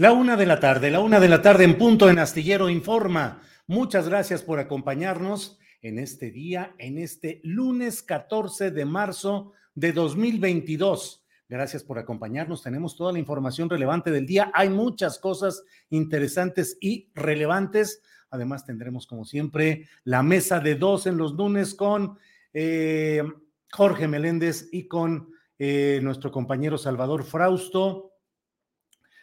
La una de la tarde, la una de la tarde en punto en Astillero Informa. Muchas gracias por acompañarnos en este día, en este lunes 14 de marzo de 2022. Gracias por acompañarnos. Tenemos toda la información relevante del día. Hay muchas cosas interesantes y relevantes. Además, tendremos, como siempre, la mesa de dos en los lunes con eh, Jorge Meléndez y con eh, nuestro compañero Salvador Frausto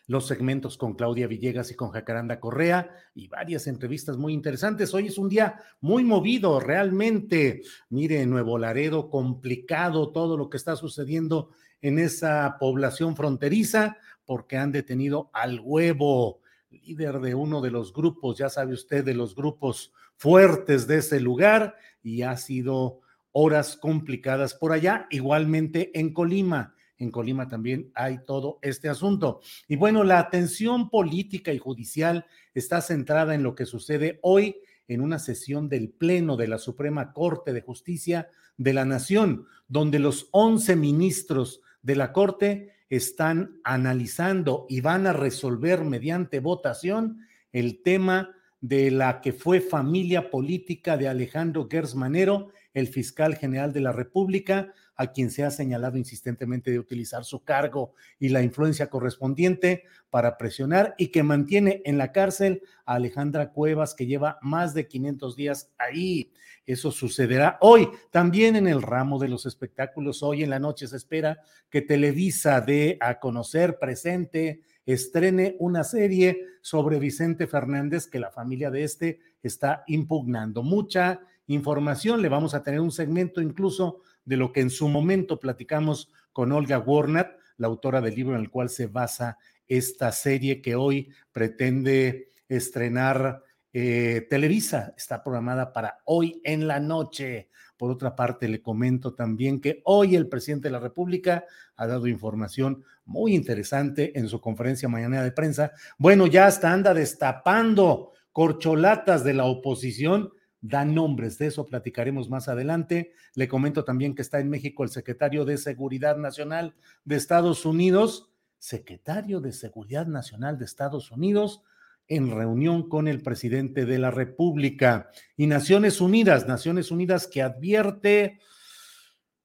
los segmentos con Claudia Villegas y con Jacaranda Correa y varias entrevistas muy interesantes. Hoy es un día muy movido, realmente. Mire, Nuevo Laredo, complicado todo lo que está sucediendo en esa población fronteriza porque han detenido al huevo, líder de uno de los grupos, ya sabe usted, de los grupos fuertes de ese lugar y ha sido horas complicadas por allá, igualmente en Colima en Colima también hay todo este asunto. Y bueno, la atención política y judicial está centrada en lo que sucede hoy en una sesión del Pleno de la Suprema Corte de Justicia de la Nación, donde los 11 ministros de la Corte están analizando y van a resolver mediante votación el tema de la que fue familia política de Alejandro Gersmanero, el fiscal general de la República, a quien se ha señalado insistentemente de utilizar su cargo y la influencia correspondiente para presionar y que mantiene en la cárcel a Alejandra Cuevas, que lleva más de 500 días ahí. Eso sucederá hoy. También en el ramo de los espectáculos, hoy en la noche se espera que Televisa dé a conocer, presente, estrene una serie sobre Vicente Fernández que la familia de este está impugnando. Mucha información, le vamos a tener un segmento incluso de lo que en su momento platicamos con Olga Warnat, la autora del libro en el cual se basa esta serie que hoy pretende estrenar eh, Televisa. Está programada para hoy en la noche. Por otra parte, le comento también que hoy el presidente de la República ha dado información muy interesante en su conferencia mañana de prensa. Bueno, ya hasta anda destapando corcholatas de la oposición da nombres, de eso platicaremos más adelante. Le comento también que está en México el secretario de Seguridad Nacional de Estados Unidos, secretario de Seguridad Nacional de Estados Unidos, en reunión con el presidente de la República y Naciones Unidas, Naciones Unidas que advierte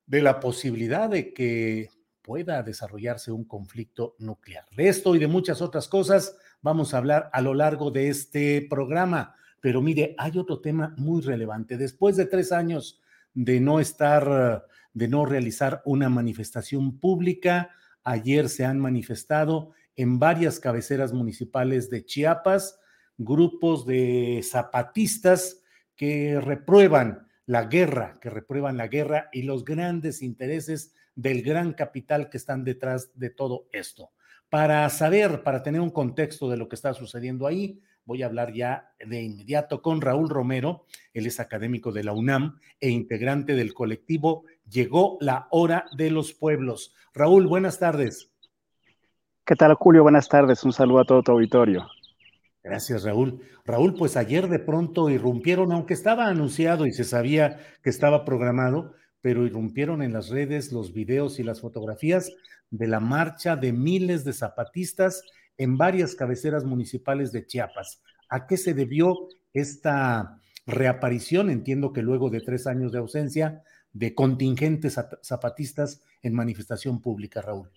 de la posibilidad de que pueda desarrollarse un conflicto nuclear. De esto y de muchas otras cosas vamos a hablar a lo largo de este programa. Pero mire, hay otro tema muy relevante. Después de tres años de no estar, de no realizar una manifestación pública, ayer se han manifestado en varias cabeceras municipales de Chiapas grupos de zapatistas que reprueban la guerra, que reprueban la guerra y los grandes intereses del gran capital que están detrás de todo esto. Para saber, para tener un contexto de lo que está sucediendo ahí, Voy a hablar ya de inmediato con Raúl Romero, él es académico de la UNAM e integrante del colectivo Llegó la hora de los pueblos. Raúl, buenas tardes. ¿Qué tal, Julio? Buenas tardes. Un saludo a todo tu auditorio. Gracias, Raúl. Raúl, pues ayer de pronto irrumpieron, aunque estaba anunciado y se sabía que estaba programado, pero irrumpieron en las redes los videos y las fotografías de la marcha de miles de zapatistas en varias cabeceras municipales de Chiapas. ¿A qué se debió esta reaparición? Entiendo que luego de tres años de ausencia de contingentes zapatistas en manifestación pública, Raúl.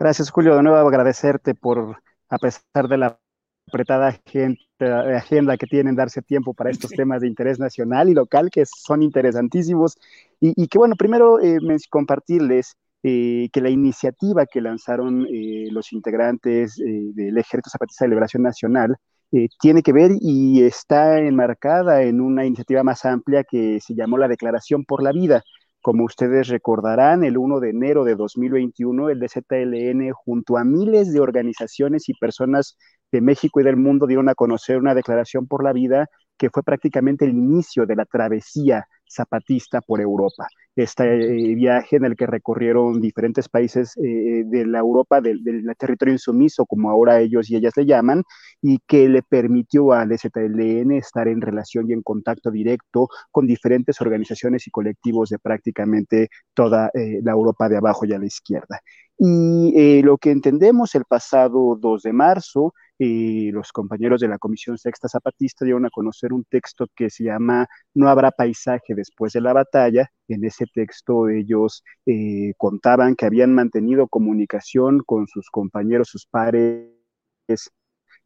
Gracias, Julio. De nuevo agradecerte por, a pesar de la apretada agenda que tienen, darse tiempo para estos temas de interés nacional y local que son interesantísimos. Y, que bueno, primero eh, compartirles eh, que la iniciativa que lanzaron eh, los integrantes eh, del Ejército Zapatista de Liberación Nacional tiene que ver y está enmarcada en una iniciativa más amplia que se llamó la Declaración por la Vida. Como ustedes recordarán, el 1 de enero de 2021, el DZLN, junto a miles de organizaciones y personas de México y del mundo, dieron a conocer una declaración por la vida que fue prácticamente el inicio de la travesía zapatista por Europa. Este eh, viaje en el que recorrieron diferentes países eh, de la Europa, del, territorio insumiso, como ahora ellos y ellas le llaman, y que le permitió al ZLN estar en relación y en contacto directo con diferentes organizaciones y colectivos de prácticamente toda eh, la Europa de abajo y a la izquierda. Y lo que entendemos el pasado 2 de marzo y los compañeros de la Comisión Sexta Zapatista dieron a conocer un texto que se llama No habrá paisaje después de la batalla. En ese texto ellos eh, contaban que habían mantenido comunicación con sus compañeros, sus pares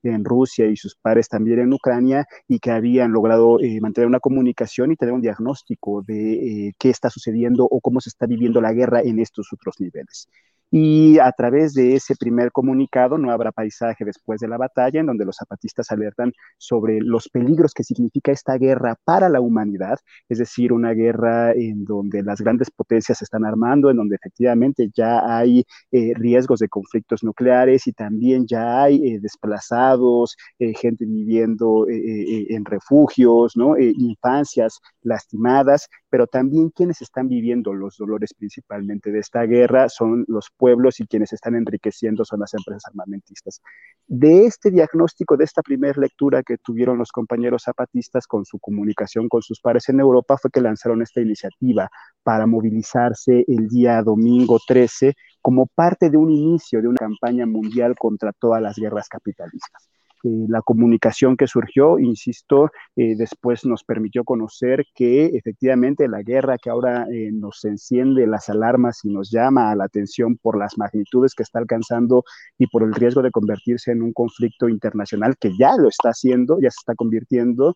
en Rusia y sus pares también en Ucrania y que habían logrado eh, mantener una comunicación y tener un diagnóstico de eh, qué está sucediendo o cómo se está viviendo la guerra en estos otros niveles. Y a través de ese primer comunicado, no habrá paisaje después de la batalla, en donde los zapatistas alertan sobre los peligros que significa esta guerra para la humanidad, es decir, una guerra en donde las grandes potencias se están armando, en donde efectivamente ya hay eh, riesgos de conflictos nucleares y también ya hay eh, desplazados, eh, gente viviendo en refugios, ¿no? infancias lastimadas, pero también quienes están viviendo los dolores principalmente de esta guerra son los pueblos y quienes están enriqueciendo son las empresas armamentistas. De este diagnóstico, de esta primera lectura que tuvieron los compañeros zapatistas con su comunicación con sus pares en Europa, fue que lanzaron esta iniciativa para movilizarse el día domingo 13 como parte de un inicio de una campaña mundial contra todas las guerras capitalistas. Eh, la comunicación que surgió, insisto, eh, después nos permitió conocer que efectivamente la guerra que ahora eh, nos enciende las alarmas y nos llama a la atención por las magnitudes que está alcanzando y por el riesgo de convertirse en un conflicto internacional que ya lo está haciendo, ya se está convirtiendo.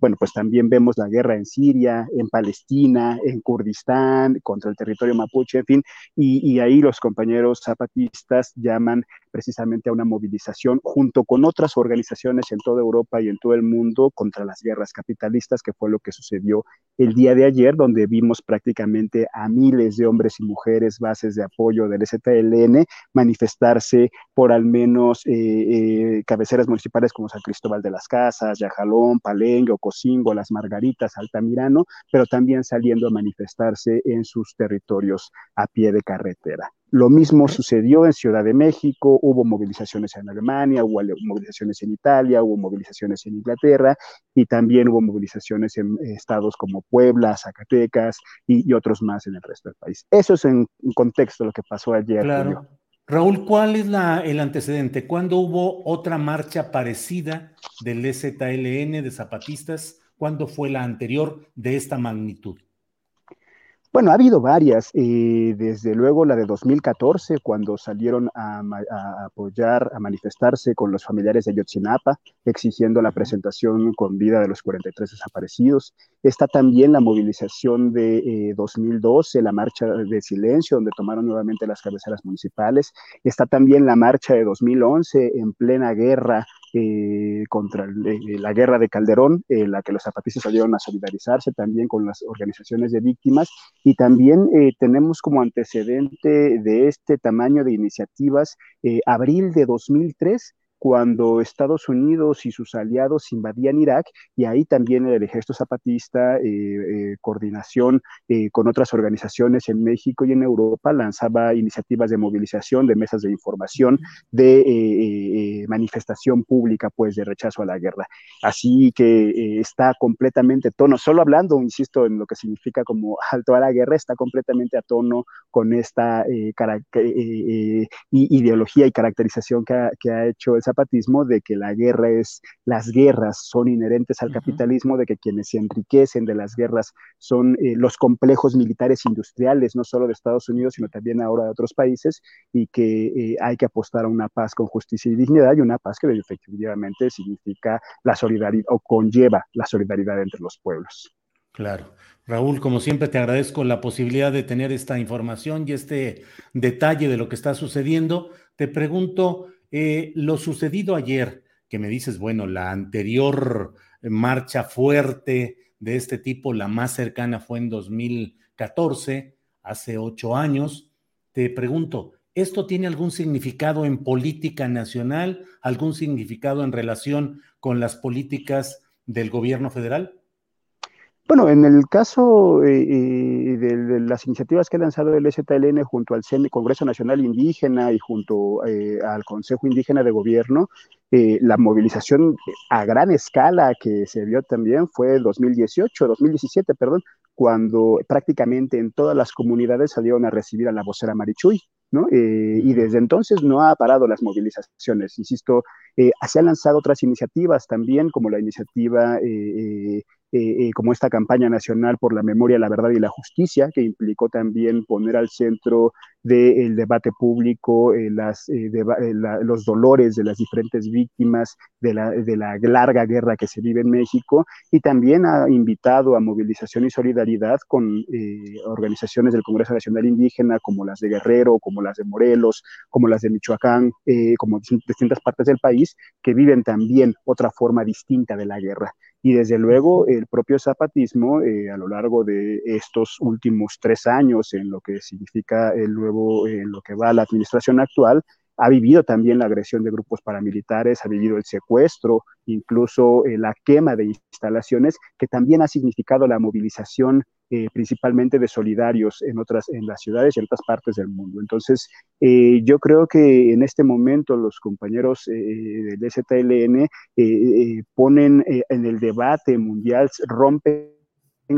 bueno, pues también vemos la guerra en Siria, en Palestina, en Kurdistán, contra el territorio mapuche, en fin, y, y ahí los compañeros zapatistas llaman precisamente a una movilización junto con otras organizaciones en toda Europa y en todo el mundo contra las guerras capitalistas, que fue lo que sucedió el día de ayer, donde vimos prácticamente a miles de hombres y mujeres, bases de apoyo del ZLN, manifestarse por al menos eh, eh, cabeceras municipales como San Cristóbal de las Casas, Yajalón, Palenque, Ocosingo, Las Margaritas, Altamirano, pero también saliendo a manifestarse en sus territorios a pie de carretera. Lo mismo sucedió en Ciudad de México, hubo movilizaciones en Alemania, hubo movilizaciones en Italia, hubo movilizaciones en Inglaterra y también hubo movilizaciones en estados como Puebla, Zacatecas y, otros más en el resto del país. Eso es en, contexto lo que pasó ayer. Claro. Raúl, ¿cuál es la, el antecedente? ¿Cuándo hubo otra marcha parecida del EZLN de zapatistas? ¿Cuándo fue la anterior de esta magnitud? Bueno, ha habido varias, eh, desde luego la de 2014, cuando salieron a, apoyar, a manifestarse con los familiares de Yotzinapa, exigiendo la presentación con vida de los 43 desaparecidos. Está también la movilización de 2012, eh, la marcha de silencio, donde tomaron nuevamente las cabeceras municipales. Está también la marcha de 2011, en plena guerra eh, contra la guerra de Calderón, en la que los zapatistas salieron a solidarizarse también con las organizaciones de víctimas. Y también eh, tenemos como antecedente de este tamaño de iniciativas eh, abril de 2003, cuando Estados Unidos y sus aliados invadían Irak y ahí también el ejército zapatista, eh, eh, coordinación eh, con otras organizaciones en México y en Europa, lanzaba iniciativas de movilización, de mesas de información, de manifestación pública, pues, de rechazo a la guerra. Así que está completamente tono, solo hablando, insisto, en lo que significa como alto a la guerra, está completamente a tono con esta ideología y caracterización que ha, que ha hecho el zapatismo de que la guerra es, las guerras son inherentes al capitalismo, de que quienes se enriquecen de las guerras son eh, los complejos militares industriales, no solo de Estados Unidos, sino también ahora de otros países, y que eh, hay que apostar a una paz con justicia y dignidad, y una paz que efectivamente significa la solidaridad o conlleva la solidaridad entre los pueblos. Claro. Raúl, como siempre, te agradezco la posibilidad de tener esta información y este detalle de lo que está sucediendo. Te pregunto, eh, lo sucedido ayer, que me dices, bueno, la anterior marcha fuerte de este tipo, la más cercana fue en 2014, hace ocho años, te pregunto, ¿esto tiene algún significado en política nacional, algún significado en relación con las políticas del gobierno federal? Bueno, en el caso eh, eh, de, las iniciativas que ha lanzado el STLN junto al Congreso Nacional Indígena y junto eh, al Consejo Indígena de Gobierno, la movilización a gran escala que se vio también fue 2018, 2017, perdón, cuando prácticamente en todas las comunidades salieron a recibir a la vocera Marichuy. ¿no? y desde entonces no ha parado las movilizaciones. Insisto, se han lanzado otras iniciativas también, como la iniciativa eh, eh, como esta campaña nacional por la memoria, la verdad y la justicia, que implicó también poner al centro del debate público eh, los dolores de las diferentes víctimas de la larga guerra que se vive en México, y también ha invitado a movilización y solidaridad con organizaciones del Congreso Nacional Indígena, como las de Guerrero, como las de Morelos, como las de Michoacán, como distintas partes del país, que viven también otra forma distinta de la guerra. Y desde luego el propio zapatismo eh, a lo largo de estos últimos tres años en lo que significa el nuevo, en lo que va la administración actual, ha vivido también la agresión de grupos paramilitares, ha vivido el secuestro, incluso eh, la quema de instalaciones, que también ha significado la movilización eh, principalmente de solidarios en otras, en las ciudades y en otras partes del mundo. Entonces, eh, yo creo que en este momento los compañeros del STLN ponen en el debate mundial, rompen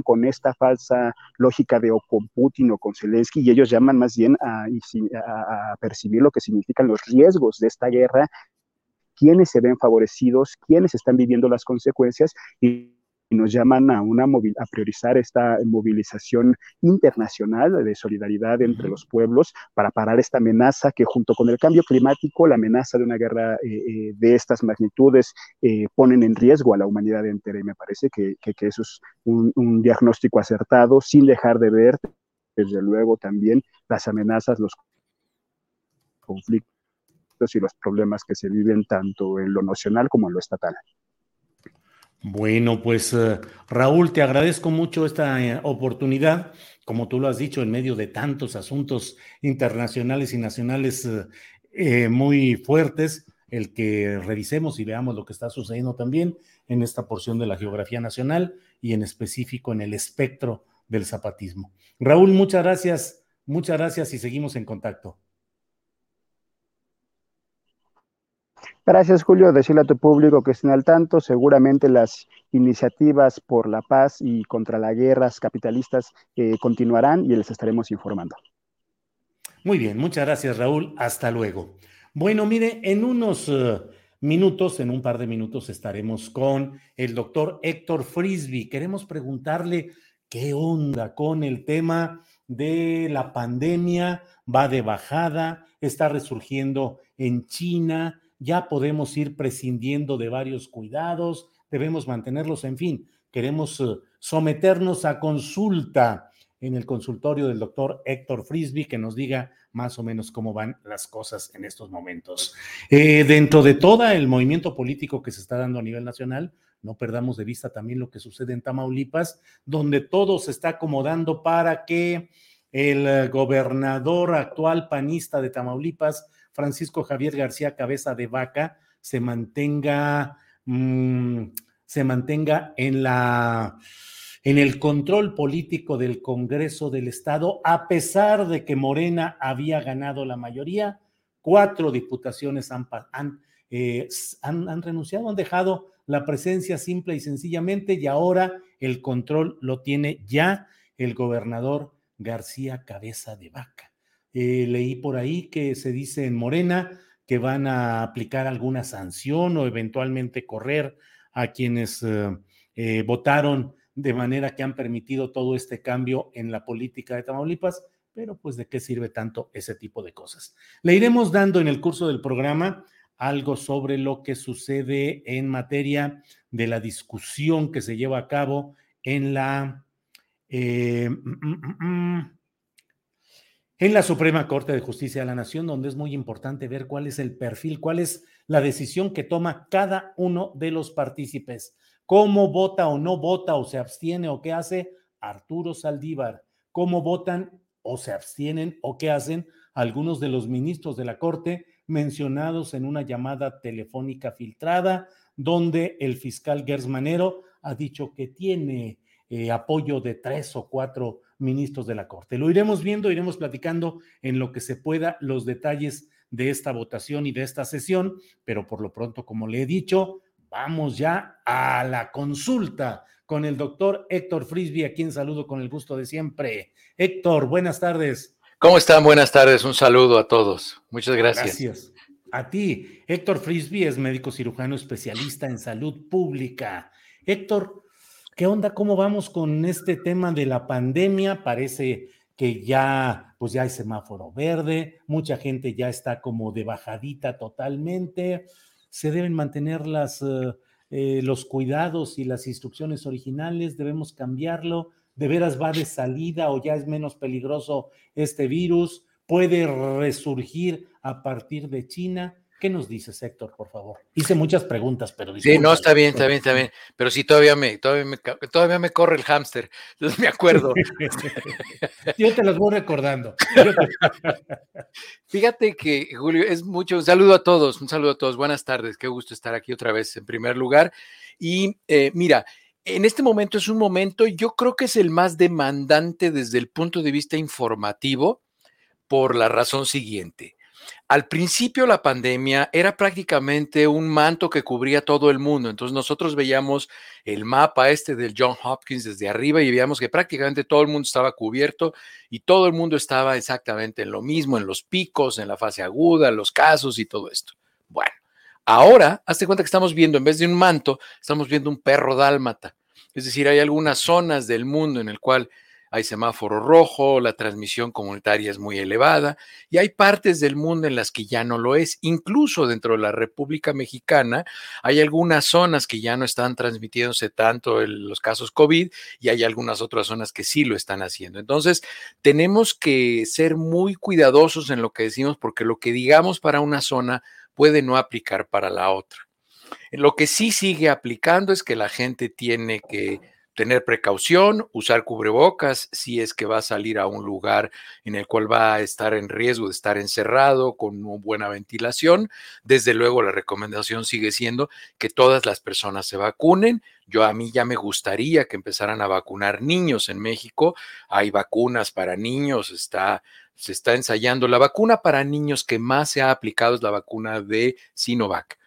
con esta falsa lógica de o con Putin o con Zelensky y ellos llaman más bien a, a, percibir lo que significan los riesgos de esta guerra, quiénes se ven favorecidos, quiénes están viviendo las consecuencias y nos llaman a, una a priorizar esta movilización internacional de solidaridad entre los pueblos para parar esta amenaza que junto con el cambio climático, la amenaza de una guerra eh, eh, de estas magnitudes eh, ponen en riesgo a la humanidad entera y me parece que, eso es un, un diagnóstico acertado sin dejar de ver desde luego también las amenazas, los conflictos y los problemas que se viven tanto en lo nacional como en lo estatal. Bueno, pues eh, Raúl, te agradezco mucho esta eh, oportunidad, como tú lo has dicho, en medio de tantos asuntos internacionales y nacionales eh, muy fuertes, el que revisemos y veamos lo que está sucediendo también en esta porción de la geografía nacional y en específico en el espectro del zapatismo. Raúl, muchas gracias, muchas gracias y seguimos en contacto. Gracias, Julio. Decirle a tu público que estén al tanto. Seguramente las iniciativas por la paz y contra las guerras capitalistas eh, continuarán y les estaremos informando. Muy bien, muchas gracias, Raúl. Hasta luego. Bueno, mire, en unos eh, minutos, en un par de minutos, estaremos con el doctor Héctor Frisby. Queremos preguntarle qué onda con el tema de la pandemia, va de bajada, está resurgiendo en China ya podemos ir prescindiendo de varios cuidados, debemos mantenerlos, en fin, queremos eh, someternos a consulta en el consultorio del doctor Héctor Frisby que nos diga más o menos cómo van las cosas en estos momentos. Eh, dentro de todo el movimiento político que se está dando a nivel nacional, no perdamos de vista también lo que sucede en Tamaulipas, donde todo se está acomodando para que el eh, gobernador actual panista de Tamaulipas Francisco Javier García Cabeza de Vaca se mantenga, mm, se mantenga en la en el control político del Congreso del Estado, a pesar de que Morena había ganado la mayoría, cuatro diputaciones han, eh, han, han, renunciado, han dejado la presencia simple y sencillamente y ahora el control lo tiene ya el gobernador García Cabeza de Vaca. Eh, leí por ahí que se dice en Morena que van a aplicar alguna sanción o eventualmente correr a quienes eh, eh, votaron de manera que han permitido todo este cambio en la política de Tamaulipas, pero pues de qué sirve tanto ese tipo de cosas. Le iremos dando en el curso del programa algo sobre lo que sucede en materia de la discusión que se lleva a cabo en la, mm, mm, mm, en la Suprema Corte de Justicia de la Nación, donde es muy importante ver cuál es el perfil, cuál es la decisión que toma cada uno de los partícipes, cómo vota o no vota o se abstiene o qué hace Arturo Saldívar, cómo votan o se abstienen o qué hacen algunos de los ministros de la Corte mencionados en una llamada telefónica filtrada, donde el fiscal Gersmanero ha dicho que tiene eh, apoyo de tres o cuatro ministros de la Corte. Lo iremos viendo, iremos platicando en lo que se pueda los detalles de esta votación y de esta sesión, pero por lo pronto, como le he dicho, vamos ya a la consulta con el doctor Héctor Frisby, a quien saludo con el gusto de siempre. Héctor, buenas tardes. ¿Cómo están? Buenas tardes. Un saludo a todos. Muchas gracias. Gracias. A ti, Héctor Frisby es médico cirujano especialista en salud pública. Héctor, ¿qué onda? ¿Cómo vamos con este tema de la pandemia? Parece que ya, pues ya hay semáforo verde, mucha gente ya está como de bajadita totalmente. Se deben mantener eh, eh, los cuidados y las instrucciones originales, debemos cambiarlo de veras va de salida o ya es menos peligroso este virus, puede resurgir a partir de China. ¿Qué nos dices, Héctor, por favor? Hice muchas preguntas, pero Sí, no, está bien, está bien, está bien. Pero sí, todavía me, todavía me, todavía me corre el hámster. Entonces me acuerdo. Yo te los voy recordando. Fíjate que, Julio, es mucho. Un saludo a todos, un saludo a todos. Buenas tardes, qué gusto estar aquí otra vez en primer lugar. Y eh, mira, en este momento es un momento, yo creo que es el más demandante desde el punto de vista informativo por la razón siguiente. Al principio la pandemia era prácticamente un manto que cubría todo el mundo. Entonces nosotros veíamos el mapa este del John Hopkins desde arriba y veíamos que prácticamente todo el mundo estaba cubierto y todo el mundo estaba exactamente en lo mismo, en los picos, en la fase aguda, los casos y todo esto. Bueno, Ahora, hazte cuenta que estamos viendo, en vez de un manto, estamos viendo un perro dálmata. Es decir, hay algunas zonas del mundo en el cual hay semáforo rojo, la transmisión comunitaria es muy elevada y hay partes del mundo en las que ya no lo es. Incluso dentro de la República Mexicana hay algunas zonas que ya no están transmitiéndose tanto los casos COVID y hay algunas otras zonas que sí lo están haciendo. Entonces, tenemos que ser muy cuidadosos en lo que decimos porque lo que digamos para una zona puede no aplicar para la otra. Lo que sí sigue aplicando es que la gente tiene que tener precaución, usar cubrebocas si es que va a salir a un lugar en el cual va a estar en riesgo de estar encerrado con buena ventilación. Desde luego la recomendación sigue siendo que todas las personas se vacunen. Yo a mí ya me gustaría que empezaran a vacunar niños en México. Hay vacunas para niños, está se está ensayando. La vacuna para niños que más se ha aplicado es la vacuna de Sinovac.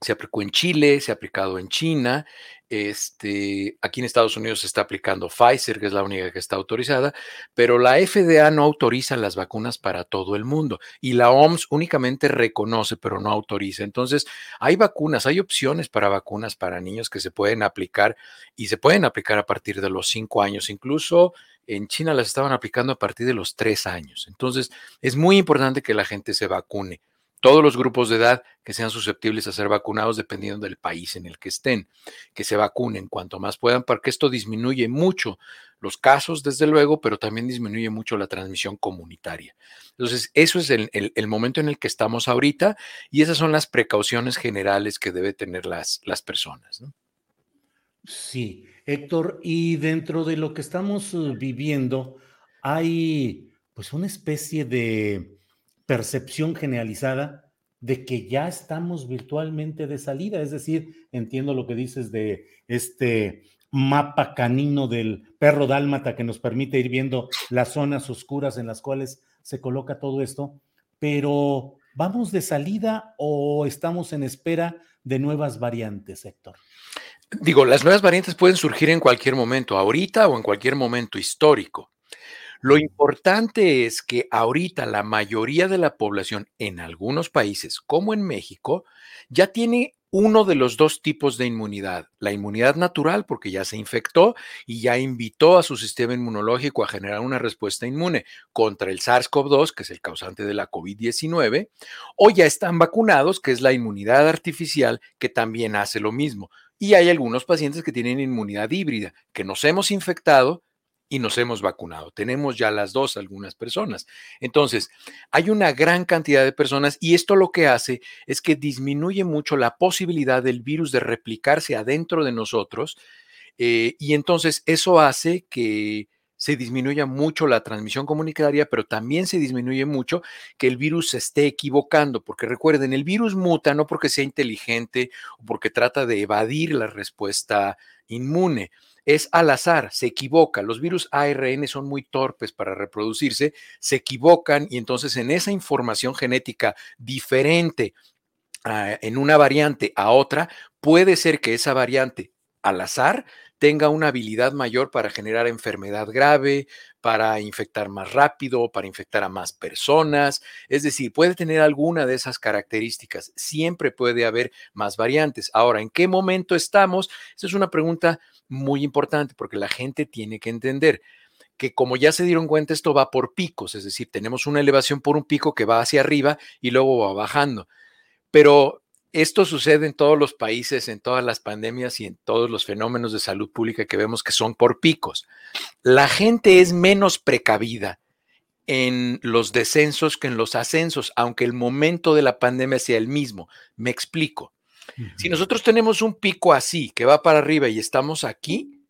Se aplicó en Chile, se ha aplicado en China. Este, aquí en Estados Unidos se está aplicando Pfizer, que es la única que está autorizada, pero la FDA no autoriza las vacunas para todo el mundo y la OMS únicamente reconoce, pero no autoriza. Entonces, hay vacunas, hay opciones para vacunas para niños que se pueden aplicar y se pueden aplicar a partir de los cinco años. Incluso en China las estaban aplicando a partir de los tres años. Entonces, es muy importante que la gente se vacune. Todos los grupos de edad que sean susceptibles a ser vacunados dependiendo del país en el que estén, que se vacunen cuanto más puedan, porque esto disminuye mucho los casos, desde luego, pero también disminuye mucho la transmisión comunitaria. Entonces, eso es el, momento en el que estamos ahorita y esas son las precauciones generales que deben tener las, las personas. Sí, Héctor, y dentro de lo que estamos eh, viviendo, hay pues una especie de percepción generalizada de que ya estamos virtualmente de salida. Es decir, entiendo lo que dices de este mapa canino del perro dálmata que nos permite ir viendo las zonas oscuras en las cuales se coloca todo esto, pero ¿vamos de salida o estamos en espera de nuevas variantes, Héctor? Digo, las nuevas variantes pueden surgir en cualquier momento, ahorita o en cualquier momento histórico. Lo importante es que ahorita la mayoría de la población en algunos países, como en México, ya tiene uno de los dos tipos de inmunidad, la inmunidad natural, porque ya se infectó y ya invitó a su sistema inmunológico a generar una respuesta inmune contra el SARS-CoV-2, que es el causante de la COVID-19, o ya están vacunados, que es la inmunidad artificial, que también hace lo mismo. Y hay algunos pacientes que tienen inmunidad híbrida, que nos hemos infectado, y nos hemos vacunado. Tenemos ya las dos algunas personas. Entonces, hay una gran cantidad de personas y esto lo que hace es que disminuye mucho la posibilidad del virus de replicarse adentro de nosotros eh, y entonces eso hace que se disminuya mucho la transmisión comunitaria, pero también se disminuye mucho que el virus se esté equivocando, porque recuerden, el virus muta no porque sea inteligente o porque trata de evadir la respuesta inmune, es al azar, se equivoca. Los virus ARN son muy torpes para reproducirse, se equivocan y entonces en esa información genética diferente en una variante a otra, puede ser que esa variante al azar tenga una habilidad mayor para generar enfermedad grave, para infectar más rápido, para infectar a más personas. Es decir, puede tener alguna de esas características. Siempre puede haber más variantes. Ahora, ¿en qué momento estamos? Esa es una pregunta muy importante porque la gente tiene que entender que como ya se dieron cuenta, esto va por picos, es decir, tenemos una elevación por un pico que va hacia arriba y luego va bajando. Pero esto sucede en todos los países, en todas las pandemias y en todos los fenómenos de salud pública que vemos que son por picos. La gente es menos precavida en los descensos que en los ascensos, aunque el momento de la pandemia sea el mismo. Me explico. Si nosotros tenemos un pico así, que va para arriba y estamos aquí,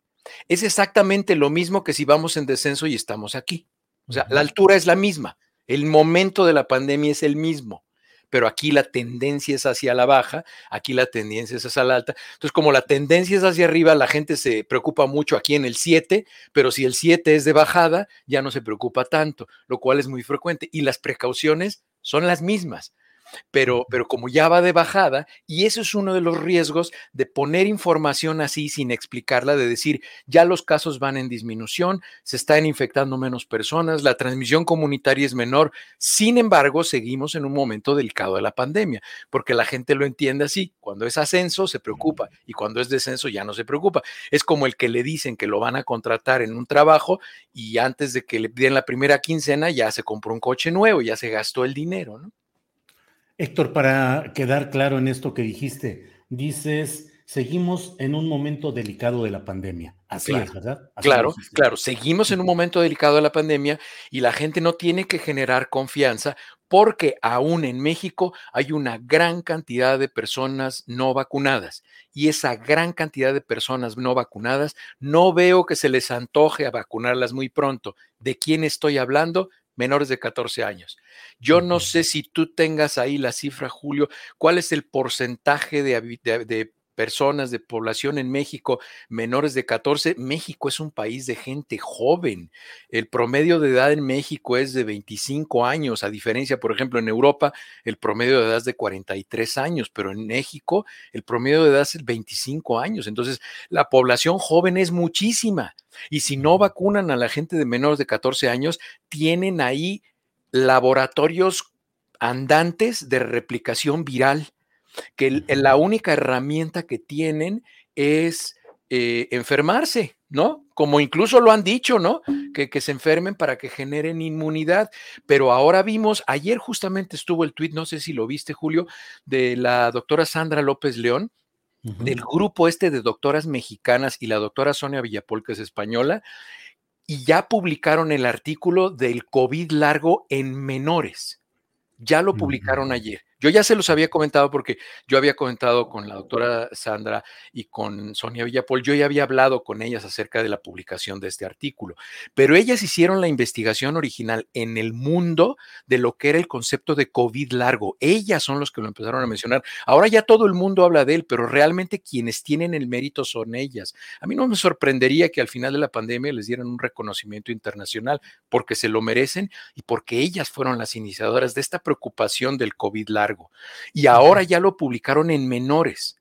es exactamente lo mismo que si vamos en descenso y estamos aquí. O sea, la altura es la misma, el momento de la pandemia es el mismo pero aquí la tendencia es hacia la baja, aquí la tendencia es hacia la alta. Entonces, como la tendencia es hacia arriba, la gente se preocupa mucho aquí en el 7, pero si el 7 es de bajada, ya no se preocupa tanto, lo cual es muy frecuente. Y las precauciones son las mismas pero, pero como ya va de bajada, y eso es uno de los riesgos de poner información así sin explicarla, de decir, ya los casos van en disminución, se están infectando menos personas, la transmisión comunitaria es menor, sin embargo, seguimos en un momento delicado de la pandemia, porque la gente lo entiende así, cuando es ascenso se preocupa y cuando es descenso ya no se preocupa. Es como el que le dicen que lo van a contratar en un trabajo y antes de que le den la primera quincena ya se compró un coche nuevo, ya se gastó el dinero, ¿no? Héctor, para quedar claro en esto que dijiste, dices, seguimos en un momento delicado de la pandemia. Así es, ¿verdad? claro, claro, seguimos en un momento delicado de la pandemia y la gente no tiene que generar confianza porque aún en México hay una gran cantidad de personas no vacunadas y esa gran cantidad de personas no vacunadas no veo que se les antoje a vacunarlas muy pronto. ¿De quién estoy hablando? Menores de 14 años. Yo no sé si tú tengas ahí la cifra, Julio, cuál es el porcentaje de, personas de población en México menores de 14. México es un país de gente joven. El promedio de edad en México es de 25 años, a diferencia, por ejemplo, en Europa, el promedio de edad es de 43 años, pero en México el promedio de edad es 25 años. Entonces, la población joven es muchísima. Y si no vacunan a la gente de menores de 14 años, tienen ahí laboratorios andantes de replicación viral que la única herramienta que tienen es eh, enfermarse, ¿no? Como incluso lo han dicho, ¿no? Que, que, se enfermen para que generen inmunidad. Pero ahora vimos, ayer justamente estuvo el tuit, no sé si lo viste, Julio, de la doctora Sandra López León, del grupo este de doctoras mexicanas y la doctora Sonia Villapol, que es española, y ya publicaron el artículo del COVID largo en menores. Ya lo publicaron ayer Yo ya se los había comentado porque yo había comentado con la doctora Sandra y con Sonia Villapol, yo ya había hablado con ellas acerca de la publicación de este artículo, pero ellas hicieron la investigación original en el mundo de lo que era el concepto de COVID largo. Ellas son los que lo empezaron a mencionar. Ahora ya todo el mundo habla de él, pero realmente quienes tienen el mérito son ellas. A mí no me sorprendería que al final de la pandemia les dieran un reconocimiento internacional porque se lo merecen y porque ellas fueron las iniciadoras de esta preocupación del COVID largo. Y ahora ya lo publicaron en menores.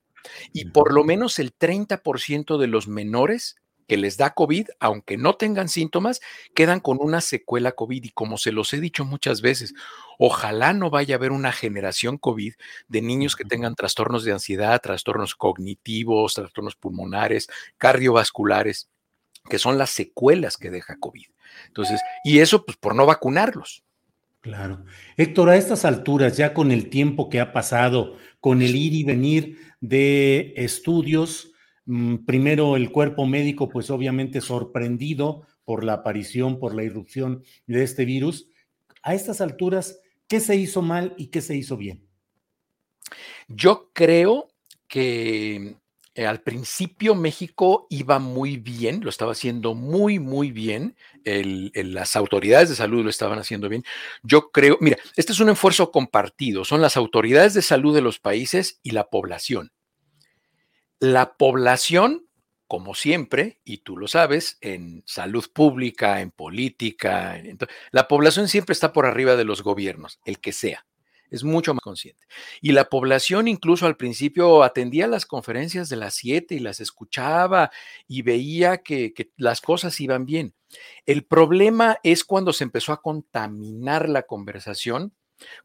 Y por lo menos el 30% de los menores que les da COVID, aunque no tengan síntomas, quedan con una secuela COVID. Y como se los he dicho muchas veces, ojalá no vaya a haber una generación COVID de niños que tengan trastornos de ansiedad, trastornos cognitivos, trastornos pulmonares, cardiovasculares, que son las secuelas que deja COVID. Entonces, y eso pues por no vacunarlos. Claro. Héctor, a estas alturas, ya con el tiempo que ha pasado, con el ir y venir de estudios, mm, primero el cuerpo médico, pues obviamente sorprendido por la aparición, por la irrupción de este virus, a estas alturas, ¿qué se hizo mal y qué se hizo bien? Yo creo que eh, al principio México iba muy bien, lo estaba haciendo muy, muy bien. las autoridades de salud lo estaban haciendo bien. Yo creo, mira, este es un esfuerzo compartido. Son las autoridades de salud de los países y la población. La población, como siempre, y tú lo sabes, en salud pública, en política, la población siempre está por arriba de los gobiernos, el que sea es mucho más consciente. Y la población incluso al principio atendía las conferencias de las siete y las escuchaba y veía que, las cosas iban bien. El problema es cuando se empezó a contaminar la conversación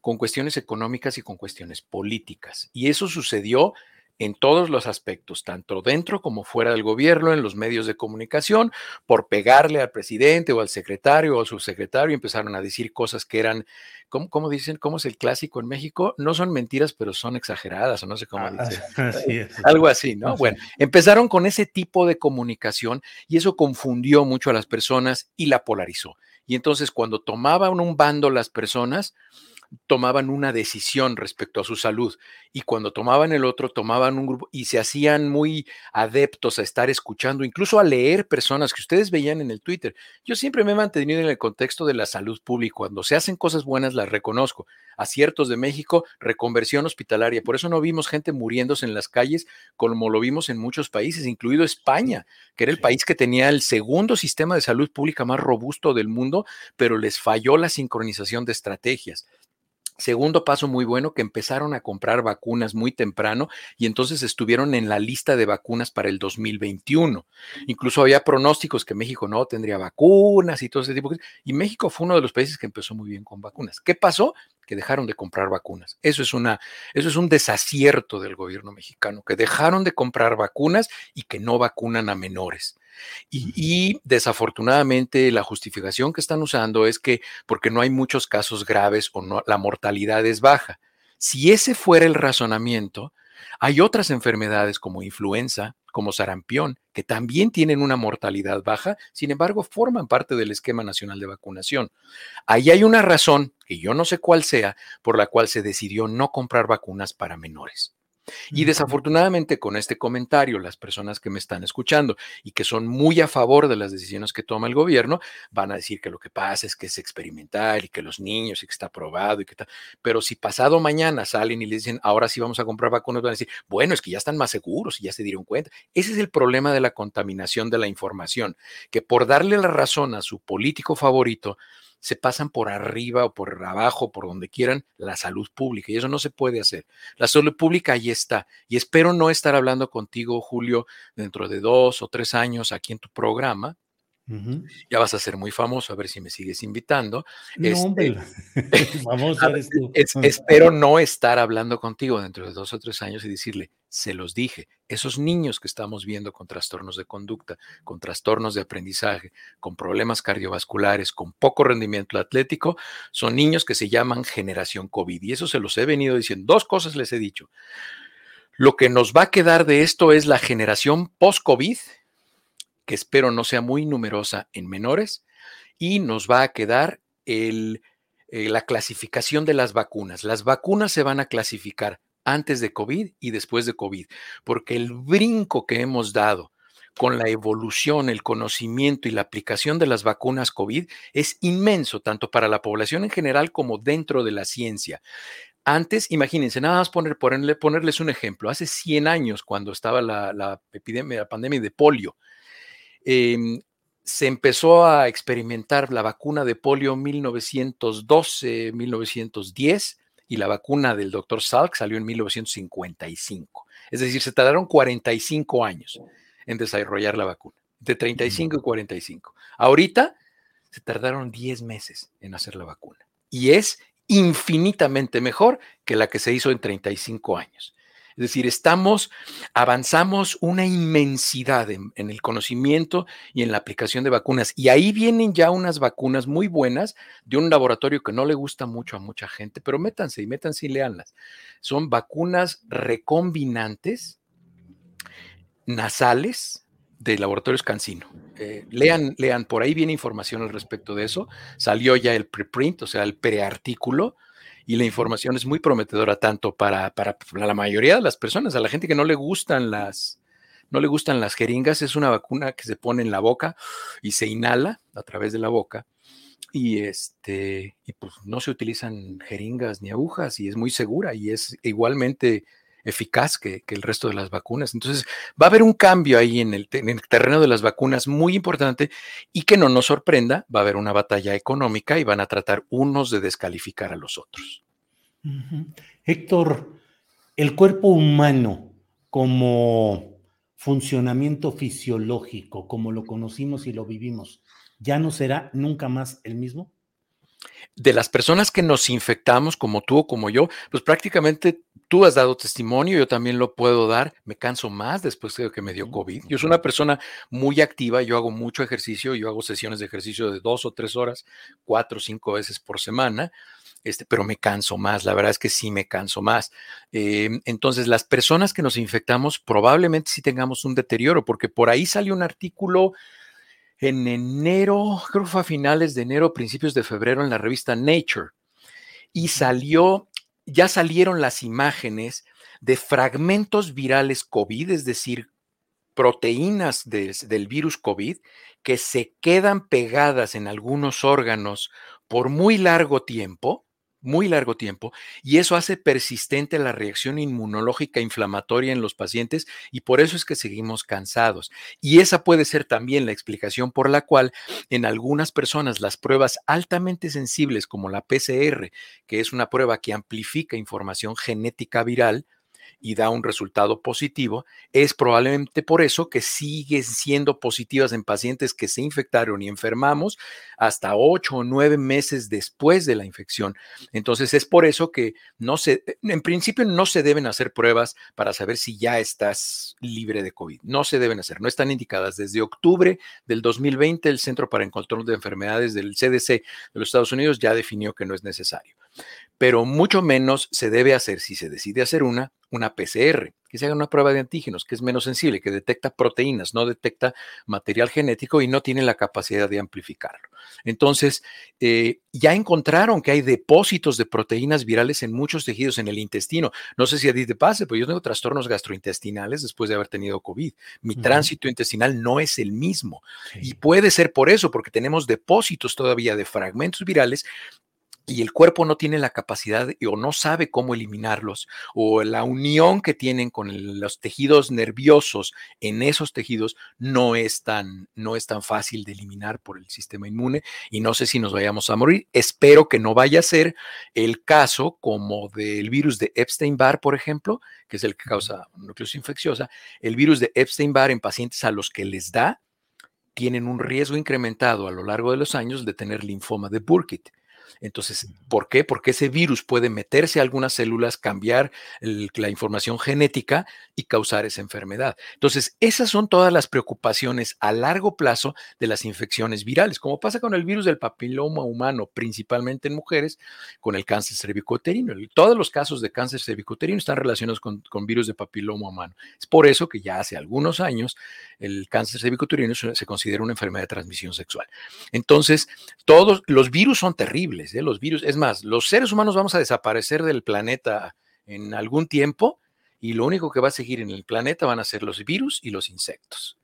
con cuestiones económicas y con cuestiones políticas. Y eso sucedió en todos los aspectos, tanto dentro como fuera del gobierno, en los medios de comunicación, por pegarle al presidente o al secretario o al subsecretario, empezaron a decir cosas que eran, ¿cómo, dicen? ¿Cómo es el clásico en México? No son mentiras, pero son exageradas, o no sé cómo ah, dicen. Algo así, ¿no? Bueno, empezaron con ese tipo de comunicación y eso confundió mucho a las personas y la polarizó. Y entonces cuando tomaban un bando las personas, tomaban una decisión respecto a su salud y cuando tomaban el otro tomaban un grupo y se hacían muy adeptos a estar escuchando, incluso a leer personas que ustedes veían en el Twitter. Yo siempre me he mantenido en el contexto de la salud pública. Cuando se hacen cosas buenas las reconozco. Aciertos de México, reconversión hospitalaria. Por eso no vimos gente muriéndose en las calles como lo vimos en muchos países, incluido España, que era el país que tenía el segundo sistema de salud pública más robusto del mundo, pero les falló la sincronización de estrategias. Segundo paso muy bueno, que empezaron a comprar vacunas muy temprano y entonces estuvieron en la lista de vacunas para el 2021. Incluso había pronósticos que México no tendría vacunas y todo ese tipo de cosas. Y México fue uno de los países que empezó muy bien con vacunas. ¿Qué pasó? Que dejaron de comprar vacunas. Eso es, una, eso es un desacierto del gobierno mexicano, que dejaron de comprar vacunas y que no vacunan a menores. Y, desafortunadamente la justificación que están usando es que porque no hay muchos casos graves o no, la mortalidad es baja. Si ese fuera el razonamiento, hay otras enfermedades como influenza, como sarampión, que también tienen una mortalidad baja, sin embargo forman parte del esquema nacional de vacunación. Ahí hay una razón, que yo no sé cuál sea, por la cual se decidió no comprar vacunas para menores. Y desafortunadamente con este comentario, las personas que me están escuchando y que son muy a favor de las decisiones que toma el gobierno, van a decir que lo que pasa es que es experimental y que los niños y que está aprobado y que tal. Pero si pasado mañana salen y le dicen, ahora sí vamos a comprar vacunas, van a decir, bueno, es que ya están más seguros y ya se dieron cuenta. Ese es el problema de la contaminación de la información, que por darle la razón a su político favorito, se pasan por arriba o por abajo, por donde quieran, la salud pública. Y eso no se puede hacer. La salud pública ahí está. Y espero no estar hablando contigo, Julio, dentro de dos o tres años aquí en tu programa, ya vas a ser muy famoso, a ver si me sigues invitando. No, este, espero no estar hablando contigo dentro de dos o tres años y decirle, se los dije, esos niños que estamos viendo con trastornos de conducta, con trastornos de aprendizaje, con problemas cardiovasculares, con poco rendimiento atlético, son niños que se llaman generación COVID. Y eso se los he venido diciendo. Dos cosas les he dicho. Lo que nos va a quedar de esto es la generación post-COVID, que espero no sea muy numerosa en menores, y nos va a quedar el, eh, la clasificación de las vacunas. Las vacunas se van a clasificar antes de COVID y después de COVID, porque el brinco que hemos dado con la evolución, el conocimiento y la aplicación de las vacunas COVID es inmenso, tanto para la población en general como dentro de la ciencia. Antes, imagínense, nada más poner, ponerles un ejemplo. Hace 100 años, cuando estaba la, epidemia, la pandemia de polio, em, se empezó a experimentar la vacuna de polio en 1912, 1910 y la vacuna del doctor Salk salió en 1955. Es decir, se tardaron 45 años en desarrollar la vacuna, de 35 y 45. Ahorita se tardaron 10 meses en hacer la vacuna y es infinitamente mejor que la que se hizo en 35 años. Es decir, estamos, avanzamos una inmensidad en, el conocimiento y en la aplicación de vacunas. Y ahí vienen ya unas vacunas muy buenas de un laboratorio que no le gusta mucho a mucha gente, pero métanse y métanse y leanlas. Son vacunas recombinantes nasales de laboratorios Cancino. Eh, lean, lean, por ahí viene información al respecto de eso. Salió ya el preprint, o sea, el preartículo y la información es muy prometedora tanto para, para, la mayoría de las personas, a la gente que no le gustan las, no le gustan las jeringas, es una vacuna que se pone en la boca y se inhala a través de la boca. Y este, y pues no se utilizan jeringas ni agujas y es muy segura y es igualmente eficaz que, el resto de las vacunas. Entonces, va a haber un cambio ahí en el, en el, terreno de las vacunas muy importante y que no nos sorprenda, va a haber una batalla económica y van a tratar unos de descalificar a los otros. Héctor, el cuerpo humano como funcionamiento fisiológico, como lo conocimos y lo vivimos, ¿ya no será nunca más el mismo? De las personas que nos infectamos, como tú o como yo, pues prácticamente tú has dado testimonio, yo también lo puedo dar, me canso más después de que me dio COVID. Yo soy una persona muy activa, yo hago mucho ejercicio, yo hago sesiones de ejercicio de dos o tres horas, cuatro o cinco veces por semana. Este, pero me canso más, la verdad es que sí me canso más. Em, entonces, las personas que nos infectamos probablemente sí tengamos un deterioro, porque por ahí salió un artículo en enero, creo que fue a finales de enero, principios de febrero, en la revista Nature. Y salió, ya salieron las imágenes de fragmentos virales COVID, es decir, proteínas del virus COVID que se quedan pegadas en algunos órganos por muy largo tiempo muy largo tiempo y eso hace persistente la reacción inmunológica inflamatoria en los pacientes y por eso es que seguimos cansados. Y esa puede ser también la explicación por la cual en algunas personas las pruebas altamente sensibles como la PCR, que es una prueba que amplifica información genética viral, y da un resultado positivo, es probablemente por eso que siguen siendo positivas en pacientes que se infectaron y enfermamos hasta ocho o nueve meses después de la infección. Entonces es por eso que no se, en principio no se deben hacer pruebas para saber si ya estás libre de COVID. No se deben hacer, no están indicadas. Desde octubre del 2020 el Centro para el Control de Enfermedades del CDC de los Estados Unidos ya definió que no es necesario pero mucho menos se debe hacer, si se decide hacer una, una PCR, que se haga una prueba de antígenos, que es menos sensible, que detecta proteínas, no detecta material genético y no tiene la capacidad de amplificarlo. Entonces, eh, ya encontraron que hay depósitos de proteínas virales en muchos tejidos en el intestino. No sé si a ti te pase, pero yo tengo trastornos gastrointestinales después de haber tenido COVID. Mi tránsito intestinal no es el mismo. Y puede ser por eso, porque tenemos depósitos todavía de fragmentos virales y el cuerpo no tiene la capacidad o no sabe cómo eliminarlos, o la unión que tienen con los tejidos nerviosos en esos tejidos no es, tan, no es tan fácil de eliminar por el sistema inmune y no sé si nos vayamos a morir. Espero que no vaya a ser el caso como del virus de Epstein-Barr, por ejemplo, que es el que causa nucleosis infecciosa. El virus de Epstein-Barr en pacientes a los que les da tienen un riesgo incrementado a lo largo de los años de tener linfoma de Burkitt. Entonces, ¿por qué? Porque ese virus puede meterse a algunas células, cambiar la información genética y causar esa enfermedad. Entonces, esas son todas las preocupaciones a largo plazo de las infecciones virales, como pasa con el virus del papiloma humano, principalmente en mujeres, con el cáncer cervicoterino. Todos los casos de cáncer cervicoterino están relacionados con, con virus de papiloma humano. Es por eso que ya hace algunos años el cáncer cervicoterino se considera una enfermedad de transmisión sexual. Entonces, todos los virus son terribles ¿eh? los virus. Es más, los seres humanos vamos a desaparecer del planeta en algún tiempo y lo único que va a seguir en el planeta van a ser los virus y los insectos.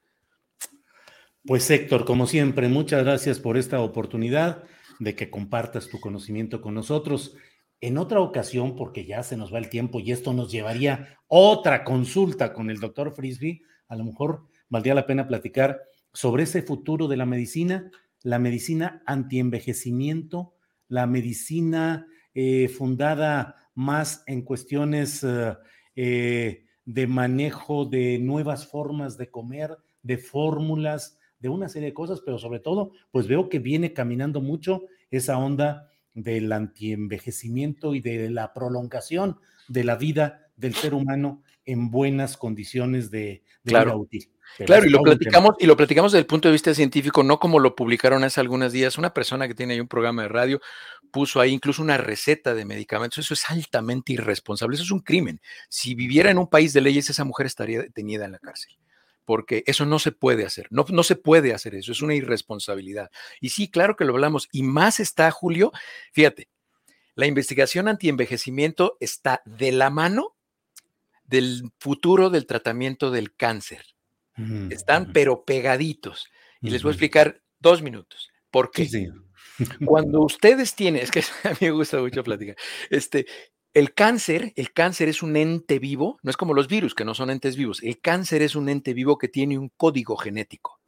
Pues Héctor, como siempre, muchas gracias por esta oportunidad de que compartas tu conocimiento con nosotros. En otra ocasión, porque ya se nos va el tiempo y esto nos llevaría otra consulta con el doctor Frisby, a lo mejor valdría la pena platicar sobre ese futuro de la medicina, la medicina antienvejecimiento, la medicina eh, fundada más en cuestiones eh, eh, de manejo de nuevas formas de comer, de fórmulas, de una serie de cosas, pero sobre todo, pues veo que viene caminando mucho esa onda del antienvejecimiento y de la prolongación de la vida del ser humano en buenas condiciones de, vida útil. claro, y lo platicamos, y lo platicamos desde el punto de vista científico, no como lo publicaron hace algunos días. Una persona que tiene ahí un programa de radio puso ahí incluso una receta de medicamentos. Eso es altamente irresponsable, eso es un crimen. Si viviera en un país de leyes, esa mujer estaría detenida en la cárcel porque eso no se puede hacer, no, no se puede hacer eso, es una irresponsabilidad. Y sí, claro que lo hablamos, y más está, Julio, fíjate, la investigación antienvejecimiento está de la mano del futuro del tratamiento del cáncer. Están pero pegaditos. Y les voy a explicar dos minutos. ¿Por qué? Cuando ustedes tienen, es que a mí me gusta mucho platicar, este, el cáncer, el cáncer es un ente vivo, no es como los virus que no son entes vivos. El cáncer es un ente vivo que tiene un código genético.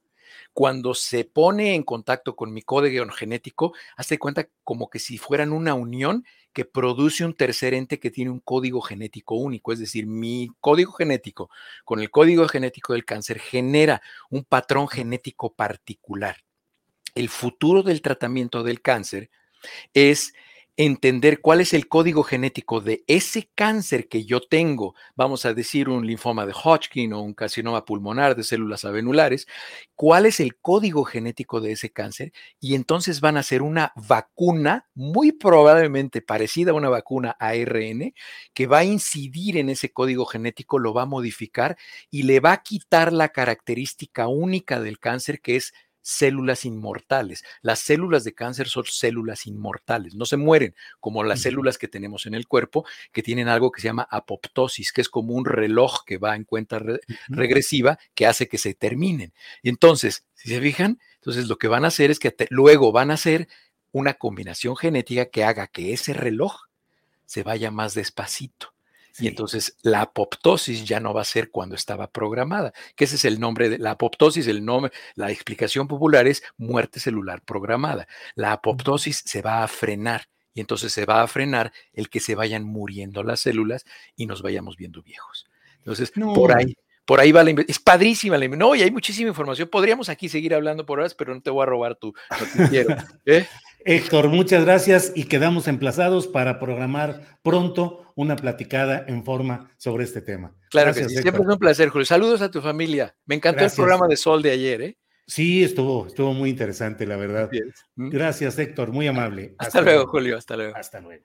Cuando se pone en contacto con mi código genético, hace cuenta como que si fueran una unión que produce un tercer ente que tiene un código genético único, es decir, mi código genético con el código genético del cáncer genera un patrón genético particular. El futuro del tratamiento del cáncer es entender cuál es el código genético de ese cáncer que yo tengo, vamos a decir un linfoma de Hodgkin o un carcinoma pulmonar de células avenulares, cuál es el código genético de ese cáncer y entonces van a hacer una vacuna muy probablemente parecida a una vacuna ARN que va a incidir en ese código genético, lo va a modificar y le va a quitar la característica única del cáncer que es células inmortales. Las células de cáncer son células inmortales, no se mueren como las células que tenemos en el cuerpo, que tienen algo que se llama apoptosis, que es como un reloj que va en cuenta regresiva que hace que se terminen. Y entonces, si se fijan, entonces lo que van a hacer es que luego van a hacer una combinación genética que haga que ese reloj se vaya más despacito. Y entonces la apoptosis ya no va a ser cuando estaba programada, que ese es el nombre de la apoptosis, el nombre, la explicación popular es muerte celular programada. La apoptosis se va a frenar y entonces se va a frenar el que se vayan muriendo las células y nos vayamos viendo viejos. Entonces, por ahí, por ahí va la Es padrísima la No, y hay muchísima información. Podríamos aquí seguir hablando por horas, pero no te voy a robar tu noticiero. ¿eh? Héctor, muchas gracias y quedamos emplazados para programar pronto una platicada en forma sobre este tema. Claro que sí, siempre es un placer, Julio. Saludos a tu familia. Me encantó el programa de Sol de ayer, ¿eh? Sí, estuvo, estuvo muy interesante, la verdad. ¿Mm? Gracias, Héctor, muy amable. Hasta, luego, Julio, hasta luego. Hasta luego.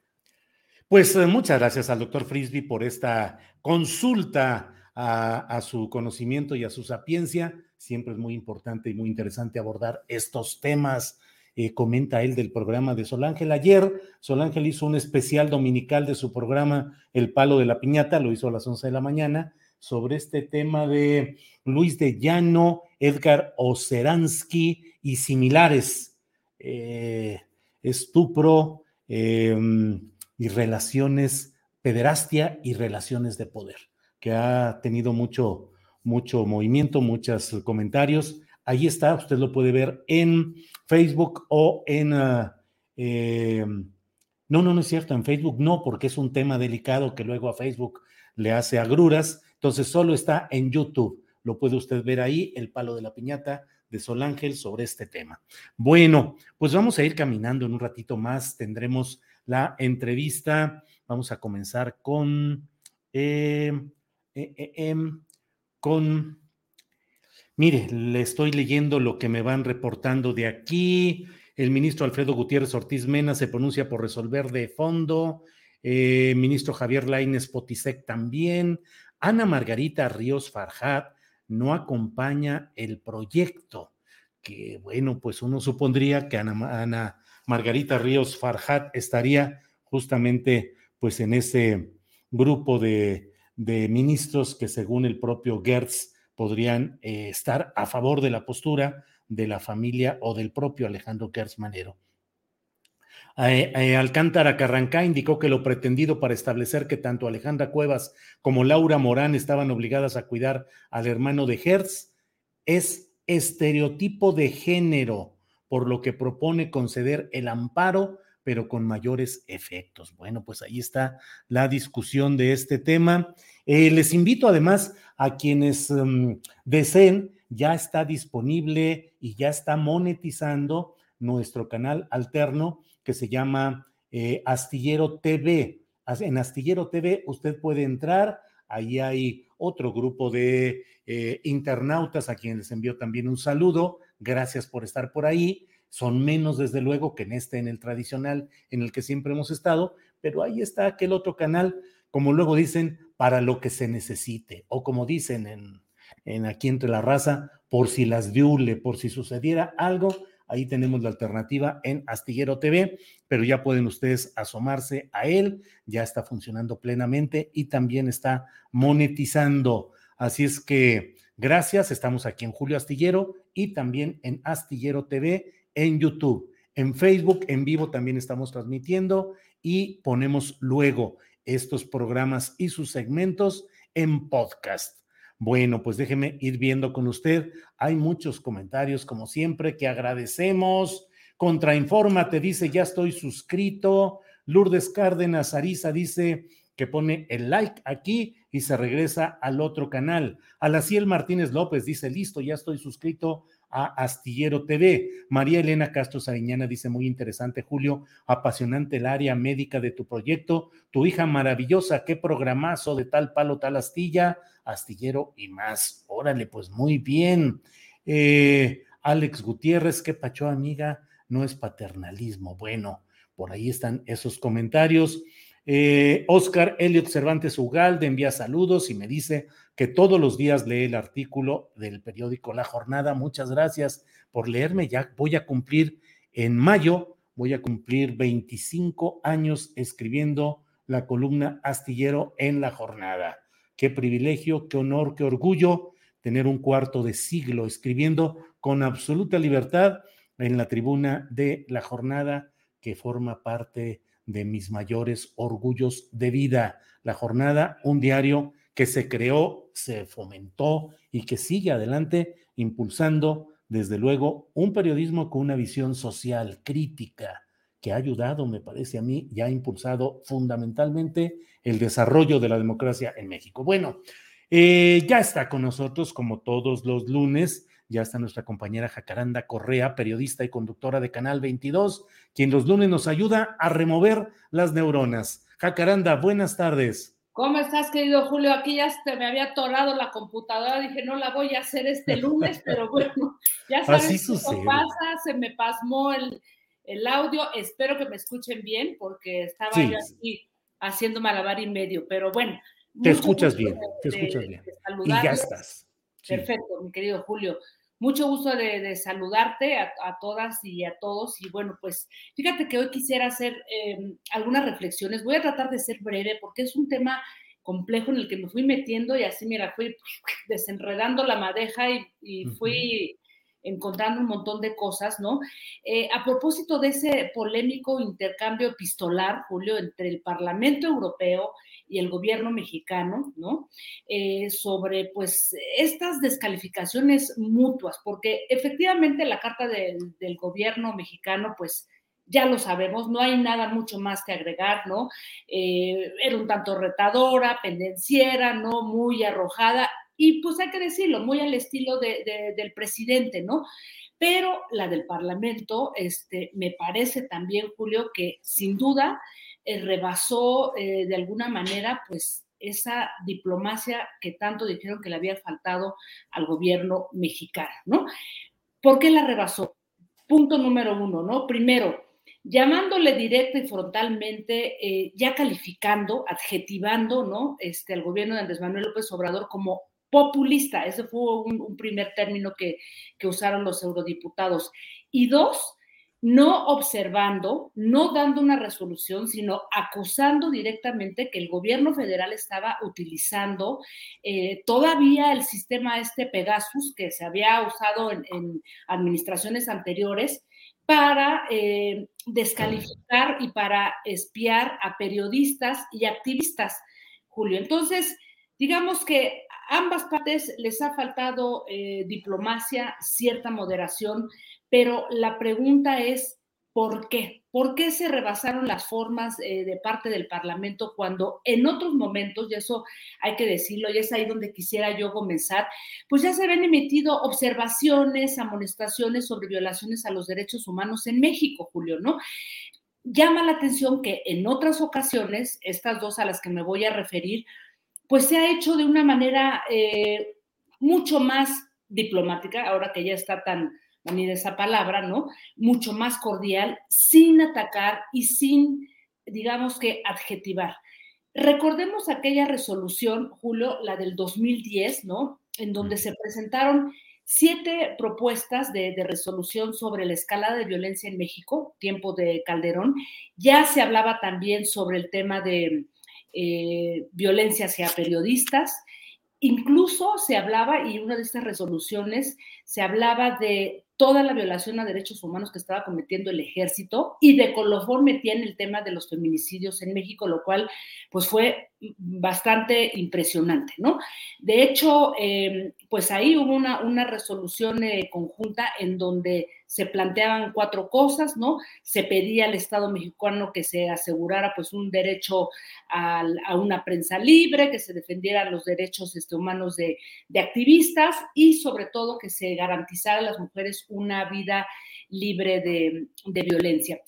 Pues eh, muchas gracias al doctor Frisby por esta consulta a, su conocimiento y a su sapiencia. Siempre es muy importante y muy interesante abordar estos temas. Eh, comenta él del programa de Solángel. Ayer Solángel hizo un especial dominical de su programa El Palo de la Piñata, lo hizo a las 11 de la mañana, sobre este tema de Luis de Llano, Edgar Oceransky y similares. Eh, estupro em, y relaciones, pederastia y relaciones de poder que ha tenido mucho, mucho movimiento, muchos comentarios. Ahí está, usted lo puede ver en Facebook o en... Ah, em, no, no, no es cierto, en Facebook no, porque es un tema delicado que luego a Facebook le hace agruras. Entonces solo está en YouTube. Lo puede usted ver ahí, el palo de la piñata de Sol Ángel sobre este tema. Bueno, pues vamos a ir caminando en un ratito más. Tendremos la entrevista. Vamos a comenzar con em, eh, eh, em, con, mire, le estoy leyendo lo que me van reportando de aquí. El ministro Alfredo Gutiérrez Ortiz Mena se pronuncia por resolver de fondo. Eh, ministro Javier Laines Potisek también. Ana Margarita Ríos Farjat no acompaña el proyecto, que bueno, pues uno supondría que Ana, Ana Margarita Ríos Farhat estaría justamente pues en ese grupo de, ministros que según el propio Gertz podrían eh, estar a favor de la postura de la familia o del propio Alejandro Gertz Manero. Eh, eh, Alcántara Carrancá indicó que lo pretendido para establecer que tanto Alejandra Cuevas como Laura Morán estaban obligadas a cuidar al hermano de Hertz es estereotipo de género, por lo que propone conceder el amparo, pero con mayores efectos. Bueno, pues ahí está la discusión de este tema. Eh, les invito además a quienes mm, deseen, ya está disponible y ya está monetizando nuestro canal alterno que se llama eh, Astillero TV. En Astillero TV usted puede entrar, ahí hay otro grupo de eh, internautas a quienes les envío también un saludo. Gracias por estar por ahí. Son menos, desde luego, que en este, en el tradicional, en el que siempre hemos estado, pero ahí está aquel otro canal, como luego dicen, para lo que se necesite, o como dicen en, en aquí entre la raza, por si las viule, por si sucediera algo, Ahí tenemos la alternativa en Astillero TV, pero ya pueden ustedes asomarse a él, ya está funcionando plenamente y también está monetizando. Así es que gracias, estamos aquí en Julio Astillero y también en Astillero TV en YouTube. En Facebook en vivo también estamos transmitiendo y ponemos luego estos programas y sus segmentos en podcast. Bueno, pues déjeme ir viendo con usted. Hay muchos comentarios, como siempre, que agradecemos. Contrainforma te dice, ya estoy suscrito. Lourdes Cárdenas Ariza dice que pone el like aquí y se regresa al otro canal. Alaciel Martínez López dice, listo, ya estoy suscrito a Astillero TV. María Elena Castro Sariñana dice, muy interesante, Julio, apasionante el área médica de tu proyecto, tu hija maravillosa, qué programazo de tal palo, tal astilla, astillero y más. Órale, pues muy bien. Eh, Alex Gutiérrez, qué pacho, amiga, no es paternalismo. Bueno, por ahí están esos comentarios. Eh, Oscar Elliot Cervantes Ugalde envía saludos y me dice que todos los días lee el artículo del periódico La Jornada. Muchas gracias por leerme. Ya voy a cumplir en mayo, voy a cumplir 25 años escribiendo la columna Astillero en La Jornada. Qué privilegio, qué honor, qué orgullo tener un cuarto de siglo escribiendo con absoluta libertad en la tribuna de La Jornada que forma parte de mis mayores orgullos de vida. La Jornada, un diario que se creó, se fomentó y que sigue adelante impulsando, desde luego, un periodismo con una visión social crítica que ha ayudado, me parece a mí, y ha impulsado fundamentalmente el desarrollo de la democracia en México. Bueno, eh, ya está con nosotros, como todos los lunes, ya está nuestra compañera Jacaranda Correa, periodista y conductora de Canal 22, quien los lunes nos ayuda a remover las neuronas. Jacaranda, buenas tardes. ¿Cómo estás, querido Julio? Aquí ya se me había atorado la computadora, dije, no la voy a hacer este lunes, pero bueno, ya sabes Así pasa, se me pasmó el, audio, espero que me escuchen bien, porque estaba yo aquí haciendo malabar y medio, pero bueno. Te escuchas bien, te escuchas bien. y ya estás. Perfecto, mi querido Julio. Mucho gusto de, saludarte a, todas y a todos. Y bueno, pues fíjate que hoy quisiera hacer em, algunas reflexiones. Voy a tratar de ser breve porque es un tema complejo en el que me fui metiendo y así, mira, fui desenredando la madeja y, fui encontrando un montón de cosas, ¿no? Eh, a propósito de ese polémico intercambio epistolar, Julio, entre el Parlamento Europeo y el gobierno mexicano, ¿no? Eh, sobre, pues, estas descalificaciones mutuas, porque efectivamente la carta del, gobierno mexicano, pues, ya lo sabemos, no hay nada mucho más que agregar, ¿no? Eh, era un tanto retadora, pendenciera, ¿no? Muy arrojada, y pues hay que decirlo, muy al estilo del presidente, ¿no? Pero la del Parlamento, este, me parece también, Julio, que sin duda eh, rebasó eh, de alguna manera, pues, esa diplomacia que tanto dijeron que le había faltado al gobierno mexicano, ¿no? ¿Por qué la rebasó? Punto número uno, ¿no? Primero, llamándole directa y frontalmente, eh, ya calificando, adjetivando, ¿no? Este, al gobierno de Andrés Manuel López Obrador como populista. Ese fue un, primer término que, que, usaron los eurodiputados. Y dos, no observando, no dando una resolución, sino acusando directamente que el gobierno federal estaba utilizando eh, todavía el sistema este Pegasus que se había usado en, administraciones anteriores para eh, descalificar y para espiar a periodistas y activistas, Julio. Entonces, digamos que ambas partes les ha faltado eh, diplomacia, cierta moderación, pero la pregunta es, ¿por qué? ¿Por qué se rebasaron las formas eh, de parte del Parlamento cuando en otros momentos, y eso hay que decirlo, y es ahí donde quisiera yo comenzar, pues ya se habían emitido observaciones, amonestaciones sobre violaciones a los derechos humanos en México, Julio, ¿no? Llama la atención que en otras ocasiones, estas dos a las que me voy a referir, pues se ha hecho de una manera eh, mucho más diplomática, ahora que ya está tan ni de esa palabra, ¿no? Mucho más cordial, sin atacar y sin, digamos que, adjetivar. Recordemos aquella resolución, Julio, la del 2010, ¿no? En donde se presentaron siete propuestas de, resolución sobre la escalada de violencia en México, tiempo de Calderón. Ya se hablaba también sobre el tema de eh, violencia hacia periodistas. Incluso se hablaba, y una de estas resoluciones, se hablaba de toda la violación a derechos humanos que estaba cometiendo el ejército y de colofón metía en el tema de los feminicidios en México, lo cual pues fue bastante impresionante, ¿no? De hecho, em, pues ahí hubo una, resolución eh, conjunta en donde se planteaban cuatro cosas, ¿no? Se pedía al Estado mexicano que se asegurara pues un derecho a, una prensa libre, que se defendieran los derechos este, humanos de, de activistas y sobre todo que se garantizara a las mujeres una vida libre de, de violencia.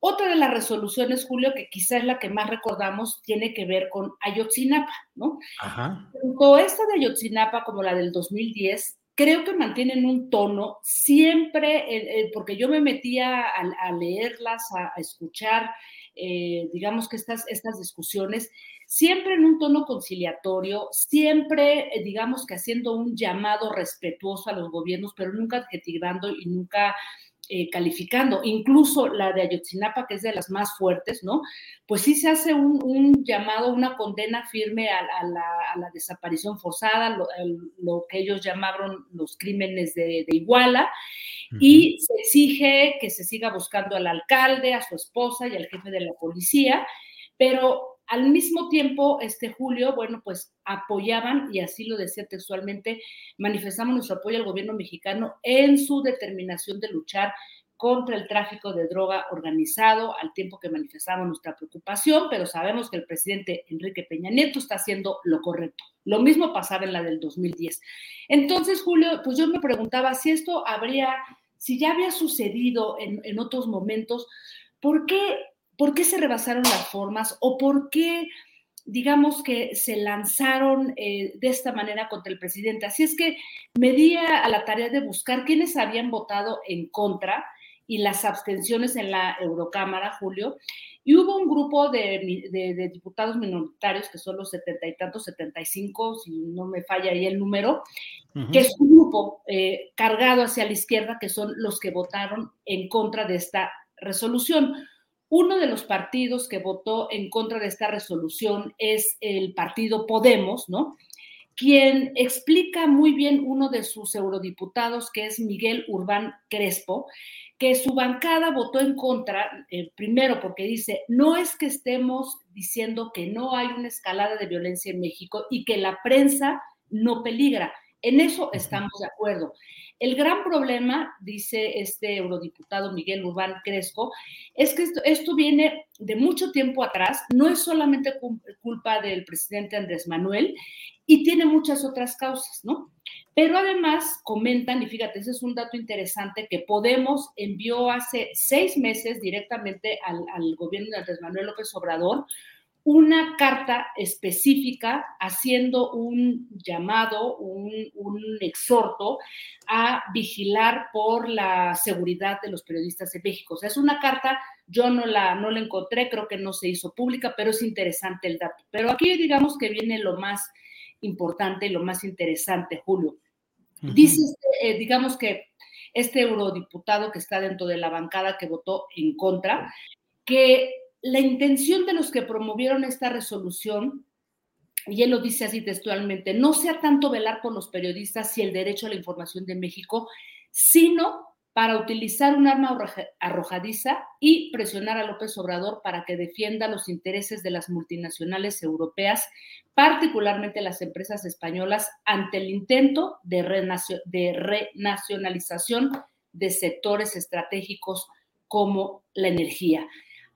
Otra de las resoluciones, Julio, que quizás es la que más recordamos, tiene que ver con Ayotzinapa, ¿no? Ajá. Tanto esta de Ayotzinapa como la del 2010, creo que mantienen un tono siempre, eh, eh, porque yo me metía a, leerlas, a, escuchar, eh, digamos que estas, estas discusiones, siempre en un tono conciliatorio, siempre, digamos que haciendo un llamado respetuoso a los gobiernos, pero nunca adjetivando y nunca eh, calificando, incluso la de Ayotzinapa, que es de las más fuertes, ¿no? Pues sí se hace un, llamado, una condena firme a, la, desaparición forzada, lo, que ellos llamaron los crímenes de, Iguala, y se exige que se siga buscando al alcalde, a su esposa y al jefe de la policía, pero al mismo tiempo, este Julio, bueno, pues apoyaban, y así lo decía textualmente, manifestamos nuestro apoyo al gobierno mexicano en su determinación de luchar contra el tráfico de droga organizado, al tiempo que manifestamos nuestra preocupación, pero sabemos que el presidente Enrique Peña Nieto está haciendo lo correcto. Lo mismo pasaba en la del 2010. Entonces, Julio, pues yo me preguntaba si esto habría, si ya había sucedido en, en otros momentos, ¿por qué ¿Por qué se rebasaron las formas o por qué, digamos que se lanzaron eh, de esta manera contra el presidente? Así es que me di a la tarea de buscar quiénes habían votado en contra y las abstenciones en la Eurocámara, Julio, y hubo un grupo de, diputados minoritarios, que son los setenta y tantos, setenta y cinco, si no me falla ahí el número, que es un grupo eh, cargado hacia la izquierda, que son los que votaron en contra de esta resolución. Uno de los partidos que votó en contra de esta resolución es el partido Podemos, ¿no? Quien explica muy bien uno de sus eurodiputados, que es Miguel Urbán Crespo, que su bancada votó en contra, eh, primero porque dice, no es que estemos diciendo que no hay una escalada de violencia en México y que la prensa no peligra. En eso estamos de acuerdo. El gran problema, dice este eurodiputado Miguel Urbán Cresco, es que esto, viene de mucho tiempo atrás, no es solamente culpa del presidente Andrés Manuel y tiene muchas otras causas, ¿no? Pero además comentan, y fíjate, ese es un dato interesante, que Podemos envió hace seis meses directamente al gobierno de Andrés Manuel López Obrador una carta específica haciendo un llamado, un, exhorto a vigilar por la seguridad de los periodistas en México. O sea, es una carta, yo no la, no la encontré, creo que no se hizo pública, pero es interesante el dato. Pero aquí digamos que viene lo más importante y lo más interesante, Julio. Dice, eh, digamos que este eurodiputado que está dentro de la bancada que votó en contra, que la intención de los que promovieron esta resolución, y él lo dice así textualmente, no sea tanto velar por los periodistas y el derecho a la información de México, sino para utilizar un arma arrojadiza y presionar a López Obrador para que defienda los intereses de las multinacionales europeas, particularmente las empresas españolas, ante el intento de, renacionalización de sectores estratégicos como la energía.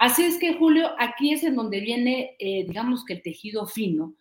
Así es que, Julio, aquí es en donde viene, eh, digamos que el tejido fino,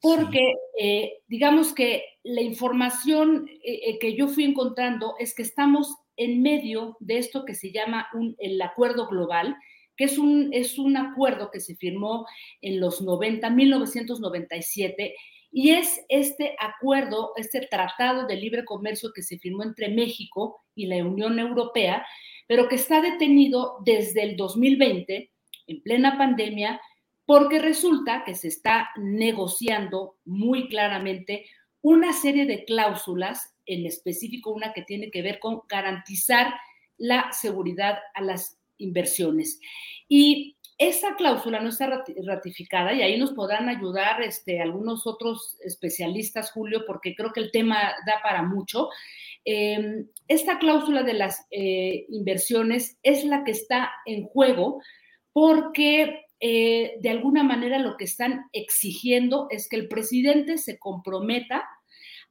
porque eh, digamos que la información eh, que yo fui encontrando es que estamos en medio de esto que se llama el acuerdo global, que es un, es un acuerdo que se firmó en los 90, 1997, y es este acuerdo, este tratado de libre comercio que se firmó entre México y la Unión Europea, pero que está detenido desde el 2020, en plena pandemia, porque resulta que se está negociando muy claramente una serie de cláusulas en específico una que tiene que ver con garantizar la seguridad a las inversiones. Y esa cláusula no está ratificada y ahí nos podrán ayudar este, algunos otros especialistas, Julio, porque creo que el tema da para mucho. Em, esta cláusula de las eh, inversiones es la que está en juego porque eh, de alguna manera lo que están exigiendo es que el presidente se comprometa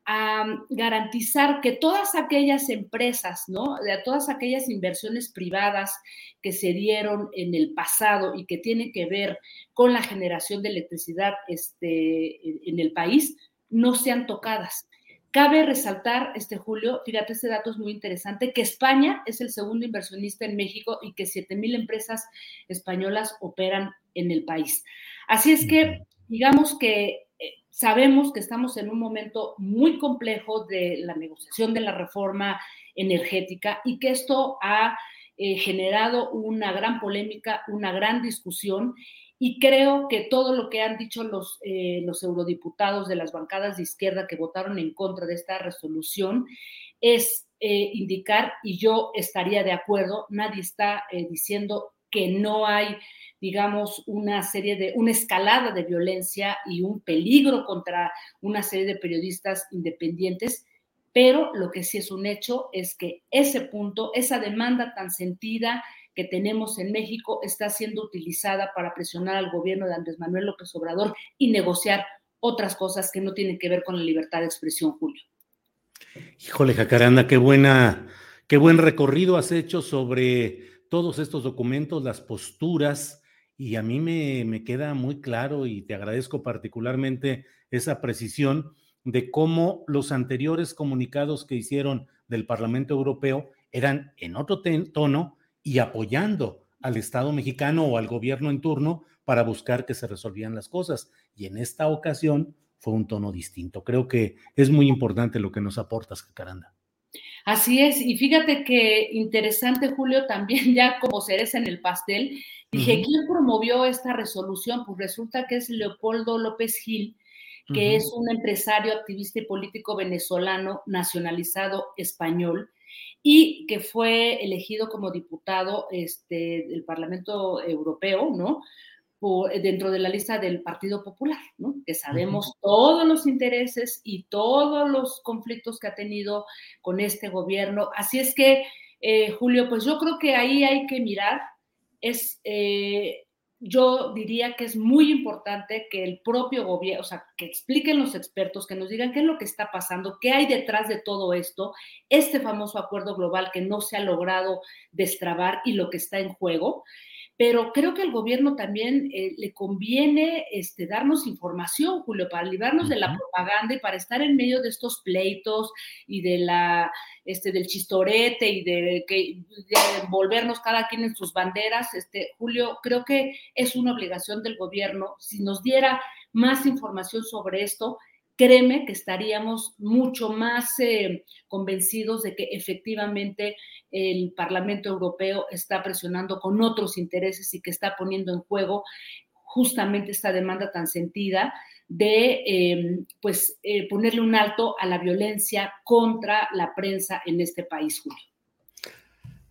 a garantizar que todas aquellas empresas, ¿no? De todas aquellas inversiones privadas que se dieron en el pasado y que tienen que ver con la generación de electricidad este, en el país, no sean tocadas. Cabe resaltar, este Julio, fíjate, ese dato es muy interesante, que España es el segundo inversionista en México y que 7 mil empresas españolas operan en el país. Así es que, digamos que Sabemos que estamos en un momento muy complejo de la negociación de la reforma energética y que esto ha eh, generado una gran polémica, una gran discusión. Y creo que todo lo que han dicho los, eh, los eurodiputados de las bancadas de izquierda que votaron en contra de esta resolución es eh, indicar, y yo estaría de acuerdo, nadie está diciendo que no hay digamos, una serie de, una escalada de violencia y un peligro contra una serie de periodistas independientes, pero lo que sí es un hecho es que ese punto, esa demanda tan sentida que tenemos en México está siendo utilizada para presionar al gobierno de Andrés Manuel López Obrador y negociar otras cosas que no tienen que ver con la libertad de expresión, Julio. Híjole, Jacaranda, qué buena, qué buen recorrido has hecho sobre todos estos documentos, las posturas, y a mí me, queda muy claro y te agradezco particularmente esa precisión de cómo los anteriores comunicados que hicieron del Parlamento Europeo eran en otro tono y apoyando al Estado mexicano o al gobierno en turno para buscar que se resolvieran las cosas. Y en esta ocasión fue un tono distinto. Creo que es muy importante lo que nos aportas, Caranda. Así es, y fíjate que interesante, Julio, también ya como cereza en el pastel, dije, ¿quién promovió esta resolución? Pues resulta que es Leopoldo López Gil, que es un empresario, activista y político venezolano nacionalizado español y que fue elegido como diputado este, del Parlamento Europeo, ¿no? Eh, dentro de la lista del Partido Popular, ¿no? que sabemos todos los intereses y todos los conflictos que ha tenido con este gobierno. Así es que, eh, Julio, pues yo creo que ahí hay que mirar, es, eh, yo diría que es muy importante que el propio gobierno, o sea, que expliquen los expertos, que nos digan qué es lo que está pasando, qué hay detrás de todo esto, este famoso acuerdo global que no se ha logrado destrabar y lo que está en juego pero creo que al gobierno también eh, le conviene este, darnos información, Julio, para librarnos de la propaganda y para estar en medio de estos pleitos y de la, este, del chistorete y de, que, volvernos cada quien en sus banderas. Este, Julio, creo que es una obligación del gobierno, si nos diera más información sobre esto, créeme que estaríamos mucho más eh, convencidos de que efectivamente el Parlamento Europeo está presionando con otros intereses y que está poniendo en juego justamente esta demanda tan sentida de em, pues eh, ponerle un alto a la violencia contra la prensa en este país, Julio.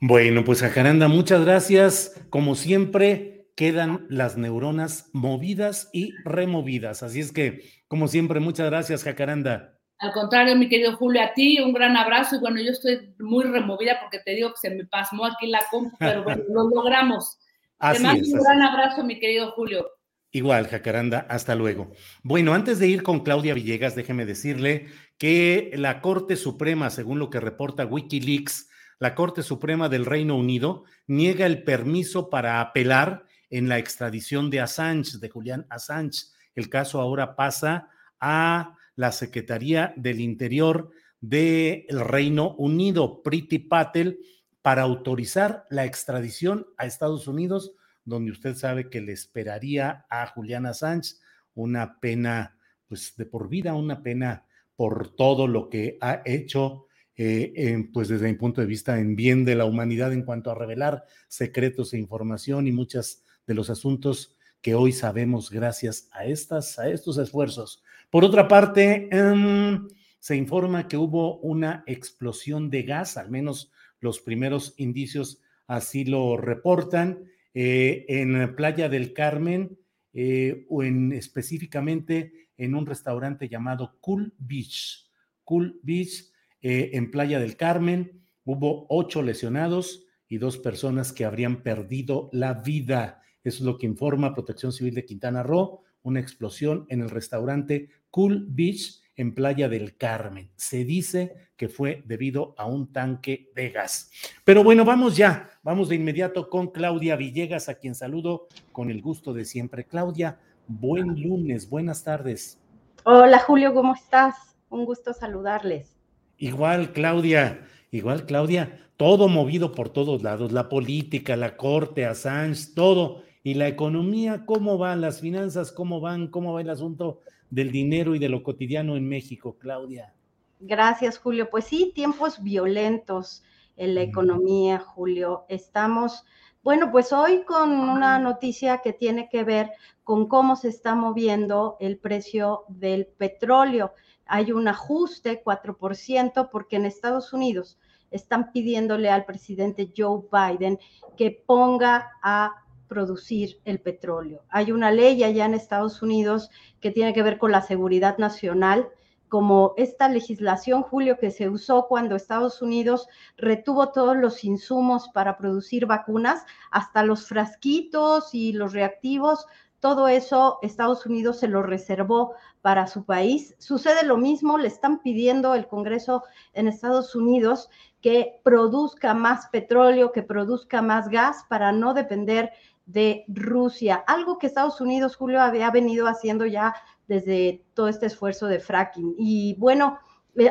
Bueno, pues Jacaranda, muchas gracias. Como siempre, quedan las neuronas movidas y removidas. Así es que, como siempre, muchas gracias, Jacaranda. Al contrario, mi querido Julio, a ti un gran abrazo y bueno, yo estoy muy removida porque te digo que se me pasmó aquí la compu, pero bueno, lo logramos. te mando un gran abrazo, mi querido Julio. Igual, Jacaranda, hasta luego. Bueno, antes de ir con Claudia Villegas, déjeme decirle que la Corte Suprema, según lo que reporta Wikileaks, la Corte Suprema del Reino Unido niega el permiso para apelar en la extradición de Assange, de Julián Assange. El caso ahora pasa a la Secretaría del Interior del Reino Unido, Priti Patel, para autorizar la extradición a Estados Unidos, donde usted sabe que le esperaría a Julián Assange una pena, pues de por vida, una pena por todo lo que ha hecho eh, pues desde mi punto de vista, en bien de la humanidad en cuanto a revelar secretos e información y muchos de los asuntos que hoy sabemos gracias a, estas, a estos esfuerzos. Por otra parte, em, se informa que hubo una explosión de gas, al menos los primeros indicios así lo reportan, eh, en Playa del Carmen, eh, o en, específicamente en un restaurante llamado Cool Beach. Cool Beach, eh, en Playa del Carmen. Hubo ocho lesionados y dos personas que habrían perdido la vida. Eso es lo que informa Protección Civil de Quintana Roo. Una explosión en el restaurante Cool Beach en Playa del Carmen. Se dice que fue debido a un tanque de gas. Pero bueno, vamos ya, vamos de inmediato con Claudia Villegas, a quien saludo con el gusto de siempre. Claudia, buen lunes, buenas tardes. Hola Julio, ¿cómo estás? Un gusto saludarles. Igual, Claudia, igual, Claudia, todo movido por todos lados, la política, la corte, Assange, todo. Y la economía, ¿cómo van? Las finanzas, ¿cómo van? ¿Cómo va el asunto del dinero y de lo cotidiano en México, Claudia? Gracias, Julio. Pues sí, tiempos violentos en la economía, Julio. Estamos, bueno, pues hoy con una noticia que tiene que ver con cómo se está moviendo el precio del petróleo hay un ajuste 4% porque en Estados Unidos están pidiéndole al presidente Joe Biden que ponga a producir el petróleo. Hay una ley allá en Estados Unidos que tiene que ver con la seguridad nacional, como esta legislación, Julio, que se usó cuando Estados Unidos retuvo todos los insumos para producir vacunas, hasta los frasquitos y los reactivos, todo eso Estados Unidos se lo reservó para su país. Sucede lo mismo, le están pidiendo el Congreso en Estados Unidos que produzca más petróleo, que produzca más gas para no depender de Rusia, algo que Estados Unidos, Julio, había venido haciendo ya desde todo este esfuerzo de fracking. Y bueno,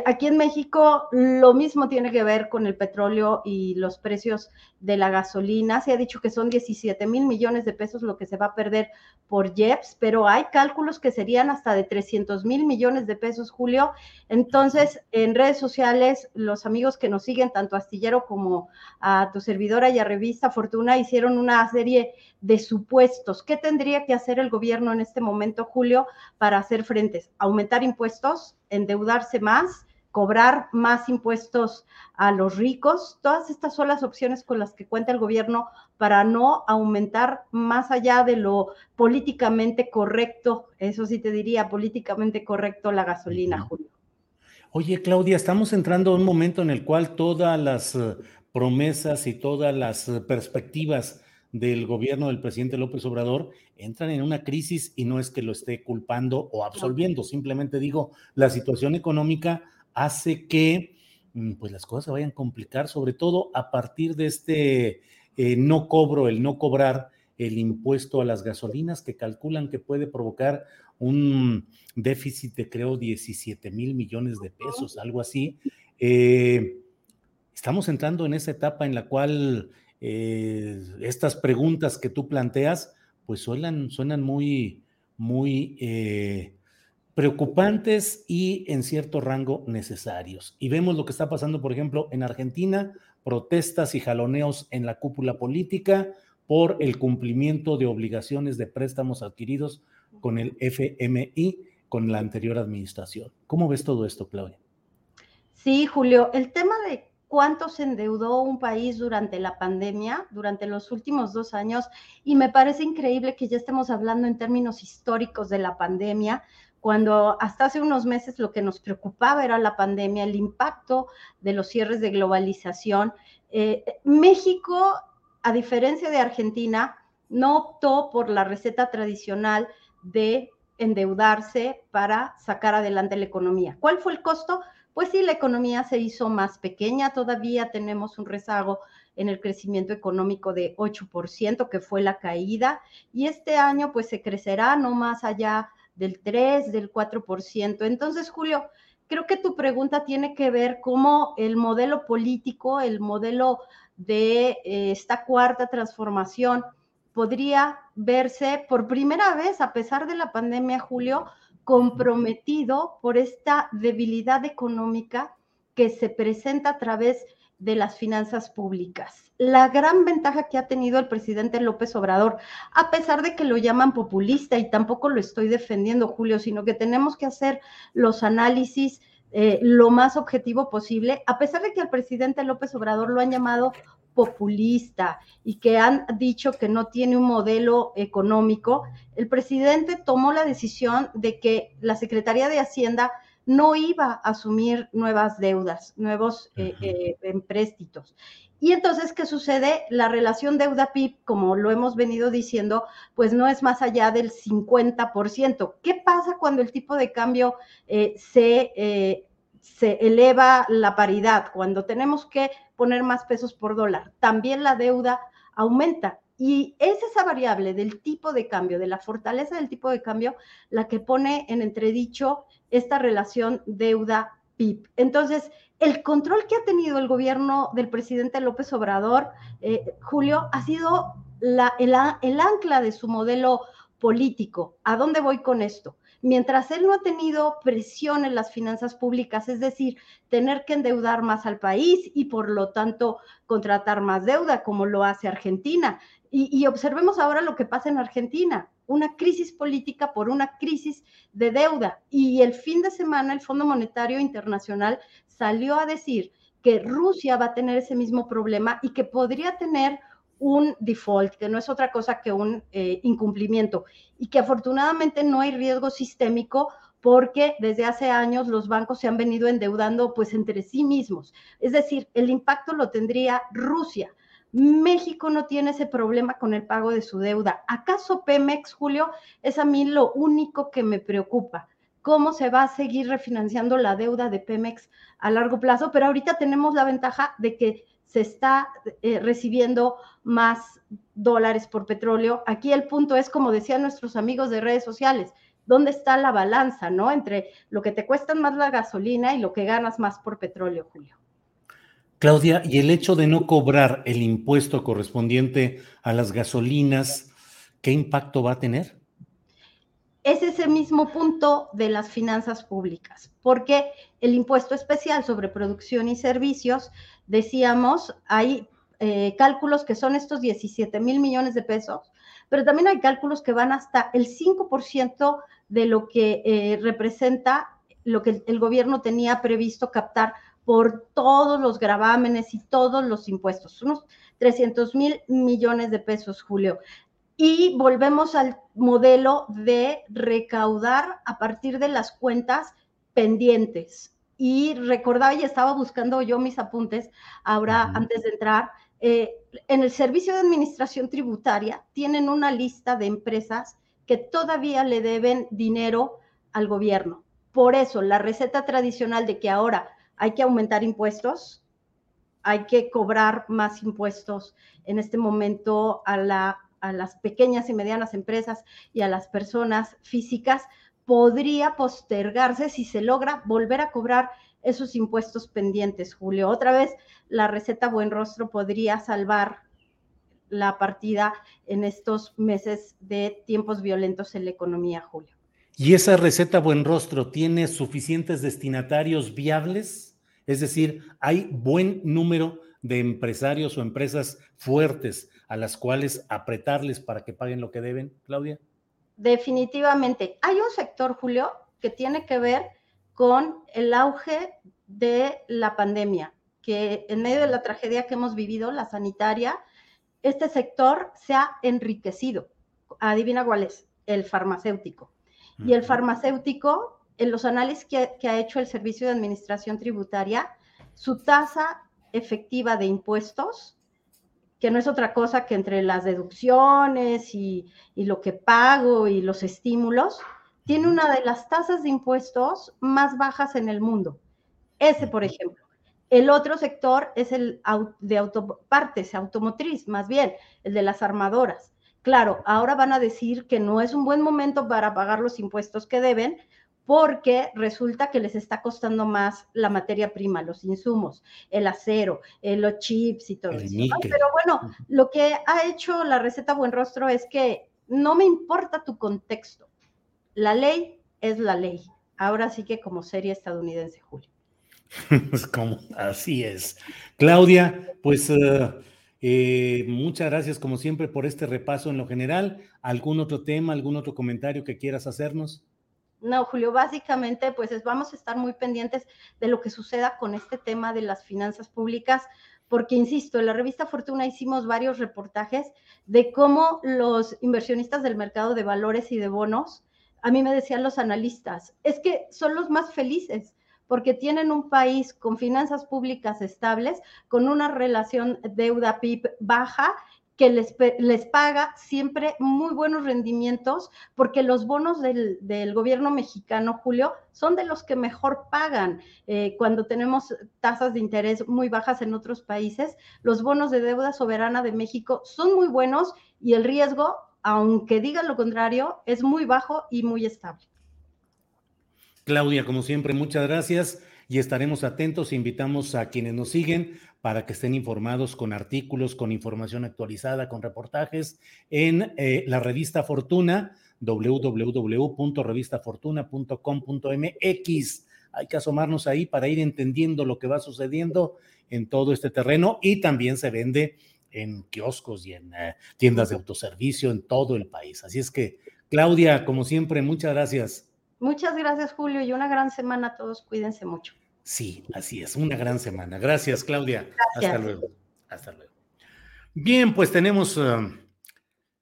aquí en México lo mismo tiene que ver con el petróleo y los precios de la gasolina. Se ha dicho que son 17 mil millones de pesos lo que se va a perder por JEPS, pero hay cálculos que serían hasta de 300 mil millones de pesos, Julio. Entonces, en redes sociales, los amigos que nos siguen, tanto Astillero como a tu servidora y a Revista Fortuna, hicieron una serie de supuestos. ¿Qué tendría que hacer el gobierno en este momento, Julio, para hacer frentes? ¿Aumentar impuestos? Endeudarse más, cobrar más impuestos a los ricos. Todas estas son las opciones con las que cuenta el gobierno para no aumentar más allá de lo políticamente correcto, eso sí te diría, políticamente correcto la gasolina, Julio. Oye, Claudia, estamos entrando a un momento en el cual todas las eh, promesas y todas las eh, perspectivas del gobierno del presidente López Obrador entran en una crisis y no es que lo esté culpando o absolviendo, simplemente digo, la situación económica hace que mm, pues las cosas se vayan a complicar, sobre todo a partir de este eh, no cobro, el no cobrar el impuesto a las gasolinas que calculan que puede provocar un déficit de creo 17 mil millones de pesos, algo así. Eh, estamos entrando en esa etapa en la cual eh, estas preguntas que tú planteas, pues suenan, suenan muy, muy eh, preocupantes y en cierto rango necesarios. Y vemos lo que está pasando, por ejemplo, en Argentina, protestas y jaloneos en la cúpula política por el cumplimiento de obligaciones de préstamos adquiridos con el FMI, con la anterior administración. ¿Cómo ves todo esto, Claudia? Sí, Julio, el tema de cuánto se endeudó un país durante la pandemia, durante los últimos dos años, y me parece increíble que ya estemos hablando en términos históricos de la pandemia, cuando hasta hace unos meses lo que nos preocupaba era la pandemia, el impacto de los cierres de globalización. Eh, México, a diferencia de Argentina, no optó por la receta tradicional de endeudarse para sacar adelante la economía. ¿Cuál fue el costo? Pues sí, la economía se hizo más pequeña, todavía tenemos un rezago en el crecimiento económico de 8%, que fue la caída, y este año pues se crecerá no más allá del 3, del 4%. Entonces, Julio, creo que tu pregunta tiene que ver cómo el modelo político, el modelo de eh, esta cuarta transformación, podría verse por primera vez, a pesar de la pandemia, Julio, comprometido por esta debilidad económica que se presenta a través de las finanzas públicas. La gran ventaja que ha tenido el presidente López Obrador, a pesar de que lo llaman populista y tampoco lo estoy defendiendo, Julio, sino que tenemos que hacer los análisis eh, lo más objetivo posible, a pesar de que al presidente López Obrador lo han llamado populista y que han dicho que no tiene un modelo económico, el presidente tomó la decisión de que la Secretaría de Hacienda no iba a asumir nuevas deudas, nuevos eh, eh, empréstitos. Y entonces, ¿qué sucede? La relación deuda-PIB, como lo hemos venido diciendo, pues no es más allá del 50%. ¿Qué pasa cuando el tipo de cambio eh, se, se eleva la paridad? Cuando tenemos que poner más pesos por dólar, también la deuda aumenta. Y es esa variable del tipo de cambio, de la fortaleza del tipo de cambio, la que pone en entredicho esta relación deuda-PIB. Entonces, el control que ha tenido el gobierno del presidente López Obrador, eh, Julio, ha sido el ancla de su modelo político. ¿A dónde voy con esto? mientras él no ha tenido presión en las finanzas públicas, es decir, tener que endeudar más al país y por lo tanto contratar más deuda, como lo hace Argentina. Y, observemos ahora lo que pasa en Argentina, una crisis política por una crisis de deuda. Y el fin de semana el Fondo Monetario Internacional salió a decir que Rusia va a tener ese mismo problema y que podría tener un default, que no es otra cosa que un eh, incumplimiento, y que afortunadamente no hay riesgo sistémico porque desde hace años los bancos se han venido endeudando pues entre sí mismos. Es decir, el impacto lo tendría Rusia. México no tiene ese problema con el pago de su deuda. ¿Acaso Pemex, Julio? Es a mí lo único que me preocupa. ¿Cómo se va a seguir refinanciando la deuda de Pemex a largo plazo? Pero ahorita tenemos la ventaja de que se está eh, recibiendo más dólares por petróleo. Aquí el punto es, como decían nuestros amigos de redes sociales, ¿dónde está la balanza, no? Entre lo que te cuesta más la gasolina y lo que ganas más por petróleo, Julio. Claudia, y el hecho de no cobrar el impuesto correspondiente a las gasolinas, ¿qué impacto va a tener? Es ese mismo punto de las finanzas públicas, porque el impuesto especial sobre producción y servicios decíamos, hay eh, cálculos que son estos 17 mil millones de pesos, pero también hay cálculos que van hasta el 5% de lo que eh, representa lo que el gobierno tenía previsto captar por todos los gravámenes y todos los impuestos, unos 300 mil millones de pesos, Julio. Y volvemos al modelo de recaudar a partir de las cuentas pendientes y recordaba y estaba buscando yo mis apuntes ahora antes de entrar. Eh, en el Servicio de Administración Tributaria tienen una lista de empresas que todavía le deben dinero al gobierno. Por eso, la receta tradicional de que ahora hay que aumentar impuestos, hay que cobrar más impuestos en este momento a, la, a las pequeñas y medianas empresas y a las personas físicas, podría postergarse si se logra volver a cobrar esos impuestos pendientes, Julio. Otra vez, la receta Buen Rostro podría salvar la partida en estos meses de tiempos violentos en la economía, Julio. ¿Y esa receta Buen Rostro tiene suficientes destinatarios viables? Es decir, ¿hay buen número de empresarios o empresas fuertes a las cuales apretarles para que paguen lo que deben, Claudia? Definitivamente. Hay un sector, Julio, que tiene que ver con el auge de la pandemia. que en medio de la tragedia que hemos vivido, la sanitaria, este sector se ha enriquecido. Adivina cuál es, el farmacéutico. Y el farmacéutico, en los análisis que, que ha hecho el Servicio de Administración Tributaria, su tasa efectiva de impuestos que no es otra cosa que entre las deducciones y, lo que pago y los estímulos, tiene una de las tasas de impuestos más bajas en el mundo. Ese, por ejemplo. El otro sector es el de autopartes, automotriz, más bien, el de las armadoras. Claro, ahora van a decir que no es un buen momento para pagar los impuestos que deben, porque resulta que les está costando más la materia prima, los insumos, el acero, eh, los chips y todo eso. Pero bueno, lo que ha hecho la receta Buen Rostro es que no me importa tu contexto. La ley es la ley. Ahora sí que como serie estadounidense, Julio. como, así es. Claudia, pues eh, eh, muchas gracias como siempre por este repaso en lo general. ¿Algún otro tema, algún otro comentario que quieras hacernos? No, Julio, básicamente pues vamos a estar muy pendientes de lo que suceda con este tema de las finanzas públicas, porque, insisto, en la revista Fortuna hicimos varios reportajes de cómo los inversionistas del mercado de valores y de bonos, a mí me decían los analistas, es que son los más felices porque tienen un país con finanzas públicas estables, con una relación deuda-PIB baja que les, les, paga siempre muy buenos rendimientos, porque los bonos del, gobierno mexicano, Julio, son de los que mejor pagan. Eh, cuando tenemos tasas de interés muy bajas en otros países, los bonos de deuda soberana de México son muy buenos y el riesgo, aunque digan lo contrario, es muy bajo y muy estable. Claudia, como siempre, muchas gracias y estaremos atentos. e Invitamos a quienes nos siguen para que estén informados con artículos, con información actualizada, con reportajes en eh, la revista Fortuna, www.revistafortuna.com.mx. Hay que asomarnos ahí para ir entendiendo lo que va sucediendo en todo este terreno y también se vende en kioscos y en eh, tiendas de autoservicio en todo el país. Así es que, Claudia, como siempre, muchas gracias. Muchas gracias, Julio, y una gran semana a todos. Cuídense mucho. Sí, así es, una gran semana. Gracias, Claudia. Hasta luego. Hasta luego. Bien, pues tenemos... Um,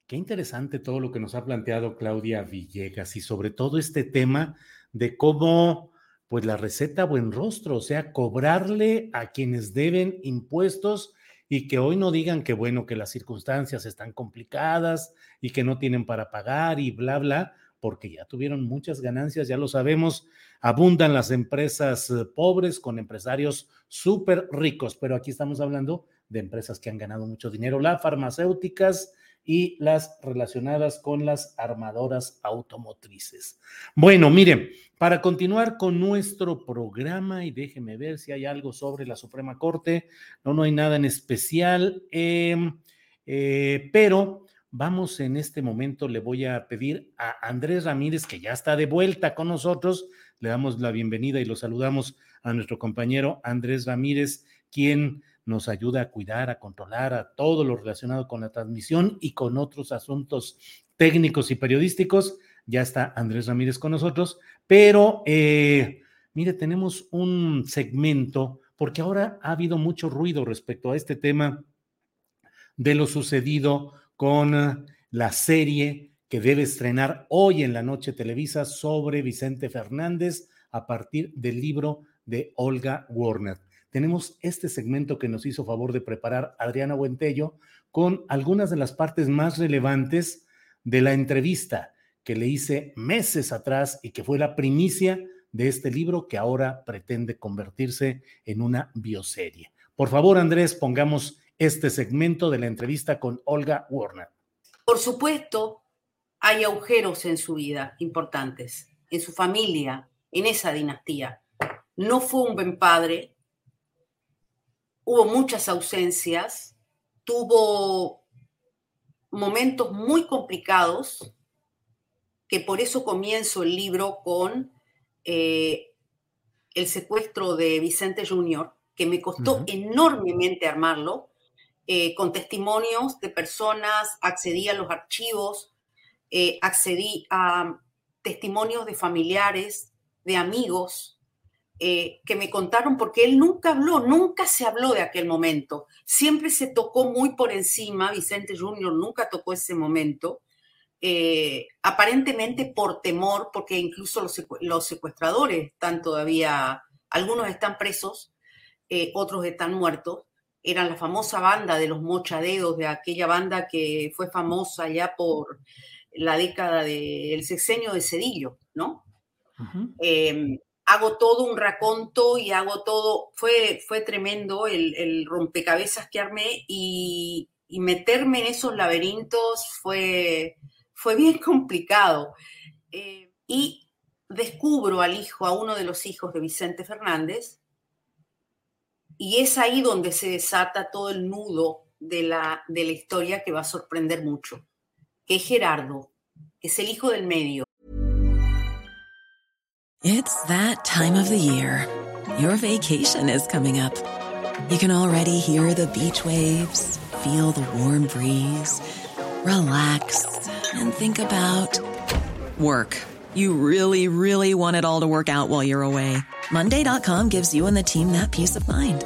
qué interesante todo lo que nos ha planteado Claudia Villegas y sobre todo este tema de cómo, pues la receta buen rostro, o sea, cobrarle a quienes deben impuestos y que hoy no digan que bueno, que las circunstancias están complicadas y que no tienen para pagar y bla, bla, porque ya tuvieron muchas ganancias, ya lo sabemos, abundan las empresas eh, pobres con empresarios súper ricos, pero aquí estamos hablando de empresas que han ganado mucho dinero, las farmacéuticas y las relacionadas con las armadoras automotrices. Bueno, miren, para continuar con nuestro programa, y déjenme ver si hay algo sobre la Suprema Corte, no, no hay nada en especial, em, eh, pero Vamos en este momento, le voy a pedir a Andrés Ramírez, que ya está de vuelta con nosotros, le damos la bienvenida y lo saludamos a nuestro compañero Andrés Ramírez, quien nos ayuda a cuidar, a controlar a todo lo relacionado con la transmisión y con otros asuntos técnicos y periodísticos. Ya está Andrés Ramírez con nosotros, pero eh, mire, tenemos un segmento, porque ahora ha habido mucho ruido respecto a este tema de lo sucedido con la serie que debe estrenar hoy en la noche Televisa sobre Vicente Fernández a partir del libro de Olga Warner. Tenemos este segmento que nos hizo favor de preparar Adriana Buentello con algunas de las partes más relevantes de la entrevista que le hice meses atrás y que fue la primicia de este libro que ahora pretende convertirse en una bioserie. Por favor, Andrés, pongamos este segmento de la entrevista con Olga Warner. Por supuesto, hay agujeros en su vida importantes, en su familia, en esa dinastía. No fue un buen padre, hubo muchas ausencias, tuvo momentos muy complicados, que por eso comienzo el libro con eh, el secuestro de Vicente Jr., que me costó enormemente armarlo, eh, con testimonios de personas, accedí a los archivos, eh, accedí a testimonios de familiares, de amigos, eh, que me contaron, porque él nunca habló, nunca se habló de aquel momento. Siempre se tocó muy por encima, Vicente Junior nunca tocó ese momento, aparentemente por temor, porque incluso los, secuestradores están todavía, algunos están presos, otros están muertos. Eran la famosa banda de los mochadeos, de aquella banda que fue famosa ya por la década del sexenio de Cedillo, ¿no? Em, hago todo un raconto y hago todo, fue, fue tremendo el, rompecabezas que armé y, meterme en esos laberintos fue, fue bien complicado. Eh, y descubro al hijo, a uno de los hijos de Vicente Fernández, y es ahí donde se desata todo el nudo de la, historia que va a sorprender mucho, que es Gerardo, que es el hijo del medio. It's that time of the year. Your vacation is coming up. You can already hear the beach waves, feel the warm breeze, relax and think about work. You really, really want it all to work out while you're away. Monday.com gives you and the team that peace of mind.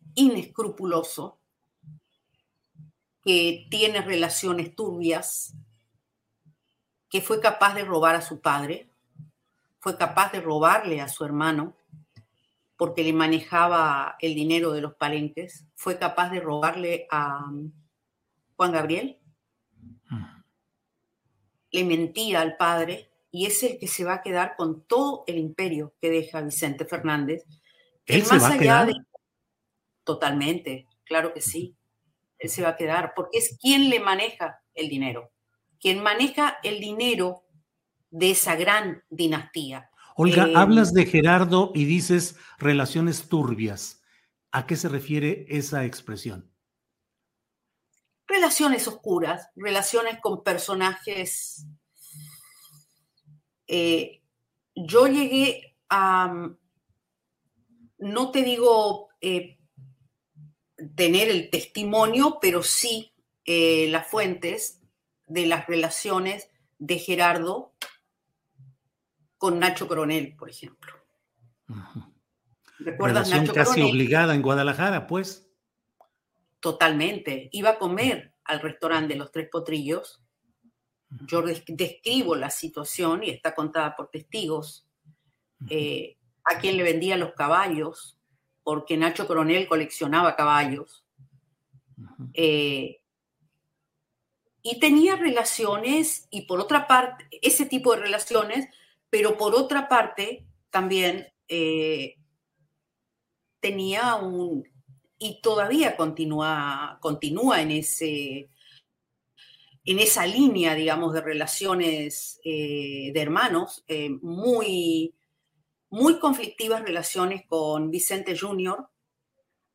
inescrupuloso, que tiene relaciones turbias, que fue capaz de robar a su padre, fue capaz de robarle a su hermano porque le manejaba el dinero de los palenques, fue capaz de robarle a um, Juan Gabriel, le mentía al padre y es el que se va a quedar con todo el imperio que deja Vicente Fernández. Él más allá de Totalmente, claro que sí. Él se va a quedar porque es quien le maneja el dinero, quien maneja el dinero de esa gran dinastía. Olga, em, hablas de Gerardo y dices relaciones turbias. ¿A qué se refiere esa expresión? Relaciones oscuras, relaciones con personajes. Eh, yo llegué a, no te digo eh, tener el testimonio, pero sí eh, las fuentes de las relaciones de Gerardo con Nacho Coronel, por ejemplo. ¿Recuerdas Nacho casi obligada en Guadalajara, pues. Totalmente. Iba a comer al restaurante de los Tres Potrillos. Yo describo la situación y está contada por testigos. Eh, a quien le vendía los caballos, porque Nacho Coronel coleccionaba caballos. Eh, y tenía relaciones, y por otra parte, ese tipo de relaciones, pero por otra parte también eh, tenía un, y todavía continúa, continúa en, ese, en esa línea, digamos, de relaciones eh, de hermanos, muy, muy conflictivas relaciones con Vicente Junior,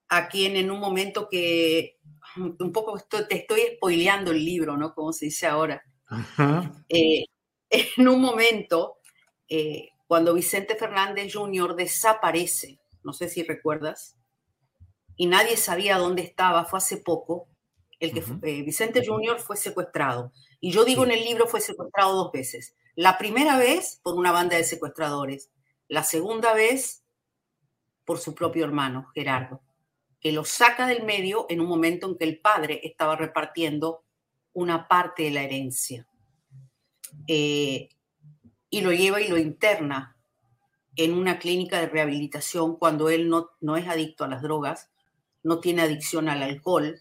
a quien en un momento que un poco te estoy spoileando el libro, ¿no? Como se dice ahora. Eh, en un momento, eh, cuando Vicente Fernández Jr. desaparece, no sé si recuerdas, y nadie sabía dónde estaba, fue hace poco, el que eh, Vicente Jr. fue secuestrado. Y yo digo en el libro fue secuestrado dos veces. La primera vez por una banda de secuestradores la segunda vez por su propio hermano, Gerardo, que lo saca del medio en un momento en que el padre estaba repartiendo una parte de la herencia. Eh, y lo lleva y lo interna en una clínica de rehabilitación cuando él no, no es adicto a las drogas, no tiene adicción al alcohol.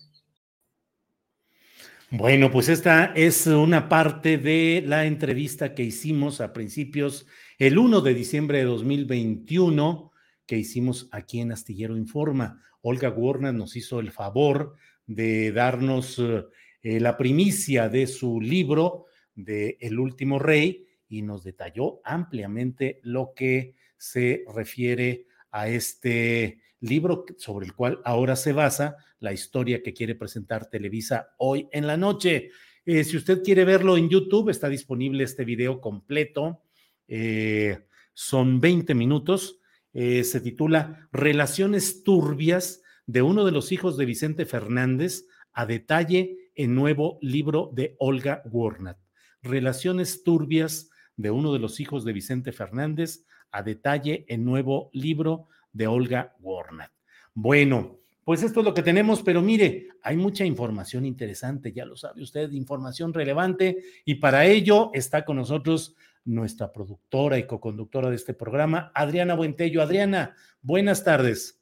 Bueno, pues esta es una parte de la entrevista que hicimos a principios, el 1 de diciembre de 2021, que hicimos aquí en Astillero Informa. Olga Warner nos hizo el favor de darnos eh, la primicia de su libro de El último rey y nos detalló ampliamente lo que se refiere a este libro sobre el cual ahora se basa la historia que quiere presentar Televisa hoy en la noche. Eh, si usted quiere verlo en YouTube, está disponible este video completo. Eh, son 20 minutos. Eh, se titula Relaciones turbias de uno de los hijos de Vicente Fernández a detalle en nuevo libro de Olga Warnat. Relaciones turbias de uno de los hijos de Vicente Fernández a detalle en nuevo libro de Olga Warnat. Bueno, pues esto es lo que tenemos, pero mire, hay mucha información interesante, ya lo sabe usted, información relevante, y para ello está con nosotros nuestra productora y coconductora de este programa, Adriana Buentello. Adriana, buenas tardes.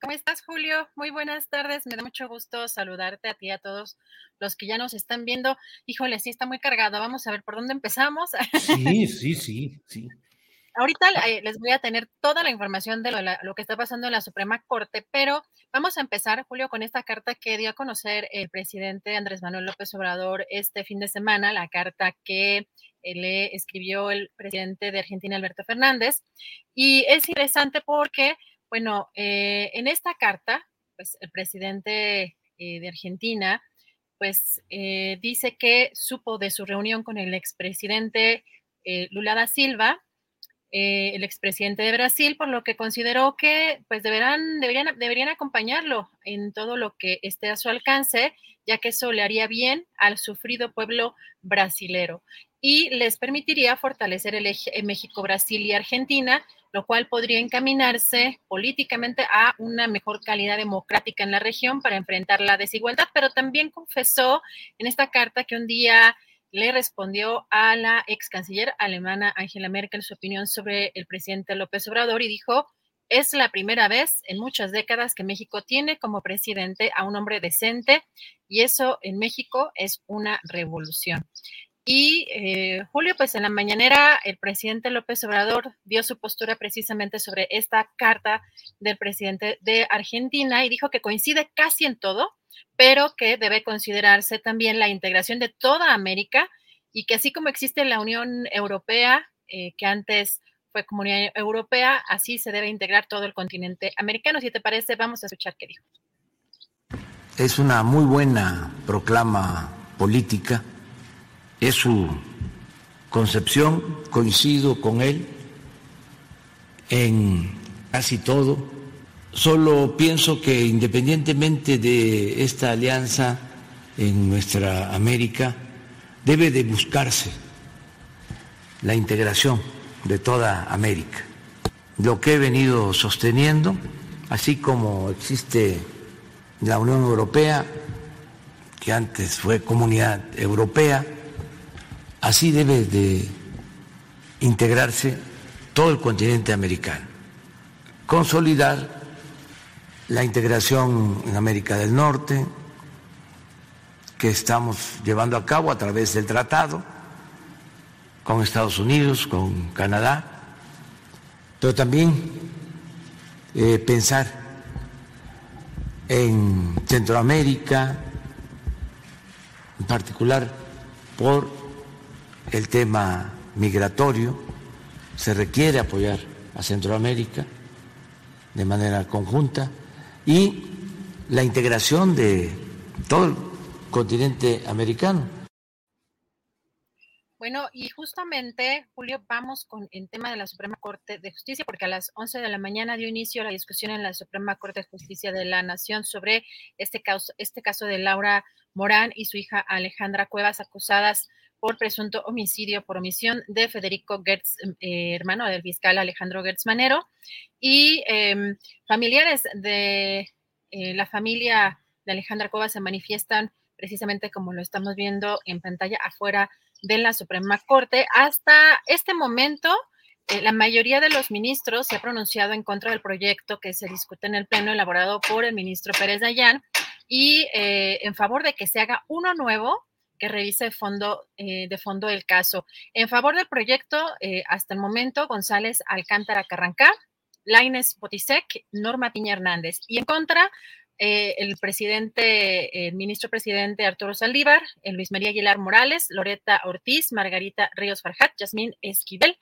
¿Cómo estás, Julio? Muy buenas tardes. Me da mucho gusto saludarte a ti y a todos los que ya nos están viendo. Híjole, sí está muy cargado. Vamos a ver por dónde empezamos. Sí, sí, sí, sí. Ahorita eh, les voy a tener toda la información de lo, que está pasando en la Suprema Corte, pero vamos a empezar, Julio, con esta carta que dio a conocer el presidente Andrés Manuel López Obrador este fin de semana, la carta que eh, le escribió el presidente de Argentina, Alberto Fernández. Y es interesante porque, bueno, eh, en esta carta, pues el presidente de Argentina, pues dice que supo de su reunión con el expresidente Lula da Silva, eh, el expresidente de Brasil, por lo que consideró que pues deberán, deberían, deberían acompañarlo en todo lo que esté a su alcance, ya que eso le haría bien al sufrido pueblo brasilero. Y les permitiría fortalecer el eje México, Brasil y Argentina, lo cual podría encaminarse políticamente a una mejor calidad democrática en la región para enfrentar la desigualdad, pero también confesó en esta carta que un día le respondió a la ex canciller alemana Angela Merkel su opinión sobre el presidente López Obrador y dijo, es la primera vez en muchas décadas que México tiene como presidente a un hombre decente y eso en México es una revolución. Y eh, Julio, pues en la mañanera el presidente López Obrador dio su postura precisamente sobre esta carta del presidente de Argentina y dijo que coincide casi en todo, pero que debe considerarse también la integración de toda América y que así como existe la Unión Europea, eh, que antes fue Comunidad Europea, así se debe integrar todo el continente americano. Si te parece, vamos a escuchar qué dijo. Es una muy buena proclama política, es su concepción, coincido con él en casi todo Solo pienso que independientemente de esta alianza en nuestra América, debe de buscarse la integración de toda América. Lo que he venido sosteniendo, así como existe la Unión Europea, que antes fue Comunidad Europea, así debe de integrarse todo el continente americano, consolidar la integración en América del Norte, que estamos llevando a cabo a través del tratado con Estados Unidos, con Canadá, pero también eh, pensar en Centroamérica, en particular por el tema migratorio, se requiere apoyar a Centroamérica de manera conjunta y la integración de todo el continente americano. Bueno, y justamente, Julio, vamos con el tema de la Suprema Corte de Justicia, porque a las 11 de la mañana dio inicio la discusión en la Suprema Corte de Justicia de la Nación sobre este caso, este caso de Laura Morán y su hija Alejandra Cuevas, acusadas por presunto homicidio por omisión de Federico Gertz, eh, hermano del fiscal Alejandro Gertz Manero, y em, familiares de eh, la familia de Alejandra Cuevas se manifiestan precisamente como lo estamos viendo en pantalla afuera de la Suprema Corte. Hasta este momento, eh, la mayoría de los ministros se ha pronunciado en contra del proyecto que se discute en el Pleno elaborado por el ministro Pérez Dayán y en favor de que se haga uno nuevo que revise fondo, eh, de fondo el caso. En favor del proyecto, eh, hasta el momento, González Alcántara Carrancá, Laines Potisek, Norma Piña Hernández. Y en contra, el presidente, el ministro presidente Arturo Saldívar, Luis María Aguilar Morales, Loreta Ortiz, Margarita Ríos Farjat, Yasmín Esquivel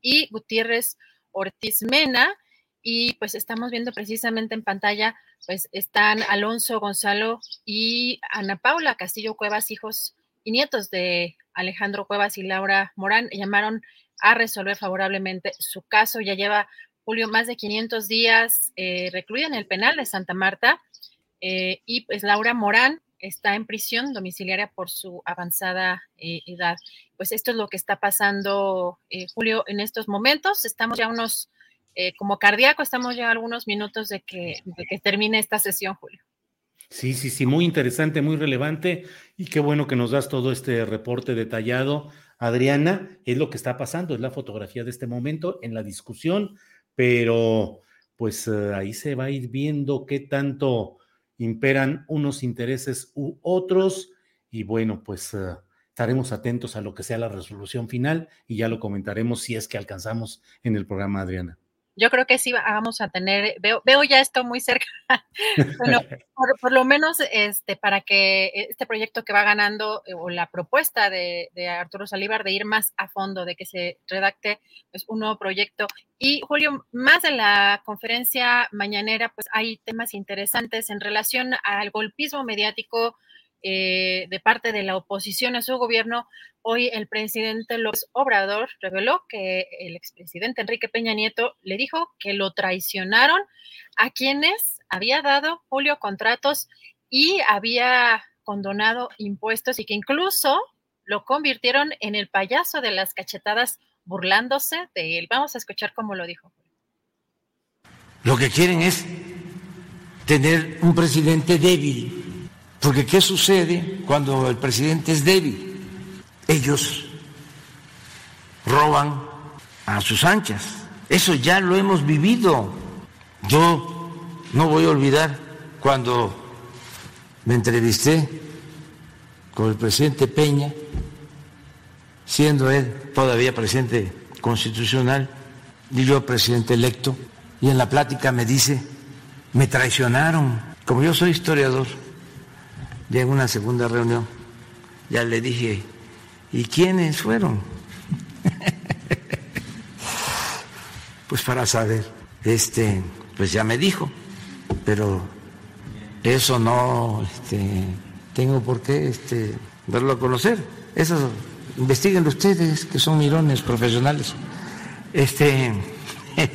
y Gutiérrez Ortiz Mena. Y pues estamos viendo precisamente en pantalla, pues están Alonso Gonzalo y Ana Paula Castillo Cuevas, hijos y nietos de Alejandro Cuevas y Laura Morán, llamaron a resolver favorablemente su caso. Ya lleva Julio más de 500 días eh, recluida en el penal de Santa Marta eh, y pues Laura Morán está en prisión domiciliaria por su avanzada eh, edad. Pues esto es lo que está pasando, Julio, en estos momentos. Estamos ya unos eh, como cardíaco estamos ya algunos minutos de que, que termine esta sesión, Julio. Sí, sí, sí, muy interesante, muy relevante y qué bueno que nos das todo este reporte detallado. Adriana, es lo que está pasando, es la fotografía de este momento en la discusión, pero pues eh, ahí se va a ir viendo qué tanto imperan unos intereses u otros y bueno, pues eh, estaremos atentos a lo que sea la resolución final y ya lo comentaremos si es que alcanzamos en el programa, Adriana yo creo que sí vamos a tener, veo, veo ya esto muy cerca, bueno, por, lo menos este, para que este proyecto que va ganando eh, o la propuesta de, Arturo Salívar de ir más a fondo, de que se redacte pues, un nuevo proyecto. Y Julio, más en la conferencia mañanera, pues hay temas interesantes en relación al golpismo mediático eh, de parte de la oposición a su gobierno, hoy el presidente López Obrador reveló que el expresidente Enrique Peña Nieto le dijo que lo traicionaron a quienes había dado Julio contratos y había condonado impuestos y que incluso lo convirtieron en el payaso de las cachetadas burlándose de él. Vamos a escuchar cómo lo dijo. Lo que quieren es tener un presidente débil porque ¿qué sucede cuando el presidente es débil? Ellos roban a sus anchas. Eso ya lo hemos vivido. Yo no voy a olvidar cuando me entrevisté con el presidente Peña, siendo él todavía presidente constitucional y yo presidente electo, y en la plática me dice, me traicionaron. Como yo soy historiador, ya en una segunda reunión, ya le dije, ¿y quiénes fueron? pues para saber, este, pues ya me dijo, pero eso no este, tengo por qué este, darlo a conocer. Eso investiguen ustedes, que son mirones profesionales. Este,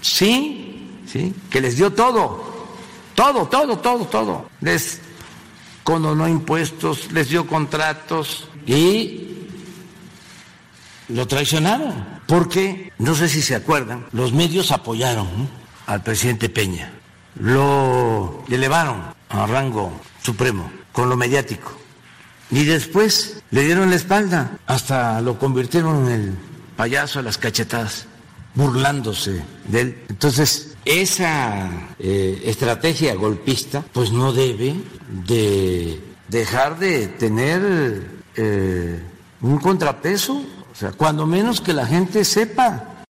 sí, sí, que les dio todo, todo, todo, todo, todo. Les no impuestos, les dio contratos. Y lo traicionaron. Porque, no sé si se acuerdan, los medios apoyaron al presidente Peña, lo elevaron a rango supremo con lo mediático. Y después le dieron la espalda, hasta lo convirtieron en el payaso a las cachetadas, burlándose de él. Entonces, esa eh, estrategia golpista pues no debe de dejar de tener eh, un contrapeso, o sea, cuando menos que la gente sepa.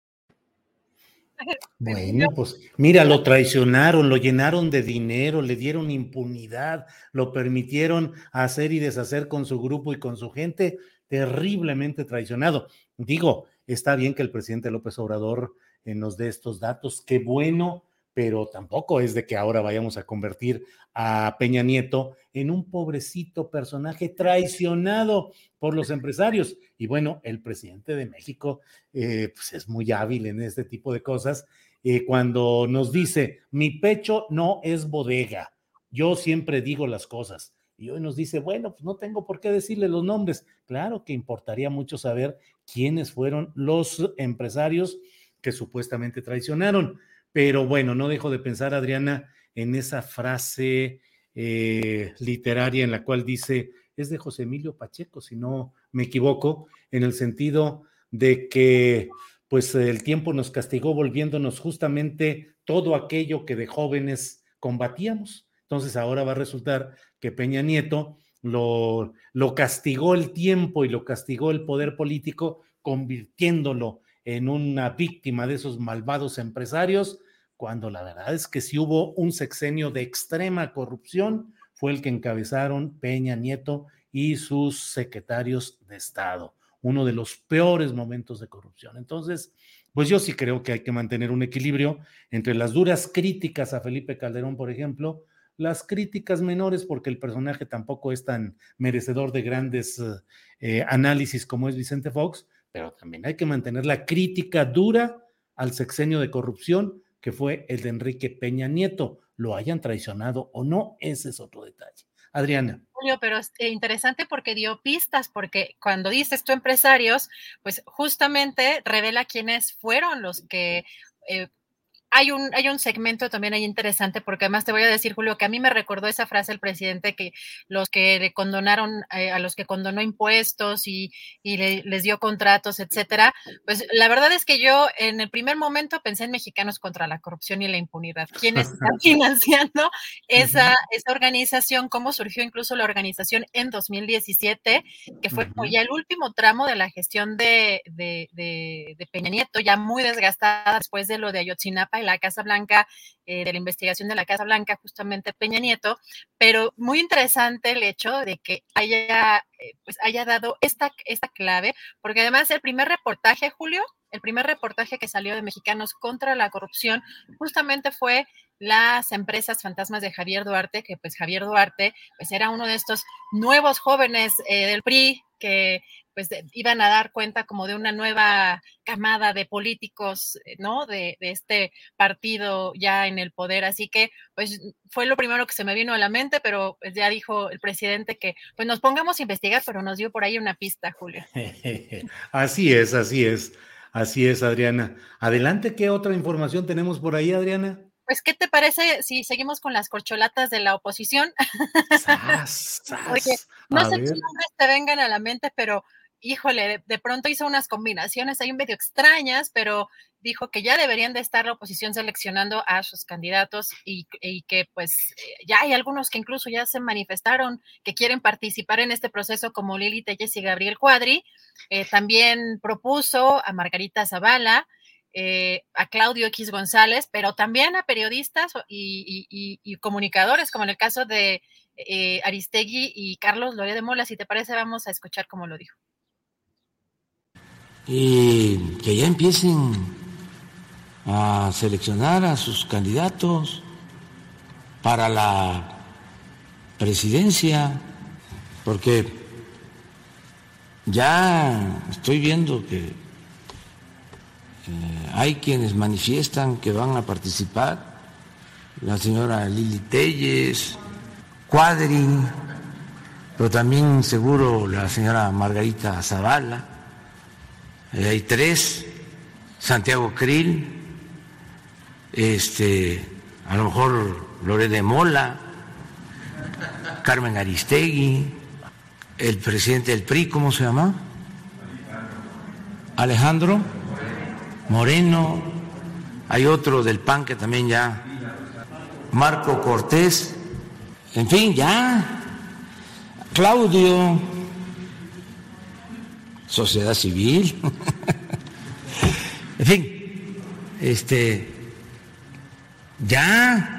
Bueno, pues mira, lo traicionaron, lo llenaron de dinero, le dieron impunidad, lo permitieron hacer y deshacer con su grupo y con su gente, terriblemente traicionado. Digo, está bien que el presidente López Obrador nos dé estos datos. Qué bueno, pero tampoco es de que ahora vayamos a convertir a Peña Nieto en un pobrecito personaje traicionado por los empresarios. Y bueno, el presidente de México eh, pues es muy hábil en este tipo de cosas. Eh, cuando nos dice, mi pecho no es bodega, yo siempre digo las cosas. Y hoy nos dice, bueno, pues no tengo por qué decirle los nombres. Claro que importaría mucho saber quiénes fueron los empresarios que supuestamente traicionaron. Pero bueno, no dejo de pensar, Adriana, en esa frase eh, literaria en la cual dice, es de José Emilio Pacheco, si no me equivoco, en el sentido de que pues el tiempo nos castigó volviéndonos justamente todo aquello que de jóvenes combatíamos. Entonces ahora va a resultar que Peña Nieto lo, lo castigó el tiempo y lo castigó el poder político, convirtiéndolo en una víctima de esos malvados empresarios, cuando la verdad es que si hubo un sexenio de extrema corrupción, fue el que encabezaron Peña Nieto y sus secretarios de Estado, uno de los peores momentos de corrupción. Entonces, pues yo sí creo que hay que mantener un equilibrio entre las duras críticas a Felipe Calderón, por ejemplo, las críticas menores, porque el personaje tampoco es tan merecedor de grandes eh, análisis como es Vicente Fox, pero también hay que mantener la crítica dura al sexenio de corrupción que fue el de Enrique Peña Nieto. Lo hayan traicionado o no, ese es otro detalle. Adriana. Julio, pero es eh, interesante porque dio pistas, porque cuando dice esto empresarios, pues justamente revela quiénes fueron los que eh, hay un, hay un segmento también ahí interesante, porque además te voy a decir, Julio, que a mí me recordó esa frase el presidente que los que le condonaron, eh, a los que condonó impuestos y, y les dio contratos, etcétera. Pues la verdad es que yo en el primer momento pensé en mexicanos contra la corrupción y la impunidad. ¿Quiénes están financiando esa, esa organización? ¿Cómo surgió incluso la organización en 2017? Que fue como ya el último tramo de la gestión de, de, de, de Peña Nieto, ya muy desgastada después de lo de Ayotzinapa la Casa Blanca, eh, de la investigación de la Casa Blanca, justamente Peña Nieto, pero muy interesante el hecho de que haya, eh, pues haya dado esta, esta clave, porque además el primer reportaje, Julio, el primer reportaje que salió de Mexicanos contra la corrupción justamente fue las empresas fantasmas de Javier Duarte, que pues Javier Duarte pues era uno de estos nuevos jóvenes eh, del PRI que pues iban a dar cuenta como de una nueva camada de políticos, eh, ¿no? De, este partido ya en el poder. Así que, pues fue lo primero que se me vino a la mente, pero pues, ya dijo el presidente que pues nos pongamos a investigar, pero nos dio por ahí una pista, Julio. así es, así es, así es, Adriana. Adelante, ¿qué otra información tenemos por ahí, Adriana? Pues, ¿qué te parece si seguimos con las corcholatas de la oposición? no sé qué nombres te vengan a la mente, pero híjole, de, pronto hizo unas combinaciones ahí medio extrañas, pero dijo que ya deberían de estar la oposición seleccionando a sus candidatos y, que pues eh, ya hay algunos que incluso ya se manifestaron que quieren participar en este proceso como Lili Telles y Gabriel Cuadri. Eh, también propuso a Margarita Zavala, eh, a Claudio X González, pero también a periodistas y, comunicadores, como en el caso de Aristegui y Carlos Lorea de Mola. Si te parece, vamos a escuchar cómo lo dijo y que ya empiecen a seleccionar a sus candidatos para la presidencia, porque ya estoy viendo que eh, hay quienes manifiestan que van a participar, la señora Lili Telles, Cuadri, pero también seguro la señora Margarita Zavala hay tres, Santiago Krill, este, a lo mejor Lorena Mola, Carmen Aristegui, el presidente del PRI, ¿cómo se llama? Alejandro Moreno, hay otro del PAN que también ya, Marco Cortés, en fin, ya, Claudio sociedad civil, en fin, este, ya,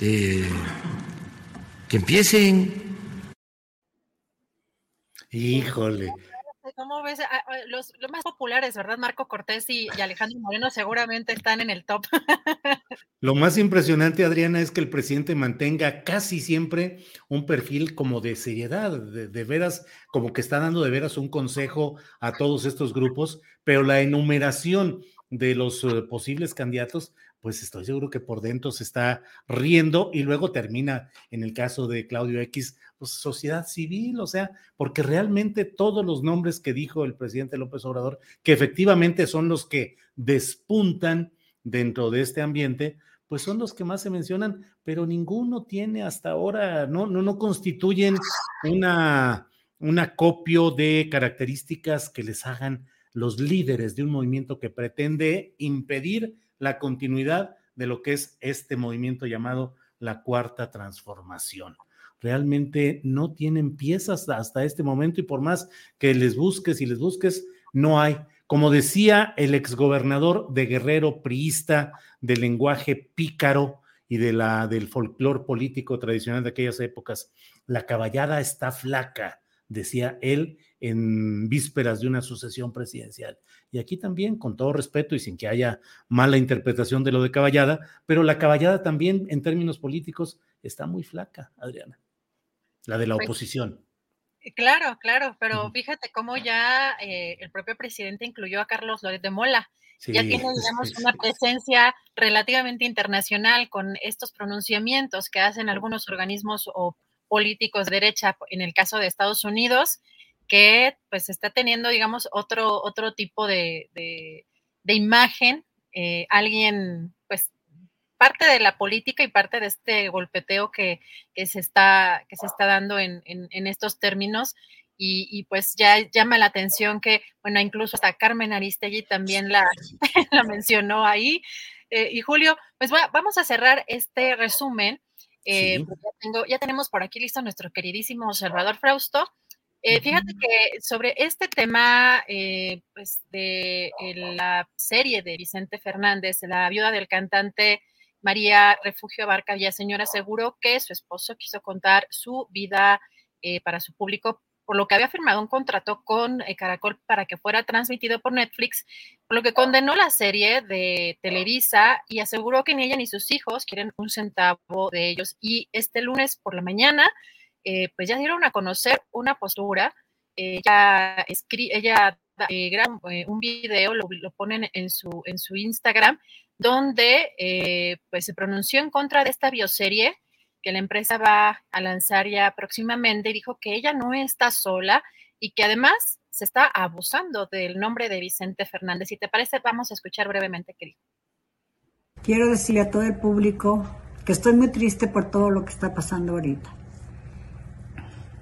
eh, que empiecen. Híjole, ¿Cómo ves? Ah, ah, los, más populares, ¿verdad? Marco Cortés y, Alejandro Moreno seguramente están en el top. Lo más impresionante, Adriana, es que el presidente mantenga casi siempre un perfil como de seriedad, de, veras, como que está dando de veras un consejo a todos estos grupos, pero la enumeración de los eh, posibles candidatos, pues estoy seguro que por dentro se está riendo y luego termina, en el caso de Claudio X, pues, sociedad civil, o sea, porque realmente todos los nombres que dijo el presidente López Obrador, que efectivamente son los que despuntan dentro de este ambiente, pues son los que más se mencionan, pero ninguno tiene hasta ahora, no, no, no constituyen una, un acopio de características que les hagan los líderes de un movimiento que pretende impedir la continuidad de lo que es este movimiento llamado la cuarta transformación. Realmente no tienen piezas hasta este momento y por más que les busques y les busques, no hay. Como decía el exgobernador de Guerrero, priista, del lenguaje pícaro y de la, del folclore político tradicional de aquellas épocas, la caballada está flaca, decía él en vísperas de una sucesión presidencial. Y aquí también, con todo respeto y sin que haya mala interpretación de lo de caballada, pero la caballada también en términos políticos está muy flaca, Adriana, la de la Pues, oposición. Claro, claro, pero fíjate cómo ya eh, el propio presidente incluyó a Carlos Loret de Mola. ya tiene, digamos, sí, una presencia relativamente internacional con estos pronunciamientos que hacen algunos organismos o políticos de derecha, en el caso de Estados Unidos, que pues está teniendo, digamos, otro, otro tipo de, de- imagen, eh, alguien, pues, parte de la política y parte de este golpeteo que, que se, está, que se está dando en, en- en estos términos. Y, y, pues ya llama la atención que, bueno, incluso hasta Carmen Aristegui también la, la mencionó ahí. Eh, y Julio, pues va- vamos a cerrar este resumen. Eh, Sí. pues ya, tengo, ya tenemos por aquí listo nuestro queridísimo Salvador Frausto. Eh, fíjate que sobre este tema eh, pues de la serie de Vicente Fernández, la viuda del cantante María Refugio Abarca Villaseñor aseguró que su esposo quiso contar su vida para su público, por lo que había firmado un contrato con eh, Caracol para que fuera transmitido por Netflix, por lo que condenó la serie de Televisa y aseguró que ni ella ni sus hijos quieren un centavo de ellos. Y este lunes por la mañana, eh, pues ya dieron a conocer una postura. eh, ella, ella eh, eh, un video, lo, lo ponen en su, en su Instagram, donde eh, pues se pronunció en contra de esta bioserie que la empresa va a lanzar ya próximamente dijo que ella no está sola y que además se está abusando del nombre de Vicente Fernández. Si te parece, vamos a escuchar brevemente qué dijo. Quiero decirle a todo el público que estoy muy triste por todo lo que está pasando ahorita.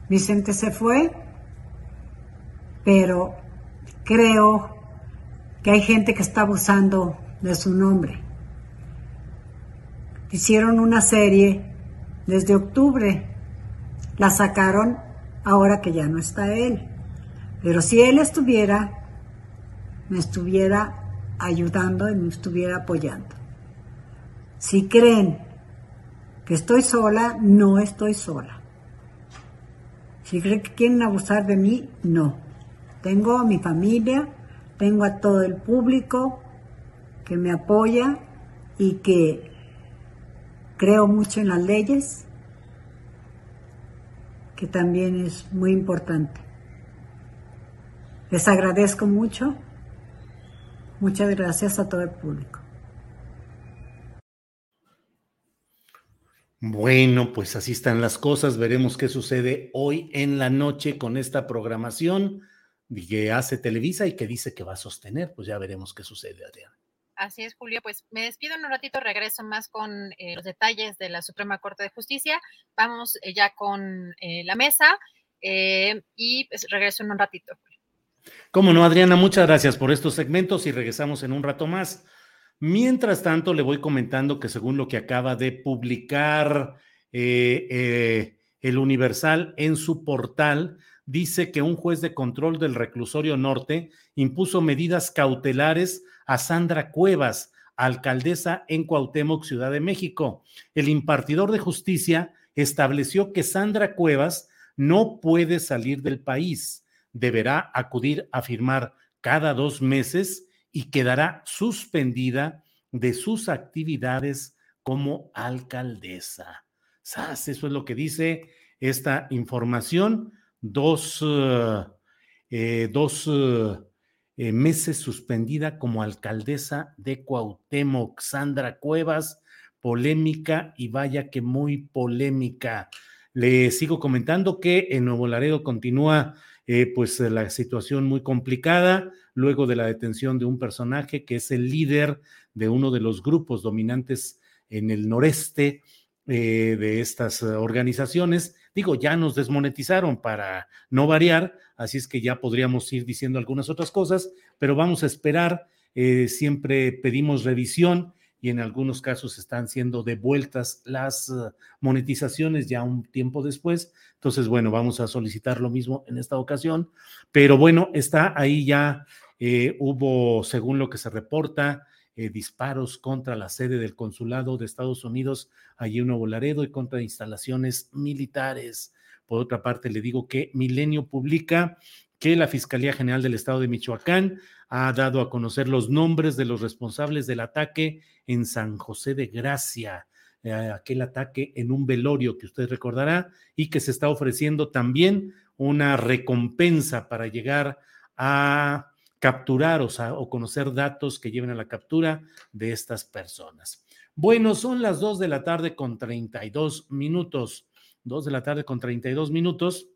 Vicente se fue, pero creo que hay gente que está abusando de su nombre. Hicieron una serie desde octubre, la sacaron ahora que ya no está él. Pero si él estuviera, me estuviera ayudando y me estuviera apoyando. Si creen que estoy sola, no estoy sola. Si creen que quieren abusar de mí, no. Tengo a mi familia, tengo a todo el público que me apoya y que creo mucho en las leyes, que también es muy importante. Les agradezco mucho. Muchas gracias a todo el público. Bueno, pues así están las cosas. Veremos qué sucede hoy en la noche con esta programación que hace Televisa y que dice que va a sostener. Pues ya veremos qué sucede, Adriana. Así es, Julio. Pues me despido en un ratito, regreso más con eh, los detalles de la Suprema Corte de Justicia. Vamos eh, ya con eh, la mesa y pues, regreso en un ratito. Cómo no, Adriana, muchas gracias por estos segmentos y regresamos en un rato más. Mientras tanto, le voy comentando que según lo que acaba de publicar el Universal en su portal, dice que un juez de control del reclusorio norte impuso medidas cautelares a Sandra Cuevas, alcaldesa en Cuauhtémoc, Ciudad de México. El impartidor de justicia estableció que Sandra Cuevas no puede salir del país, deberá acudir a firmar cada dos meses y quedará suspendida de sus actividades como alcaldesa. ¿Sabes? Eso es lo que dice esta información. Dos, uh, eh, dos uh, eh, meses suspendida como alcaldesa de Cuauhtémoc. Sandra Cuevas, polémica y vaya que muy polémica. Le sigo comentando que en Nuevo Laredo continúa eh, pues la situación muy complicada luego de la detención de un personaje que es el líder de uno de los grupos dominantes en el noreste eh, de estas uh, organizaciones. Digo, ya nos desmonetizaron para no variar, así es que ya podríamos ir diciendo algunas otras cosas, pero vamos a esperar. Eh, siempre pedimos revisión y en algunos casos están siendo devueltas las eh, monetizaciones ya un tiempo después. Entonces, bueno, vamos a solicitar lo mismo en esta ocasión, pero bueno, está ahí ya, eh, hubo, según lo que se reporta, eh, disparos contra la sede del consulado de Estados Unidos allí en Nuevo Laredo y contra instalaciones militares. Por otra parte, le digo que Milenio publica que la Fiscalía General del Estado de Michoacán ha dado a conocer los nombres de los responsables del ataque en San José de Gracia, eh, aquel ataque en un velorio que usted recordará y que se está ofreciendo también una recompensa para llegar a capturar o, conocer datos que lleven a la captura de estas personas. Bueno, son las 2 de la tarde con 32 minutos. 2 de la tarde con 32 minutos.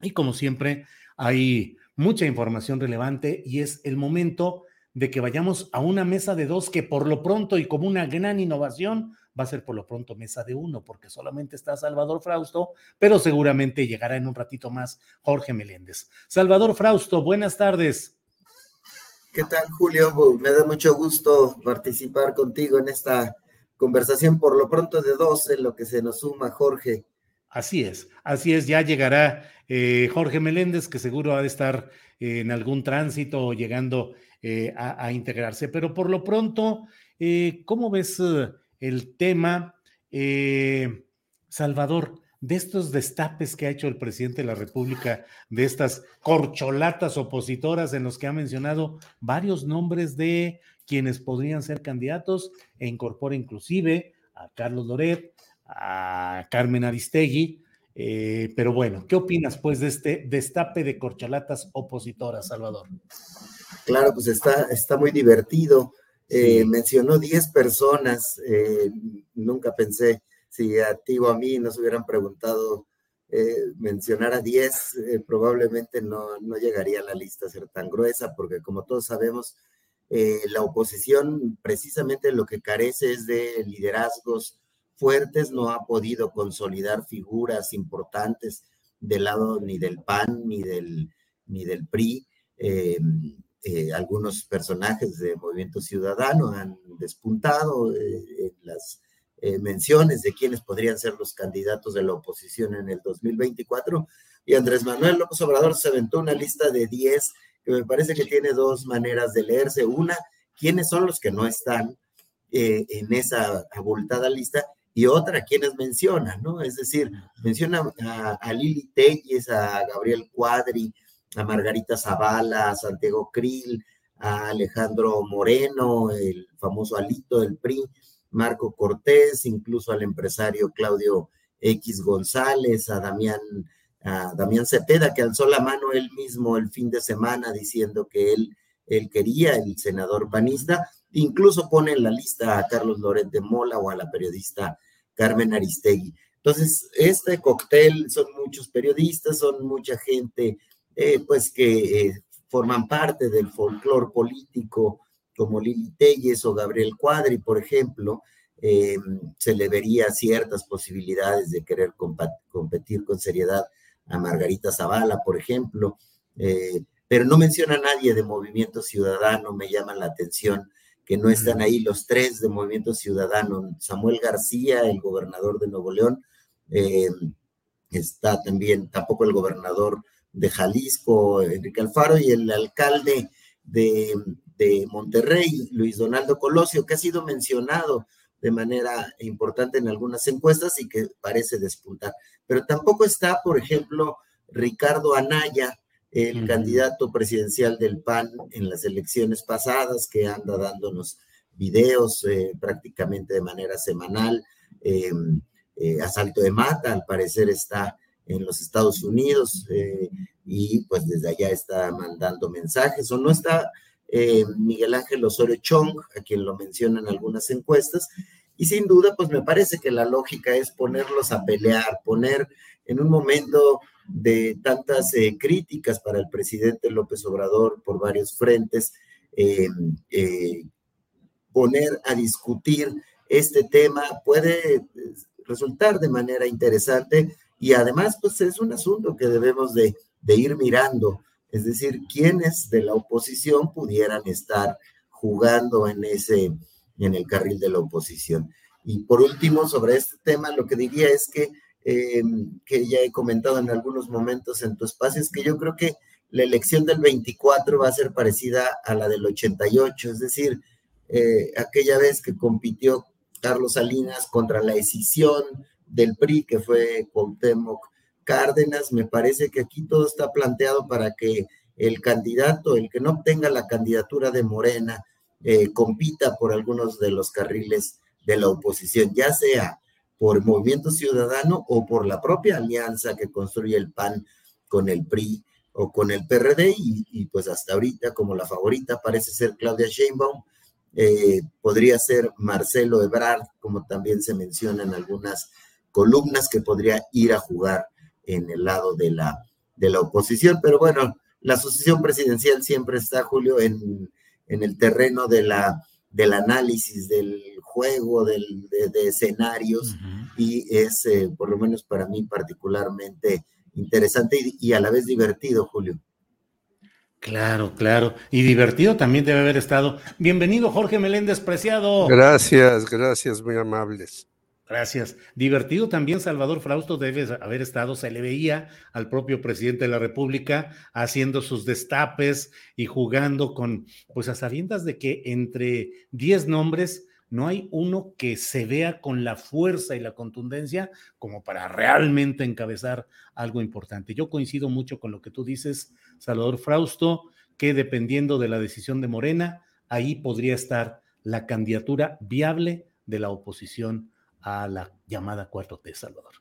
Y como siempre, hay mucha información relevante y es el momento de que vayamos a una mesa de dos que por lo pronto y como una gran innovación va a ser por lo pronto mesa de uno, porque solamente está Salvador Frausto, pero seguramente llegará en un ratito más Jorge Meléndez. Salvador Frausto, buenas tardes. ¿Qué tal, Julio? Me da mucho gusto participar contigo en esta conversación por lo pronto de dos, en lo que se nos suma Jorge. Así es, así es, ya llegará eh, Jorge Meléndez, que seguro ha de estar eh, en algún tránsito o llegando eh, a, integrarse. Pero por lo pronto, ¿cómo ves el tema, Salvador, de estos destapes que ha hecho el presidente de la República, de estas corcholatas opositoras en los que ha mencionado varios nombres de quienes podrían ser candidatos e incorpora inclusive a Carlos Loret, a Carmen Aristegui. Eh, pero bueno, ¿qué opinas pues de este destape de corcholatas opositoras, Salvador? Claro, pues está, está muy divertido. Eh, mencionó 10 personas. Eh, nunca pensé si a ti o a mí nos hubieran preguntado mencionar a 10, probablemente no, no llegaría a la lista a ser tan gruesa, porque como todos sabemos, la oposición precisamente lo que carece es de liderazgos fuertes, no ha podido consolidar figuras importantes del lado ni del PAN ni del, ni del PRI. Eh, eh, algunos personajes de Movimiento Ciudadano han despuntado eh, en las menciones de quiénes podrían ser los candidatos de la oposición en el 2024. Y Andrés Manuel López Obrador se aventó una lista de 10 que me parece que tiene dos maneras de leerse. Una, quiénes son los que no están en esa abultada lista y otra quienes mencionan, ¿no? Es decir, menciona a, Lili Telles, a Gabriel Cuadri, a Margarita Zavala, a Santiago Krill, a Alejandro Moreno, el famoso Alito del PRI, Marco Cortés, incluso al empresario Claudio X González, a Damián, a Damián Cepeda, que alzó la mano él mismo el fin de semana diciendo que él, él quería el senador panista, Incluso pone en la lista a Carlos Loret de Mola o a la periodista Carmen Aristegui. Entonces, este cóctel son muchos periodistas, son mucha gente, eh, pues que eh, forman parte del folclore político, como Lili Telles o Gabriel Cuadri, por ejemplo, eh, se le vería ciertas posibilidades de querer competir con seriedad a Margarita Zavala, por ejemplo, pero no menciona a nadie de Movimiento Ciudadano, me llama la atención que no están ahí los tres de Movimiento Ciudadano, Samuel García, el gobernador de Nuevo León, eh, está también tampoco el gobernador de Jalisco, Enrique Alfaro, y el alcalde de, de Monterrey, Luis Donaldo Colosio, que ha sido mencionado de manera importante en algunas encuestas y que parece despuntar. Pero tampoco está, por ejemplo, Ricardo Anaya, el candidato presidencial del PAN en las elecciones pasadas, que anda dándonos videos eh, prácticamente de manera semanal. Em, eh, asalto de mata, al parecer está en los Estados Unidos eh, y pues desde allá está mandando mensajes. O no está Miguel Ángel Osorio Chong, a quien lo mencionan algunas encuestas. Y sin duda, pues me parece que la lógica es ponerlos a pelear, poner en un momento de tantas eh, críticas para el presidente López Obrador por varios frentes, eh, eh, poner a discutir este tema puede resultar de manera interesante y además pues es un asunto que debemos de, de ir mirando, es decir, quiénes de la oposición pudieran estar jugando en ese, en el carril de la oposición. Y por último, sobre este tema, lo que diría es que, eh, que ya he comentado en algunos momentos en tu espacio, es que yo creo que la elección del 24 va a ser parecida a la del 88, es decir, eh, aquella vez que compitió Carlos Salinas contra la decisión del PRI, que fue Cuauhtémoc Cárdenas, me parece que aquí todo está planteado para que el candidato, el que no obtenga la candidatura de Morena, eh, compita por algunos de los carriles de la oposición, ya sea por Movimiento Ciudadano o por la propia alianza que construye el PAN con el PRI o con el PRD y, pues hasta ahorita como la favorita parece ser Claudia Sheinbaum, eh, podría ser Marcelo Ebrard, como también se menciona en algunas columnas que podría ir a jugar en el lado de la, de la oposición, pero bueno, la asociación presidencial siempre está, Julio, en, en el terreno de la, del análisis, del juego, del, de, escenarios, y es, eh, por lo menos para mí, particularmente interesante y, a la vez divertido, Julio. Claro, claro. Y divertido también debe haber estado. Bienvenido, Jorge Meléndez Preciado. Gracias, gracias, muy amables. Gracias. Divertido también Salvador Frausto debe haber estado, se le veía al propio presidente de la República haciendo sus destapes y jugando con, pues a sabiendas de que entre 10 nombres no hay uno que se vea con la fuerza y la contundencia como para realmente encabezar algo importante. Yo coincido mucho con lo que tú dices, Salvador Frausto, que dependiendo de la decisión de Morena, ahí podría estar la candidatura viable de la oposición a la llamada cuarto T, Salvador.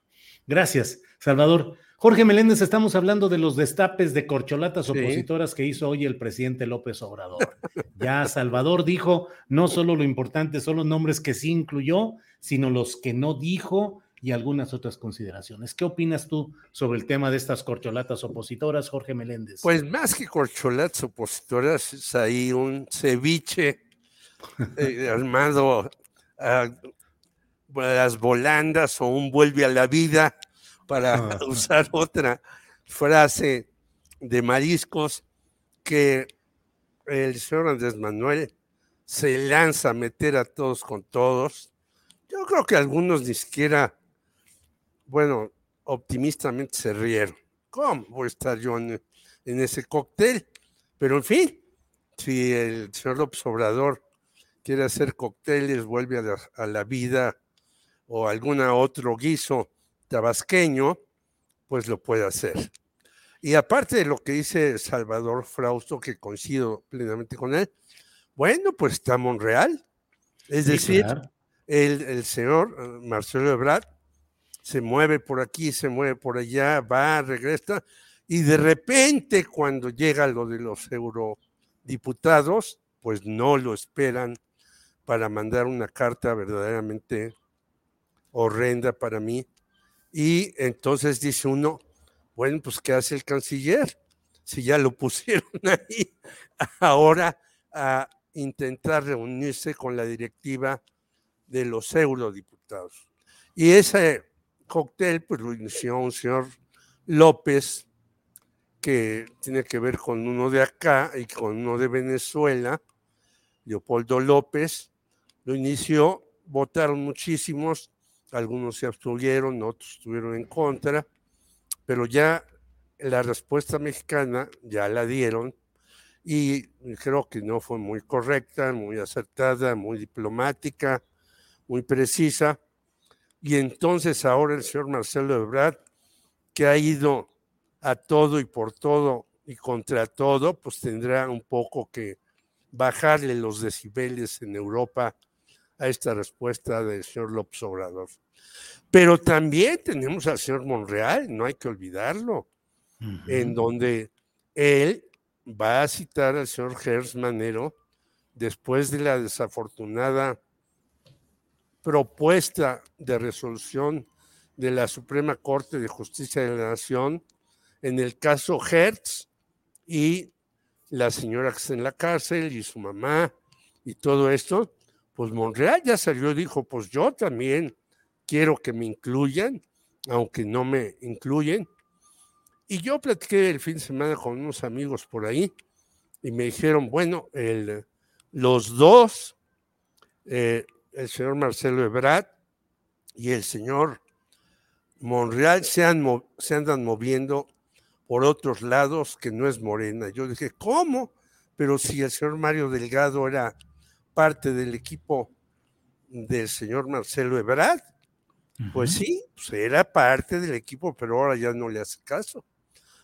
Gracias, Salvador. Jorge Meléndez, estamos hablando de los destapes de corcholatas opositoras que hizo hoy el presidente López Obrador. Ya Salvador dijo no solo lo importante son los nombres que sí incluyó, sino los que no dijo y algunas otras consideraciones. ¿Qué opinas tú sobre el tema de estas corcholatas opositoras, Jorge Meléndez? Pues más que corcholatas opositoras, es ahí un ceviche eh, armado a las volandas o un vuelve a la vida, para ah. usar otra frase de mariscos, que el señor Andrés Manuel se lanza a meter a todos con todos. Yo creo que algunos ni siquiera, bueno, optimistamente se rieron. ¿Cómo voy a estar yo en, ese cóctel? Pero en fin, si el señor López Obrador quiere hacer cócteles, vuelve a la vida o algún otro guiso tabasqueño, pues lo puede hacer. Y aparte de lo que dice Salvador Frausto, que coincido plenamente con él, bueno, pues está Monreal. Es decir, el, señor eh, Marcelo Ebrard se mueve por aquí, se mueve por allá, va, regresa, y de repente cuando llega lo de los eurodiputados, pues no lo esperan para mandar una carta verdaderamente horrenda para mí. Y entonces dice uno, bueno, pues ¿qué hace el canciller? Si ya lo pusieron ahí, ahora a intentar reunirse con la directiva de los eurodiputados. Y ese cóctel, pues lo inició un señor López, que tiene que ver con uno de acá y con uno de Venezuela, Leopoldo López, lo inició, votaron muchísimos, algunos se abstuvieron, otros estuvieron en contra, pero ya la respuesta mexicana ya la dieron y creo que no fue muy correcta, muy acertada, muy diplomática, muy precisa. Y entonces ahora el señor Marcelo Ebrard, que ha ido a todo y por todo y contra todo, pues tendrá un poco que bajarle los decibeles en Europa a esta respuesta del señor López Obrador. Pero también tenemos al señor Monreal, no hay que olvidarlo, en donde él va a citar al señor Gers Manero después de la desafortunada propuesta de resolución de la Suprema Corte de Justicia de la Nación en el caso Hertz y la señora que está en la cárcel y su mamá y todo esto, pues Monreal ya salió y dijo, pues yo también quiero que me incluyan, aunque no me incluyen. Y yo platiqué el fin de semana con unos amigos por ahí y me dijeron, bueno, el, los dos eh, el señor Marcelo Ebrard y el señor Monreal se, se andan moviendo por otros lados que no es Morena. Yo dije, ¿cómo? Pero si el señor Mario Delgado era parte del equipo del señor Marcelo Ebrard, pues sí, pues era parte del equipo, pero ahora ya no le hace caso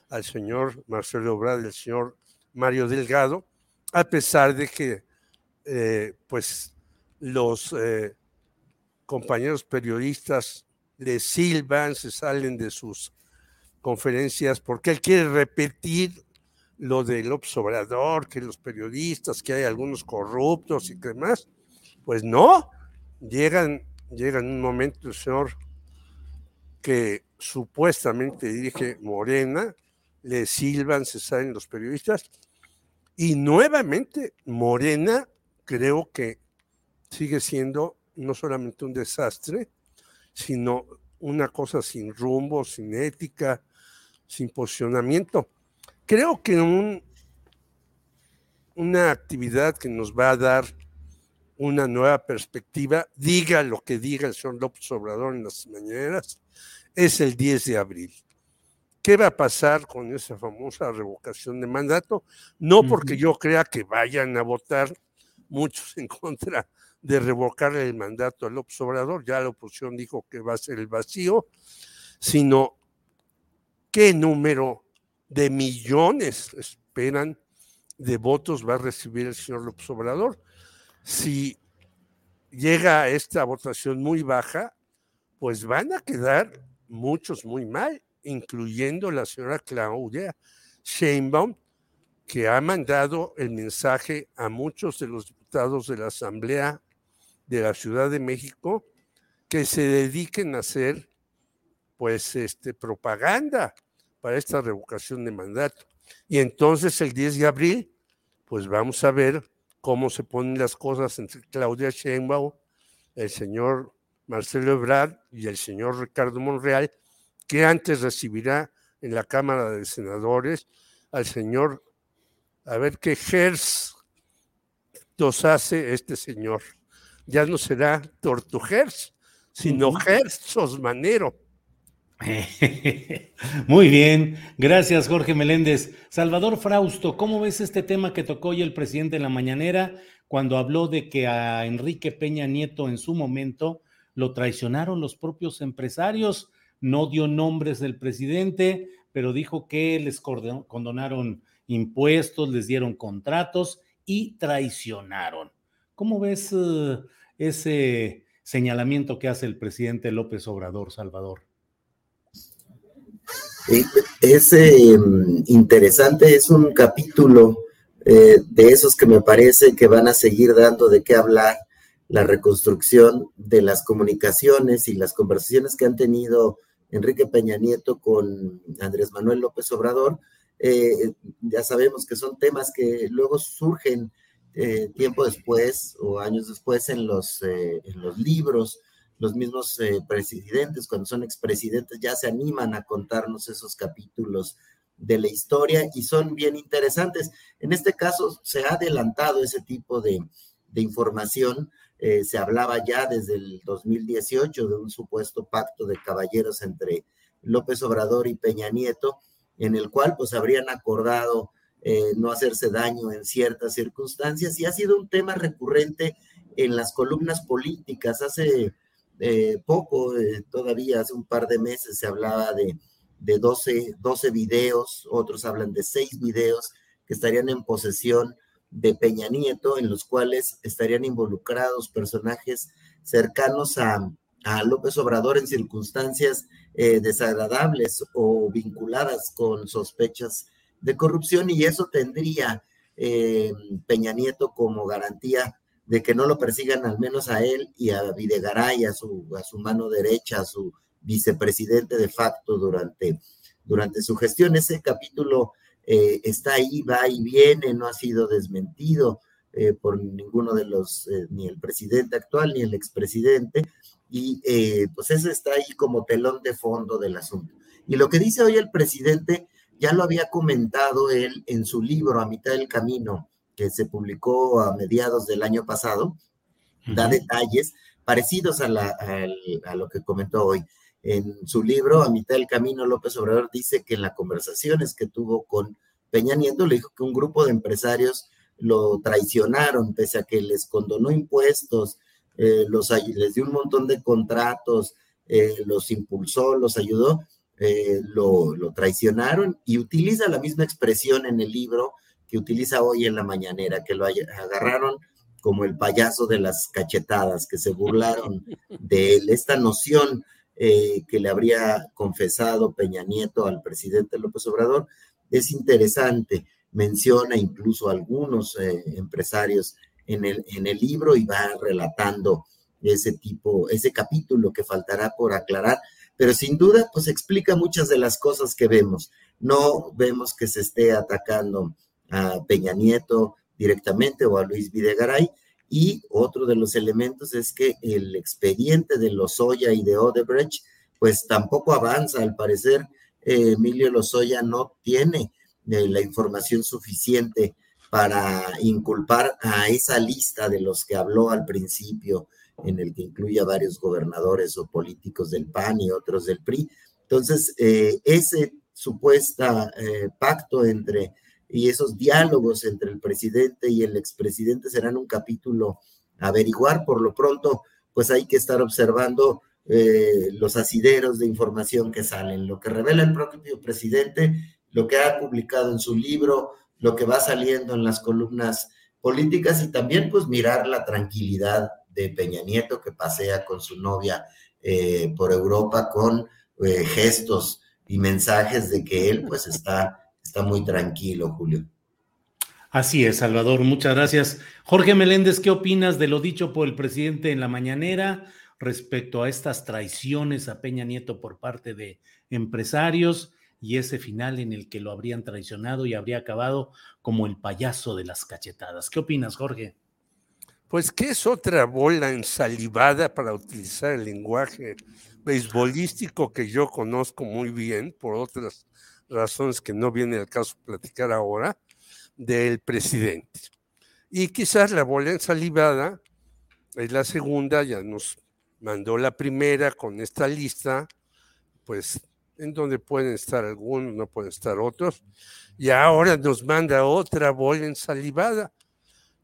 al señor Marcelo Ebrard, el señor Mario Delgado, a pesar de que, eh, pues, los eh, compañeros periodistas le silban, se salen de sus conferencias porque él quiere repetir lo del observador, que los periodistas, que hay algunos corruptos y demás. Pues no, llegan, llegan un momento, el señor que supuestamente dirige Morena, le silban, se salen los periodistas, y nuevamente Morena creo que sigue siendo no solamente un desastre, sino una cosa sin rumbo, sin ética, sin posicionamiento. Creo que un, una actividad que nos va a dar una nueva perspectiva, diga lo que diga el señor López Obrador en las mañaneras, es el 10 de abril. ¿Qué va a pasar con esa famosa revocación de mandato? No porque yo crea que vayan a votar muchos en contra de revocar el mandato al López Obrador, ya la oposición dijo que va a ser el vacío, sino qué número de millones esperan de votos va a recibir el señor López Obrador. Si llega a esta votación muy baja, pues van a quedar muchos muy mal, incluyendo la señora Claudia Sheinbaum, que ha mandado el mensaje a muchos de los diputados de la Asamblea de la Ciudad de México que se dediquen a hacer pues este propaganda para esta revocación de mandato. Y entonces el 10 de abril pues vamos a ver cómo se ponen las cosas entre Claudia Sheinbaum, el señor Marcelo Ebrard y el señor Ricardo Monreal, que antes recibirá en la Cámara de Senadores al señor, a ver qué Gers nos hace este señor ya no será Tortugers, sino Gers Manero. Muy bien, gracias Jorge Meléndez. Salvador Frausto, ¿cómo ves este tema que tocó hoy el presidente en la mañanera cuando habló de que a Enrique Peña Nieto en su momento lo traicionaron los propios empresarios? No dio nombres del presidente, pero dijo que les condonaron impuestos, les dieron contratos y traicionaron. ¿Cómo ves eh, ese señalamiento que hace el presidente López Obrador, Salvador? Es em, interesante, es un capítulo eh, de esos que me parece que van a seguir dando de qué hablar la reconstrucción de las comunicaciones y las conversaciones que han tenido Enrique Peña Nieto con Andrés Manuel López Obrador. Eh, ya sabemos que son temas que luego surgen eh, tiempo después o años después eh, en los libros, los mismos eh, presidentes, cuando son expresidentes, ya se animan a contarnos esos capítulos de la historia y son bien interesantes. En este caso se ha adelantado ese tipo de, información. se hablaba ya desde el 2018 de un supuesto pacto de caballeros entre López Obrador y Peña Nieto, en el cual pues habrían acordado eh, no hacerse daño en ciertas circunstancias y ha sido un tema recurrente en las columnas políticas. Hace eh, poco, eh, todavía hace un par de meses, se hablaba de, de 12, 12 videos, otros hablan de 6 videos que estarían en posesión de Peña Nieto, en los cuales estarían involucrados personajes cercanos a, a López Obrador en circunstancias desagradables o vinculadas con sospechas de corrupción y eso tendría eh, Peña Nieto como garantía de que no lo persigan al menos a él y a Videgaray, a su, a su mano derecha, a su vicepresidente de facto durante, durante su gestión. Ese capítulo eh, está ahí, va y viene, no ha sido desmentido eh, por ninguno de los, ni el presidente actual ni el expresidente, y pues ese está ahí como telón de fondo del asunto. Y lo que dice hoy el presidente ya lo había comentado él en su libro A mitad del camino, que se publicó a mediados del año pasado, da detalles parecidos a, la, a, lo que comentó hoy. En su libro, A mitad del camino, López Obrador dice que en las conversaciones que tuvo con Peña Nieto, le dijo que un grupo de empresarios lo traicionaron, pese a que les condonó impuestos, eh, los, les dio un montón de contratos, eh, los impulsó, los ayudó, eh, lo, lo, traicionaron y utiliza la misma expresión en el libro que utiliza hoy en la mañanera, que lo agarraron como el payaso de las cachetadas, que se burlaron de él. Esta noción que le habría confesado Peña Nieto al presidente López Obrador es interesante. Menciona incluso algunos empresarios en el, en el libro y va relatando ese tipo, ese capítulo que faltará por aclarar, pero sin duda, pues explica muchas de las cosas que vemos. No vemos que se esté atacando a Peña Nieto directamente o a Luis Videgaray, y otro de los elementos es que el expediente de Lozoya y de Odebrecht, pues tampoco avanza. Al parecer, eh, Emilio Lozoya no tiene eh, la información suficiente para inculpar a esa lista de los que habló al principio, en el que incluye a varios gobernadores o políticos del PAN y otros del PRI. Entonces, eh, ese supuesto eh, pacto entre y esos diálogos entre el presidente y el expresidente serán un capítulo a averiguar. Por lo pronto, pues hay que estar observando eh, los asideros de información que salen, lo que revela el propio presidente, lo que ha publicado en su libro, lo que va saliendo en las columnas políticas y también pues mirar la tranquilidad de Peña Nieto que pasea con su novia eh, por Europa con eh, gestos y mensajes de que él pues está, está muy tranquilo, Julio. Así es, Salvador, muchas gracias. Jorge Meléndez, ¿qué opinas de lo dicho por el presidente en la mañanera respecto a estas traiciones a Peña Nieto por parte de empresarios? y ese final en el que lo habrían traicionado y habría acabado como el payaso de las cachetadas. ¿Qué opinas, Jorge? Pues que es otra bola ensalivada para utilizar el lenguaje beisbolístico que yo conozco muy bien, por otras razones que no viene al caso platicar ahora, del presidente. Y quizás la bola ensalivada es la segunda, ya nos mandó la primera con esta lista, pues en donde pueden estar algunos, no pueden estar otros, y ahora nos manda otra bola ensalivada.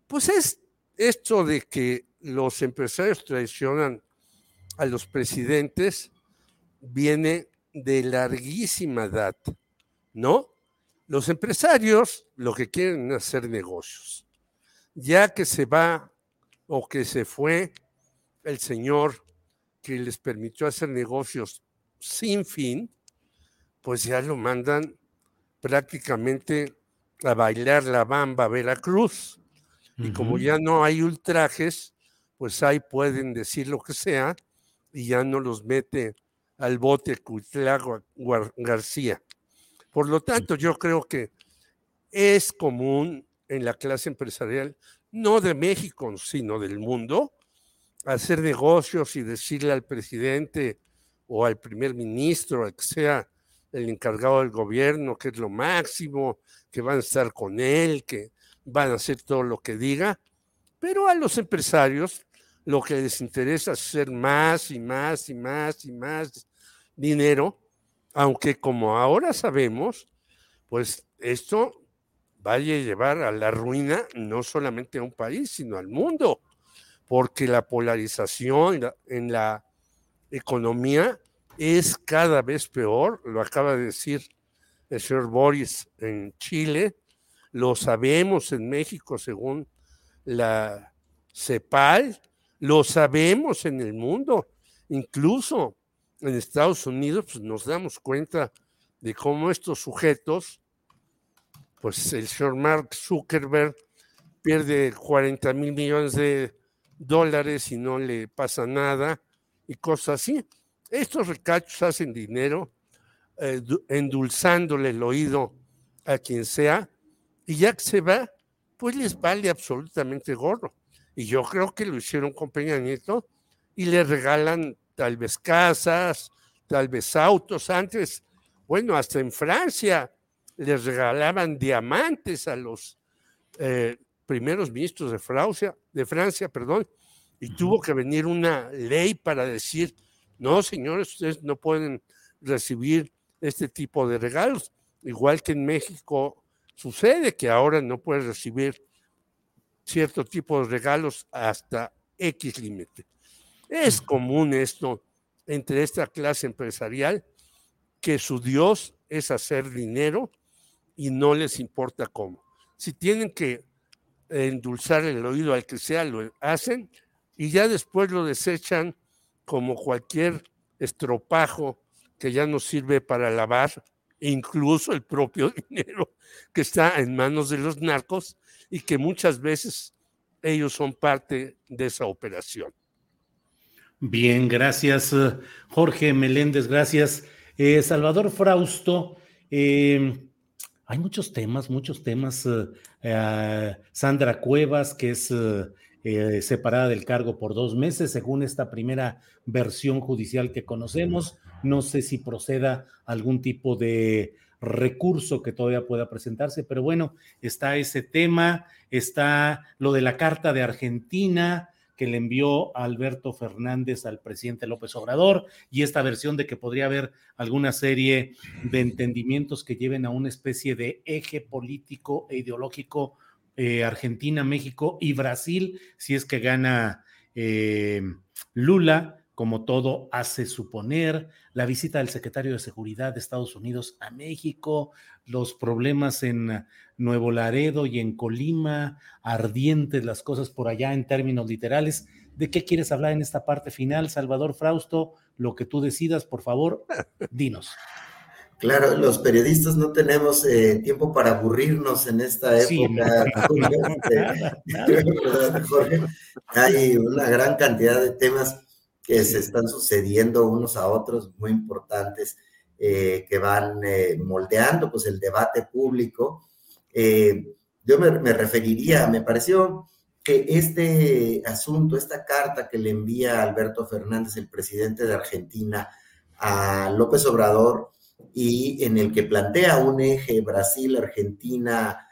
Pues es esto de que los empresarios traicionan a los presidentes viene de larguísima data, ¿no? Los empresarios lo que quieren es hacer negocios. Ya que se va o que se fue el señor que les permitió hacer negocios sin fin, pues ya lo mandan prácticamente a bailar la bamba a Veracruz. Y como ya no hay ultrajes, pues ahí pueden decir lo que sea y ya no los mete al bote Cuitlago García. Por lo tanto, yo creo que es común en la clase empresarial, no de México, sino del mundo, hacer negocios y decirle al presidente o al primer ministro, al que sea, el encargado del gobierno, que es lo máximo, que van a estar con él, que van a hacer todo lo que diga, pero a los empresarios lo que les interesa es hacer más y más y más y más dinero, aunque como ahora sabemos, pues esto vaya a llevar a la ruina no solamente a un país, sino al mundo, porque la polarización en la economía es cada vez peor, lo acaba de decir el señor Boris en Chile, lo sabemos en México según la CEPAL, lo sabemos en el mundo, incluso en Estados Unidos pues nos damos cuenta de cómo estos sujetos, pues el señor Mark Zuckerberg pierde 40 mil millones de dólares y no le pasa nada y cosas así. Estos recachos hacen dinero eh, endulzándole el oído a quien sea y ya que se va, pues les vale absolutamente gorro. Y yo creo que lo hicieron con Peña Nieto y le regalan tal vez casas, tal vez autos. Antes, bueno, hasta en Francia les regalaban diamantes a los eh, primeros ministros de Francia, de Francia, perdón, y tuvo que venir una ley para decir, no, señores, ustedes no pueden recibir este tipo de regalos. Igual que en México sucede que ahora no puedes recibir cierto tipo de regalos hasta X límite. Es común esto entre esta clase empresarial que su Dios es hacer dinero y no les importa cómo. Si tienen que endulzar el oído al que sea, lo hacen y ya después lo desechan como cualquier estropajo que ya no sirve para lavar, incluso el propio dinero que está en manos de los narcos y que muchas veces ellos son parte de esa operación. Bien, gracias eh, Jorge Meléndez, gracias. Eh, Salvador Frausto, eh, hay muchos temas, muchos temas. Sandra Cuevas, que es separada del cargo por dos meses, según esta primera versión judicial que conocemos. No sé si proceda algún tipo de recurso que todavía pueda presentarse, pero bueno, está ese tema, está lo de la carta de Argentina que le envió Alberto Fernández al presidente López Obrador y esta versión de que podría haber alguna serie de entendimientos que lleven a una especie de eje político e ideológico eh, Argentina, México y Brasil, si es que gana eh, Lula como todo hace suponer, la visita del secretario de Seguridad de Estados Unidos a México, los problemas en Nuevo Laredo y en Colima, ardientes las cosas por allá en términos literales. ¿De qué quieres hablar en esta parte final, Salvador Frausto? Lo que tú decidas, por favor, dinos. Claro, los periodistas no tenemos eh, tiempo para aburrirnos en esta época. Hay una gran cantidad de temas que se están sucediendo unos a otros muy importantes eh, que van eh, moldeando pues el debate público. Eh, yo me, me, referiría, me pareció que este asunto, esta carta que le envía Alberto Fernández, el presidente de Argentina, a López Obrador y en el que plantea un eje Brasil-Argentina,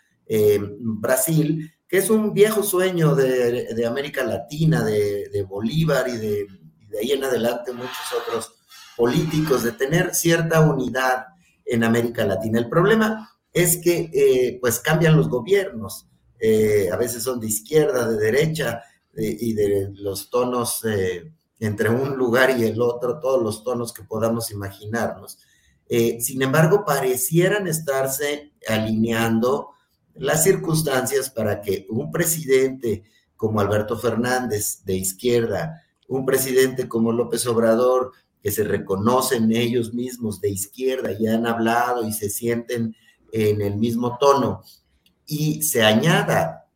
Brasil, que es un viejo sueño de, de América Latina, de, de Bolívar y de de ahí en adelante muchos otros políticos, de tener cierta unidad en América Latina. El problema es que eh, pues cambian los gobiernos, eh, a veces son de izquierda, de derecha y de los tonos eh, entre un lugar y el otro, todos los tonos que podamos imaginarnos. sin embargo, parecieran estarse alineando las circunstancias para que un presidente como Alberto Fernández de izquierda un presidente como López Obrador, que se reconocen ellos mismos de izquierda y han hablado y se sienten en el mismo tono, y se añada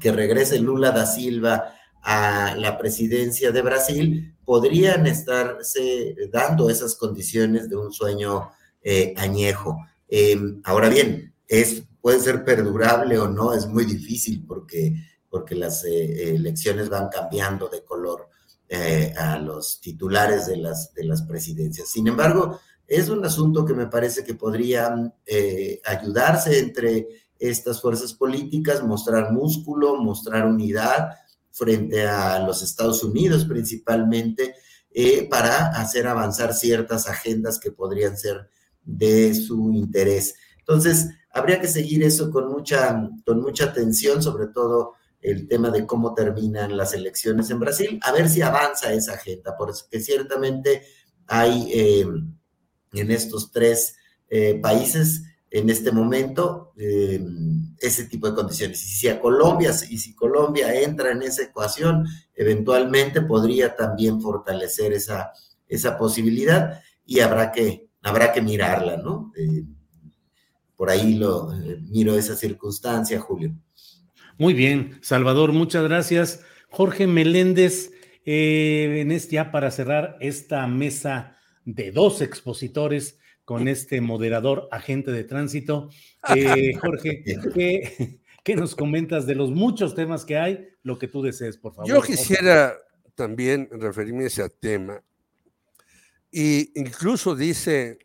que regrese Lula da Silva a la presidencia de Brasil, podrían estarse dando esas condiciones de un sueño eh, añejo. Em, ahora bien, es, puede ser perdurable o no, es muy difícil porque, porque las eh, elecciones van cambiando de color. Eh, a los titulares de las, de las presidencias. Sin embargo, es un asunto que me parece que podría eh, ayudarse entre estas fuerzas políticas, mostrar músculo, mostrar unidad frente a los Estados Unidos principalmente, eh, para hacer avanzar ciertas agendas que podrían ser de su interés. Entonces, habría que seguir eso con mucha, con mucha atención, sobre todo el tema de cómo terminan las elecciones en Brasil, a ver si avanza esa agenda, porque ciertamente hay eh, en estos tres eh, países en este momento eh, ese tipo de condiciones. Y si a Colombia, y si Colombia entra en esa ecuación, eventualmente podría también fortalecer esa, esa posibilidad y habrá que, habrá que mirarla, ¿no? por ahí lo miro esa circunstancia, Julio. Muy bien, Salvador, muchas gracias. Jorge Meléndez, eh, en este, ya para cerrar esta mesa de dos expositores con este moderador agente de tránsito. Eh, Jorge, ¿qué, nos comentas de los muchos temas que hay? Lo que tú desees, por favor. Yo quisiera también referirme a ese tema. Y incluso dice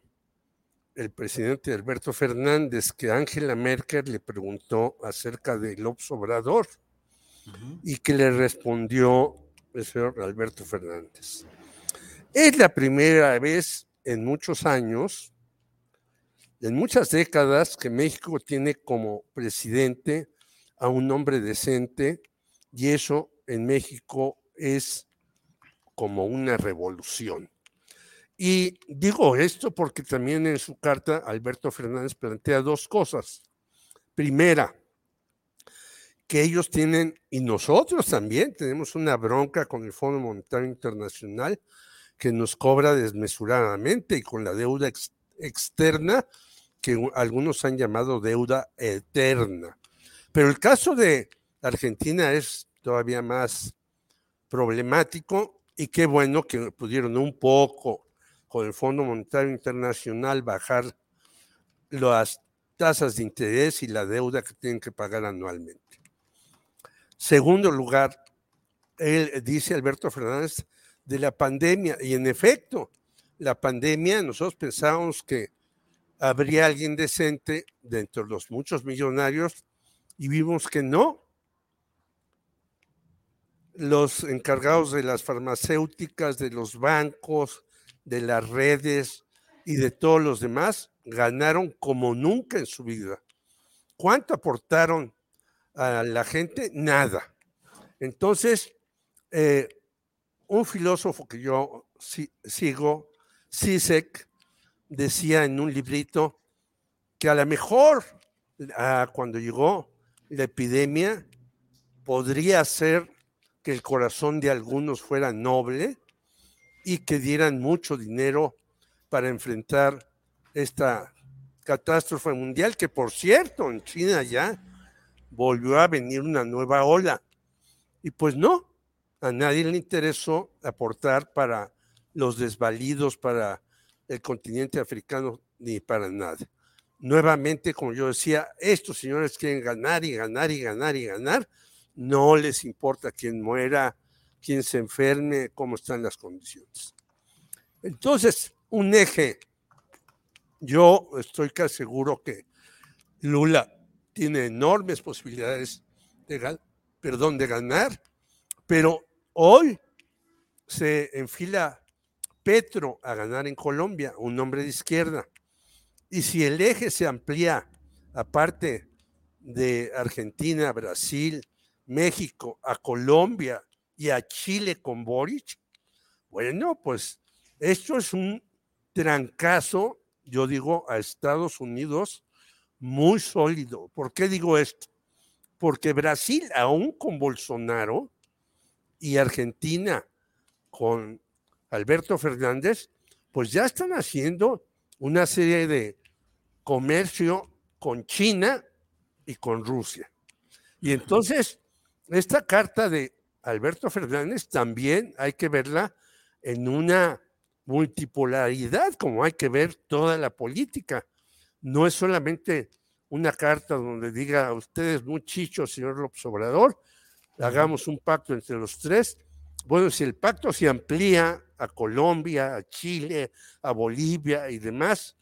el presidente Alberto Fernández que Angela Merkel le preguntó acerca de López Obrador y que le respondió el señor Alberto Fernández. Es la primera vez en muchos años, en muchas décadas, que México tiene como presidente a un hombre decente y eso en México es como una revolución. Y digo esto porque también en su carta Alberto Fernández plantea dos cosas. Primera, que ellos tienen, y nosotros también tenemos una bronca con el Fondo Monetario Internacional que nos cobra desmesuradamente y con la deuda externa que algunos han llamado deuda eterna. Pero el caso de Argentina es todavía más problemático y qué bueno que pudieron un poco con el Fondo Monetario Internacional bajar las tasas de interés y la deuda que tienen que pagar anualmente. Segundo lugar, él dice Alberto Fernández de la pandemia y en efecto, la pandemia nosotros pensábamos que habría alguien decente dentro de los muchos millonarios y vimos que no. Los encargados de las farmacéuticas, de los bancos, de las redes y de todos los demás ganaron como nunca en su vida. ¿Cuánto aportaron a la gente? Nada. Entonces, eh, un filósofo que yo sigo, Sisek, decía en un librito que a lo mejor ah, cuando llegó la epidemia podría ser que el corazón de algunos fuera noble y que dieran mucho dinero para enfrentar esta catástrofe mundial, que por cierto, en China ya volvió a venir una nueva ola. Y pues no, a nadie le interesó aportar para los desvalidos, para el continente africano, ni para nada. Nuevamente, como yo decía, estos señores quieren ganar y ganar y ganar y ganar. No les importa quién muera, quién se enferme, cómo están las condiciones. Entonces, un eje, yo estoy casi seguro que Lula tiene enormes posibilidades de, perdón, de ganar, pero hoy se enfila Petro a ganar en Colombia, un hombre de izquierda. Y si el eje se amplía, aparte de Argentina, Brasil, México, a Colombia y a Chile con Boric, bueno, pues esto es un trancazo, yo digo, a Estados Unidos muy sólido. ¿Por qué digo esto? Porque Brasil, aún con Bolsonaro, y Argentina con Alberto Fernández, pues ya están haciendo una serie de comercio con China y con Rusia. Y entonces, esta carta de Alberto Fernández también hay que verla en una multipolaridad, como hay que ver toda la política. No es solamente una carta donde diga a ustedes muy chicho, señor López Obrador, hagamos un pacto entre los tres. Bueno, si el pacto se amplía a Colombia, a Chile, a Bolivia y demás,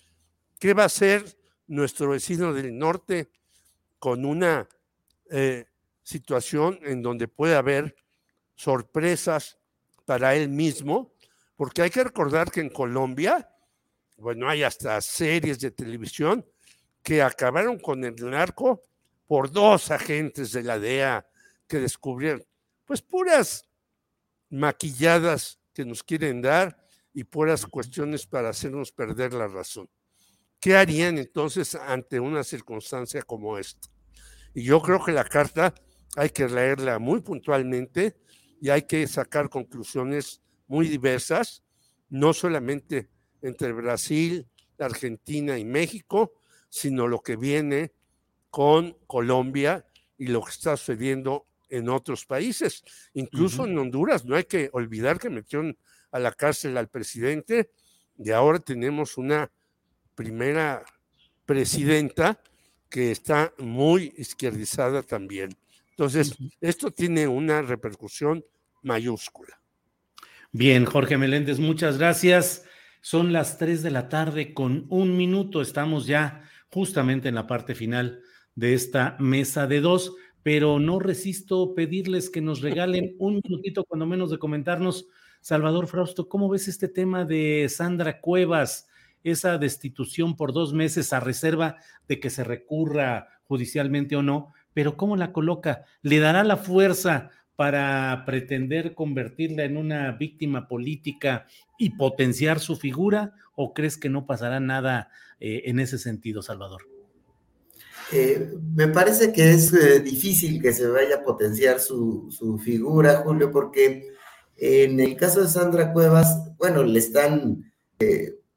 ¿qué va a hacer nuestro vecino del norte con una eh, situación en donde puede haber sorpresas para él mismo? Porque hay que recordar que en Colombia, bueno, hay hasta series de televisión que acabaron con el narco por dos agentes de la DEA que descubrieron, pues puras maquilladas que nos quieren dar y puras cuestiones para hacernos perder la razón. ¿Qué harían entonces ante una circunstancia como esta? Y yo creo que la carta hay que leerla muy puntualmente y hay que sacar conclusiones muy diversas, no solamente entre Brasil, Argentina y México, sino lo que viene con Colombia y lo que está sucediendo en otros países. Incluso en Honduras, no hay que olvidar que metieron a la cárcel al presidente y ahora tenemos una primera presidenta que está muy izquierdizada también. Entonces, esto tiene una repercusión mayúscula. Bien, Jorge Meléndez, muchas gracias. Son las 3 de la tarde con un minuto. Estamos ya justamente en la parte final de esta mesa de dos. pero no resisto pedirles que nos regalen un minutito, cuando menos, de comentarnos, Salvador Frausto, ¿cómo ves este tema de Sandra Cuevas, esa destitución por dos meses a reserva de que se recurra judicialmente o no? Pero ¿cómo la coloca? ¿Le dará la fuerza para pretender convertirla en una víctima política y potenciar su figura? ¿O crees que no pasará nada eh, en ese sentido, Salvador? Eh, me parece que es eh, difícil que se vaya a potenciar su, su, figura, Julio, porque en el caso de Sandra Cuevas, bueno, le están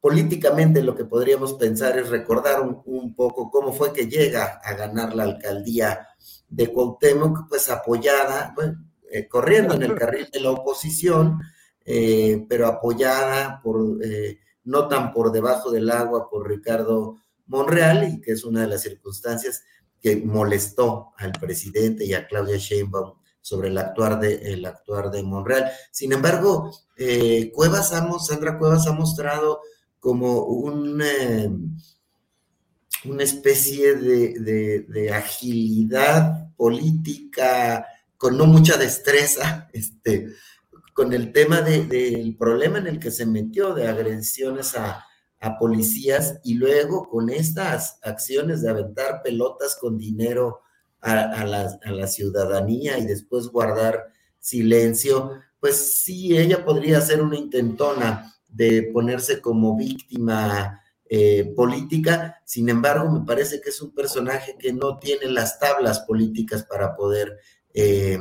políticamente lo que podríamos pensar es recordar un, un, poco cómo fue que llega a ganar la alcaldía de Cuauhtémoc, pues apoyada, bueno, eh, corriendo en el carril de la oposición, eh, pero apoyada por, eh, no tan por debajo del agua por Ricardo Monreal, y que es una de las circunstancias que molestó al presidente y a Claudia Sheinbaum sobre el actuar de, el actuar de Monreal. Sin embargo, Cuevas Sandra Cuevas ha mostrado como un, una especie de, de agilidad política con no mucha destreza, este, con el tema del problema en el que se metió de agresiones a, policías y luego con estas acciones de aventar pelotas con dinero a, la, ciudadanía y después guardar silencio, pues sí, ella podría ser una intentona de ponerse como víctima eh, política, sin embargo, me parece que es un personaje que no tiene las tablas políticas para poder eh,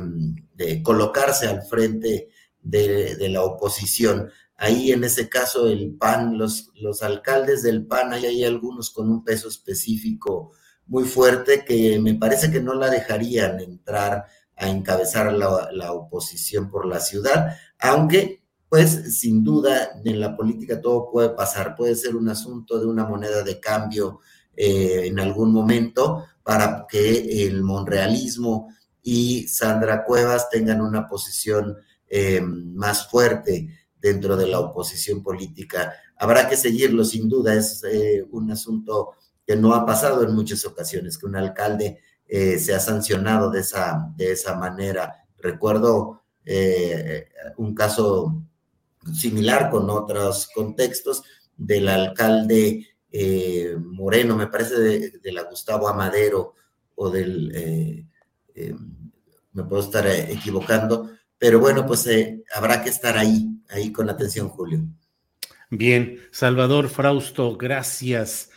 colocarse al frente de, la oposición. Ahí en ese caso el PAN, los, los alcaldes del PAN, hay, hay algunos con un peso específico muy fuerte que me parece que no la dejarían entrar a encabezar la, la oposición por la ciudad, aunque pues sin duda en la política todo puede pasar, puede ser un asunto de una moneda de cambio eh, en algún momento para que el monrealismo y Sandra Cuevas tengan una posición eh, más fuerte dentro de la oposición política. Habrá que seguirlo, sin duda, es eh, un asunto que no ha pasado en muchas ocasiones, que un alcalde eh, se ha sancionado de esa, de esa manera. Recuerdo un caso similar con otros contextos del alcalde Moreno, me parece de, la Gustavo Amadero o del eh, me puedo estar eh, equivocando, pero bueno, pues eh, habrá que estar ahí, ahí con atención, Julio. Bien, Salvador Frausto, gracias.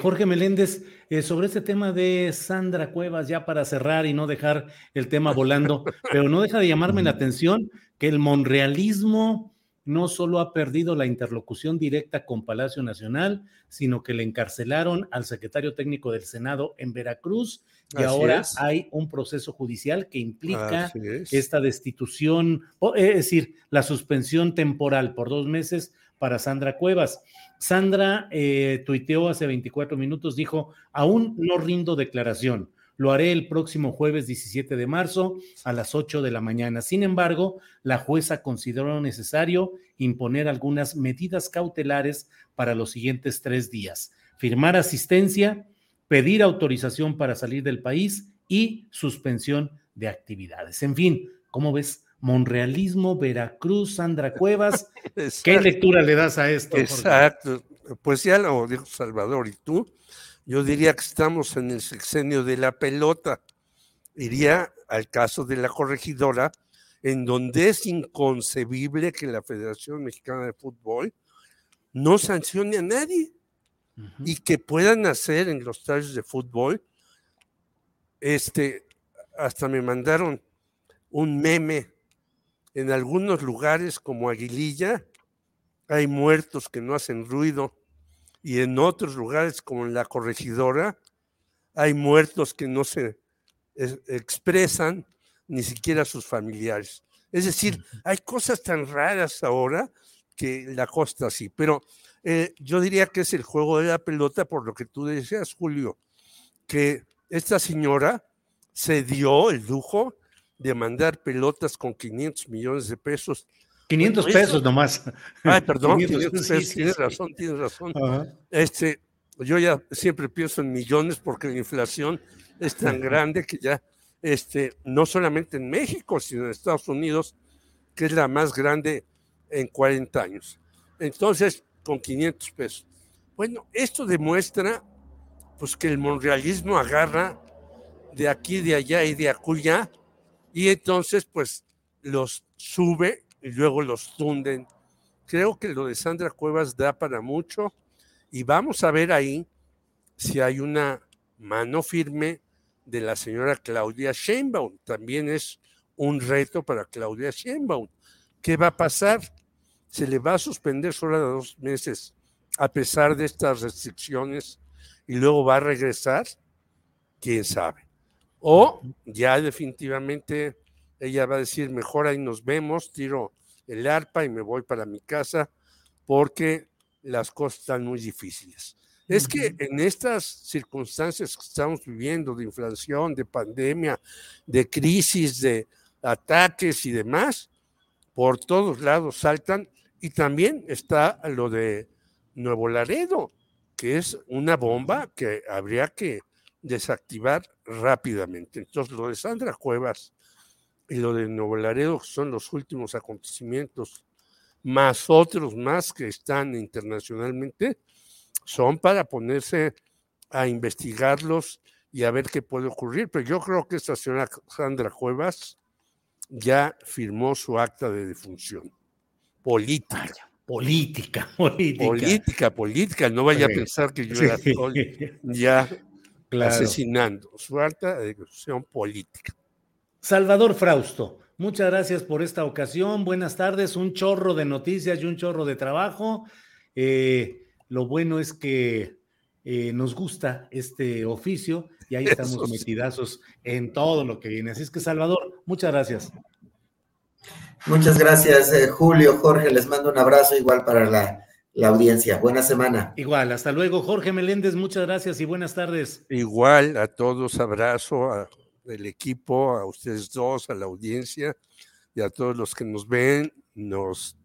Jorge Meléndez, sobre este tema de Sandra Cuevas, ya para cerrar y no dejar el tema volando, pero no deja de llamarme la atención que el monrealismo no solo ha perdido la interlocución directa con Palacio Nacional, sino que le encarcelaron al secretario técnico del Senado en Veracruz y ahora hay un proceso judicial que implica esta destitución, es decir, la suspensión temporal por dos meses para Sandra Cuevas. Sandra eh, tuiteó hace 24 minutos, dijo, aún no rindo declaración lo haré el próximo jueves 17 de marzo a las 8 de la mañana. Sin embargo, la jueza consideró necesario imponer algunas medidas cautelares para los siguientes tres días. Firmar asistencia, pedir autorización para salir del país y suspensión de actividades. En fin, ¿cómo ves? Monrealismo, Veracruz, Sandra Cuevas. ¿Qué lectura le das a esto? Exacto. Pues ya lo dijo Salvador y tú yo diría que estamos en el sexenio de la pelota. Iría al caso de la corregidora, en donde es inconcebible que la Federación Mexicana de Fútbol no sancione a nadie y que puedan hacer en los tallos de fútbol. Este, hasta me mandaron un meme en algunos lugares como Aguililla, hay muertos que no hacen ruido y en otros lugares como en la corregidora hay muertos que no se expresan ni siquiera sus familiares. Es decir, hay cosas tan raras ahora que la costa sí, pero eh, yo diría que es el juego de la pelota por lo que tú decías, Julio, que esta señora se dio el lujo de mandar pelotas con 500 millones de pesos 500 pesos nomás. Ay, perdón, tienes razón, tienes razón. Este, yo ya siempre pienso en millones porque la inflación es tan grande que ya este, no solamente en México, sino en Estados Unidos, que es la más grande en 40 años. Entonces, con 500 pesos. Bueno, esto demuestra pues que el monrealismo agarra de aquí, de allá y de acullá, y entonces pues los sube y luego los tunden. Creo que lo de Sandra Cuevas da para mucho y vamos a ver ahí si hay una mano firme de la señora Claudia Sheinbaum. También es un reto para Claudia Sheinbaum. ¿Qué va a pasar? ¿Se le va a suspender solo a dos meses a pesar de estas restricciones y luego va a regresar? ¿Quién sabe? O ya definitivamente ella va a decir, mejor ahí nos vemos, tiro el arpa y me voy para mi casa porque las cosas están muy difíciles. Es que en estas circunstancias que estamos viviendo de inflación, de pandemia, de crisis, de ataques y demás, por todos lados saltan y también está lo de Nuevo Laredo, que es una bomba que habría que desactivar rápidamente. Entonces, lo de Sandra Cuevas y lo de Nuevo Laredo son los últimos acontecimientos, más otros más que están internacionalmente, son para ponerse a investigarlos y a ver qué puede ocurrir. Pero yo creo que esta señora Sandra Cuevas ya firmó su acta de defunción política. política, política. Política, política. No vaya a pensar que yo la estoy ya asesinando. Su acta de defunción política. Salvador Frausto, muchas gracias por esta ocasión. Buenas tardes. Un chorro de noticias y un chorro de trabajo. Eh, lo bueno es que eh, nos gusta este oficio y ahí estamos metidazos en todo lo que viene. Así es que, Salvador, muchas gracias. Muchas gracias, eh, Julio, Jorge. Les mando un abrazo igual para la, la, audiencia. Buena semana. Igual, hasta luego. Jorge Meléndez, muchas gracias y buenas tardes. Igual, a todos, abrazo al equipo, a ustedes dos, a la audiencia y a todos los que nos ven, nos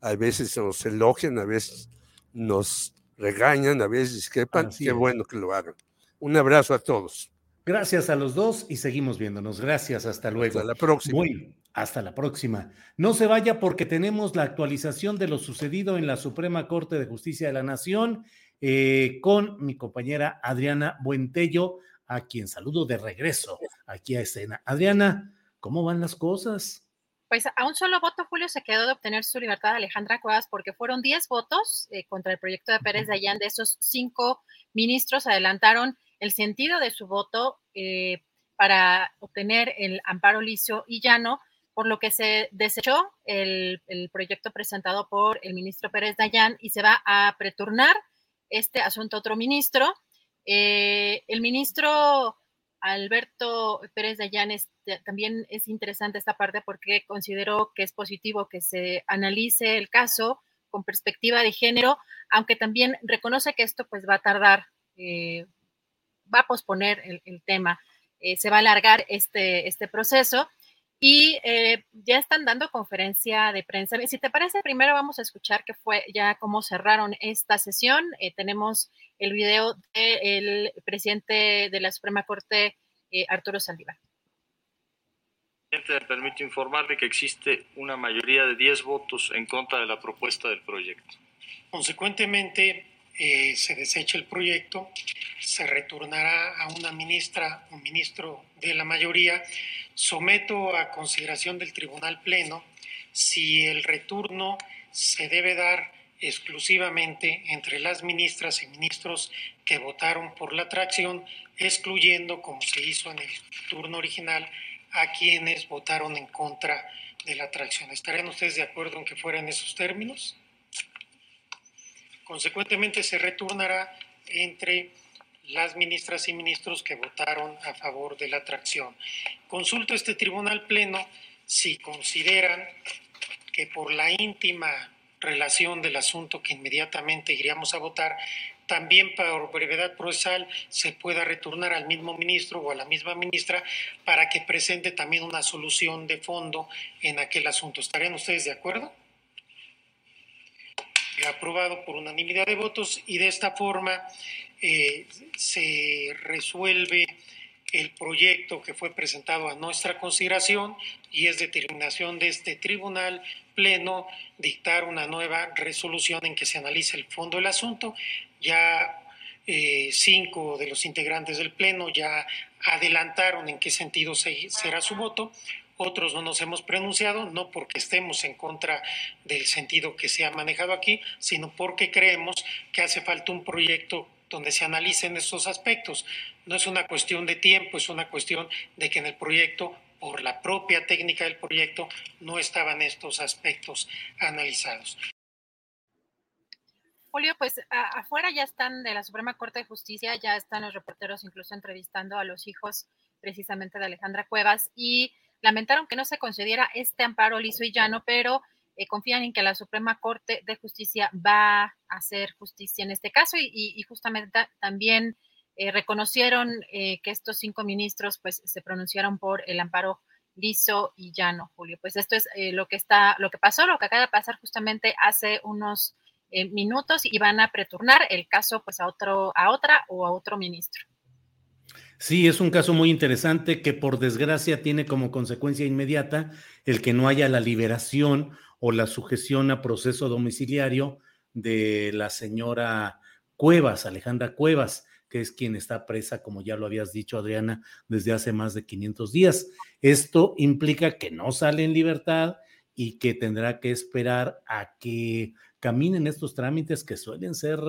a veces nos elogian, a veces nos regañan, a veces discrepan. Qué bueno que lo hagan. Un abrazo a todos. Gracias a los dos y seguimos viéndonos. Gracias, hasta luego. Hasta la próxima. Muy, hasta la próxima. No se vaya porque tenemos la actualización de lo sucedido en la Suprema Corte de Justicia de la Nación eh, con mi compañera Adriana Buentello, a quien saludo de regreso aquí a escena. Adriana, ¿cómo van las cosas? Pues a un solo voto, Julio, se quedó de obtener su libertad Alejandra Cuevas porque fueron 10 votos eh, contra el proyecto de Pérez de esos cinco ministros adelantaron el sentido de su voto eh, para obtener el amparo licio y llano, por lo que se desechó el, proyecto presentado por el ministro Pérez Dayán y se va a preturnar este asunto a otro ministro. Eh, el ministro Alberto Pérez de Llanes también es interesante esta parte porque considero que es positivo que se analice el caso con perspectiva de género, aunque también reconoce que esto pues va a tardar, eh, va a posponer el, tema, eh, se va a alargar este, este proceso y eh, ya están dando conferencia de prensa. Si te parece, primero vamos a escuchar qué fue ya cómo cerraron esta sesión. tenemos el video del presidente de la Suprema Corte, eh, Arturo Saldívar. Me permito informarle que existe una mayoría de 10 votos en contra de la propuesta del proyecto. Consecuentemente, eh, se desecha el proyecto, se retornará a una ministra o ministro de la mayoría. Someto a consideración del Tribunal Pleno si el retorno se debe dar exclusivamente entre las ministras y ministros que votaron por la atracción, excluyendo, como se hizo en el turno original, a quienes votaron en contra de la atracción. ¿Estarían ustedes de acuerdo en que fueran esos términos? Consecuentemente, se retornará entre las ministras y ministros que votaron a favor de la atracción. Consulto este tribunal pleno si consideran que por la íntima relación del asunto que inmediatamente iríamos a votar, también por brevedad procesal se pueda retornar al mismo ministro o a la misma ministra para que presente también una solución de fondo en aquel asunto. ¿Estarían ustedes de acuerdo? Aprobado por unanimidad de votos y de esta forma eh, se resuelve el proyecto que fue presentado a nuestra consideración y es determinación de este tribunal pleno dictar una nueva resolución en que se analice el fondo del asunto. Ya eh, cinco de los integrantes del pleno ya adelantaron en qué sentido será su voto. Otros no nos hemos pronunciado, no porque estemos en contra del sentido que se ha manejado aquí, sino porque creemos que hace falta un proyecto donde se analicen estos aspectos. No es una cuestión de tiempo, es una cuestión de que en el proyecto, por la propia técnica del proyecto, no estaban estos aspectos analizados. Julio, pues afuera ya están de la Suprema Corte de Justicia, ya están los reporteros incluso entrevistando a los hijos precisamente de Alejandra Cuevas y lamentaron que no se concediera este amparo liso y llano, pero eh, confían en que la Suprema Corte de Justicia va a hacer justicia en este caso y, justamente también eh, reconocieron eh, que estos cinco ministros pues se pronunciaron por el amparo liso y llano, Julio. Pues esto es lo que está, lo que pasó, lo que acaba de pasar justamente hace unos minutos y van a preturnar el caso pues a otro, a otra o a otro ministro. Sí, es un caso muy interesante que por desgracia tiene como consecuencia inmediata el que no haya la liberación o la sujeción a proceso domiciliario de la señora Cuevas, Alejandra Cuevas, que es quien está presa, como ya lo habías dicho, Adriana, desde hace más de 500 días. Esto implica que no sale en libertad y que tendrá que esperar a que caminen estos trámites que suelen ser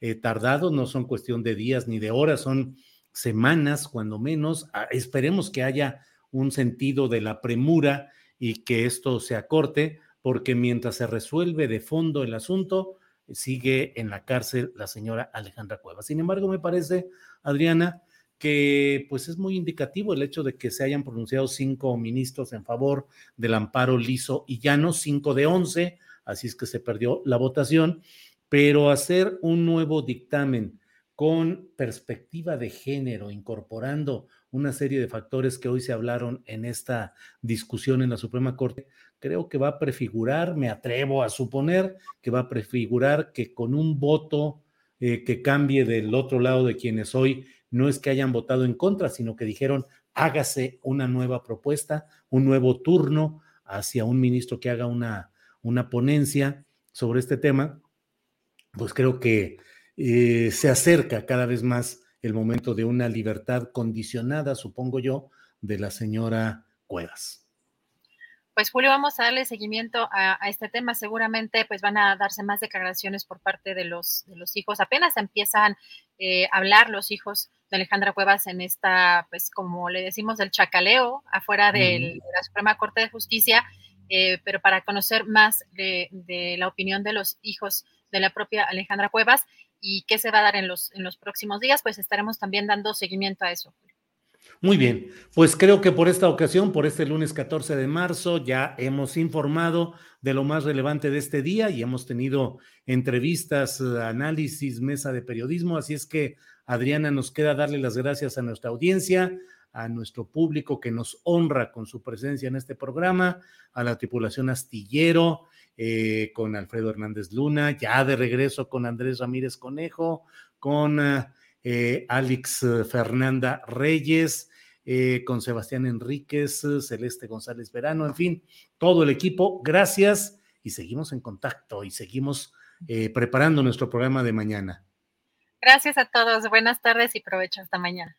eh, tardados, no son cuestión de días ni de horas, son semanas, cuando menos. Ah, esperemos que haya un sentido de la premura y que esto se acorte, porque mientras se resuelve de fondo el asunto, sigue en la cárcel la señora Alejandra Cuevas. Sin embargo, me parece, Adriana, que pues es muy indicativo el hecho de que se hayan pronunciado cinco ministros en favor del amparo liso y llano, cinco de once, así es que se perdió la votación, pero hacer un nuevo dictamen con perspectiva de género, incorporando una serie de factores que hoy se hablaron en esta discusión en la Suprema Corte, creo que va a prefigurar, me atrevo a suponer, que va a prefigurar que con un voto eh, que cambie del otro lado de quienes hoy no es que hayan votado en contra, sino que dijeron hágase una nueva propuesta, un nuevo turno hacia un ministro que haga una, una ponencia sobre este tema, pues creo que eh, se acerca cada vez más el momento de una libertad condicionada, supongo yo, de la señora Cuevas. Pues Julio, vamos a darle seguimiento a, este tema. Seguramente pues van a darse más declaraciones por parte de los, de los hijos. Apenas empiezan eh, a hablar los hijos de Alejandra Cuevas en esta, pues como le decimos, el chacaleo afuera de la Suprema Corte de Justicia, eh, pero para conocer más de, de la opinión de los hijos de la propia Alejandra Cuevas y qué se va a dar en los, en los próximos días, pues estaremos también dando seguimiento a eso. Muy bien, pues creo que por esta ocasión, por este lunes 14 de marzo, ya hemos informado de lo más relevante de este día y hemos tenido entrevistas, análisis, mesa de periodismo, así es que Adriana nos queda darle las gracias a nuestra audiencia, a nuestro público que nos honra con su presencia en este programa, a la tripulación astillero, eh, con Alfredo Hernández Luna, ya de regreso con Andrés Ramírez Conejo, con eh, Alex eh, Fernanda Reyes, con Sebastián Enríquez, Celeste González Verano, en fin, todo el equipo. Gracias y seguimos en contacto y seguimos preparando nuestro programa de mañana. Gracias a todos, buenas tardes y provecho hasta mañana.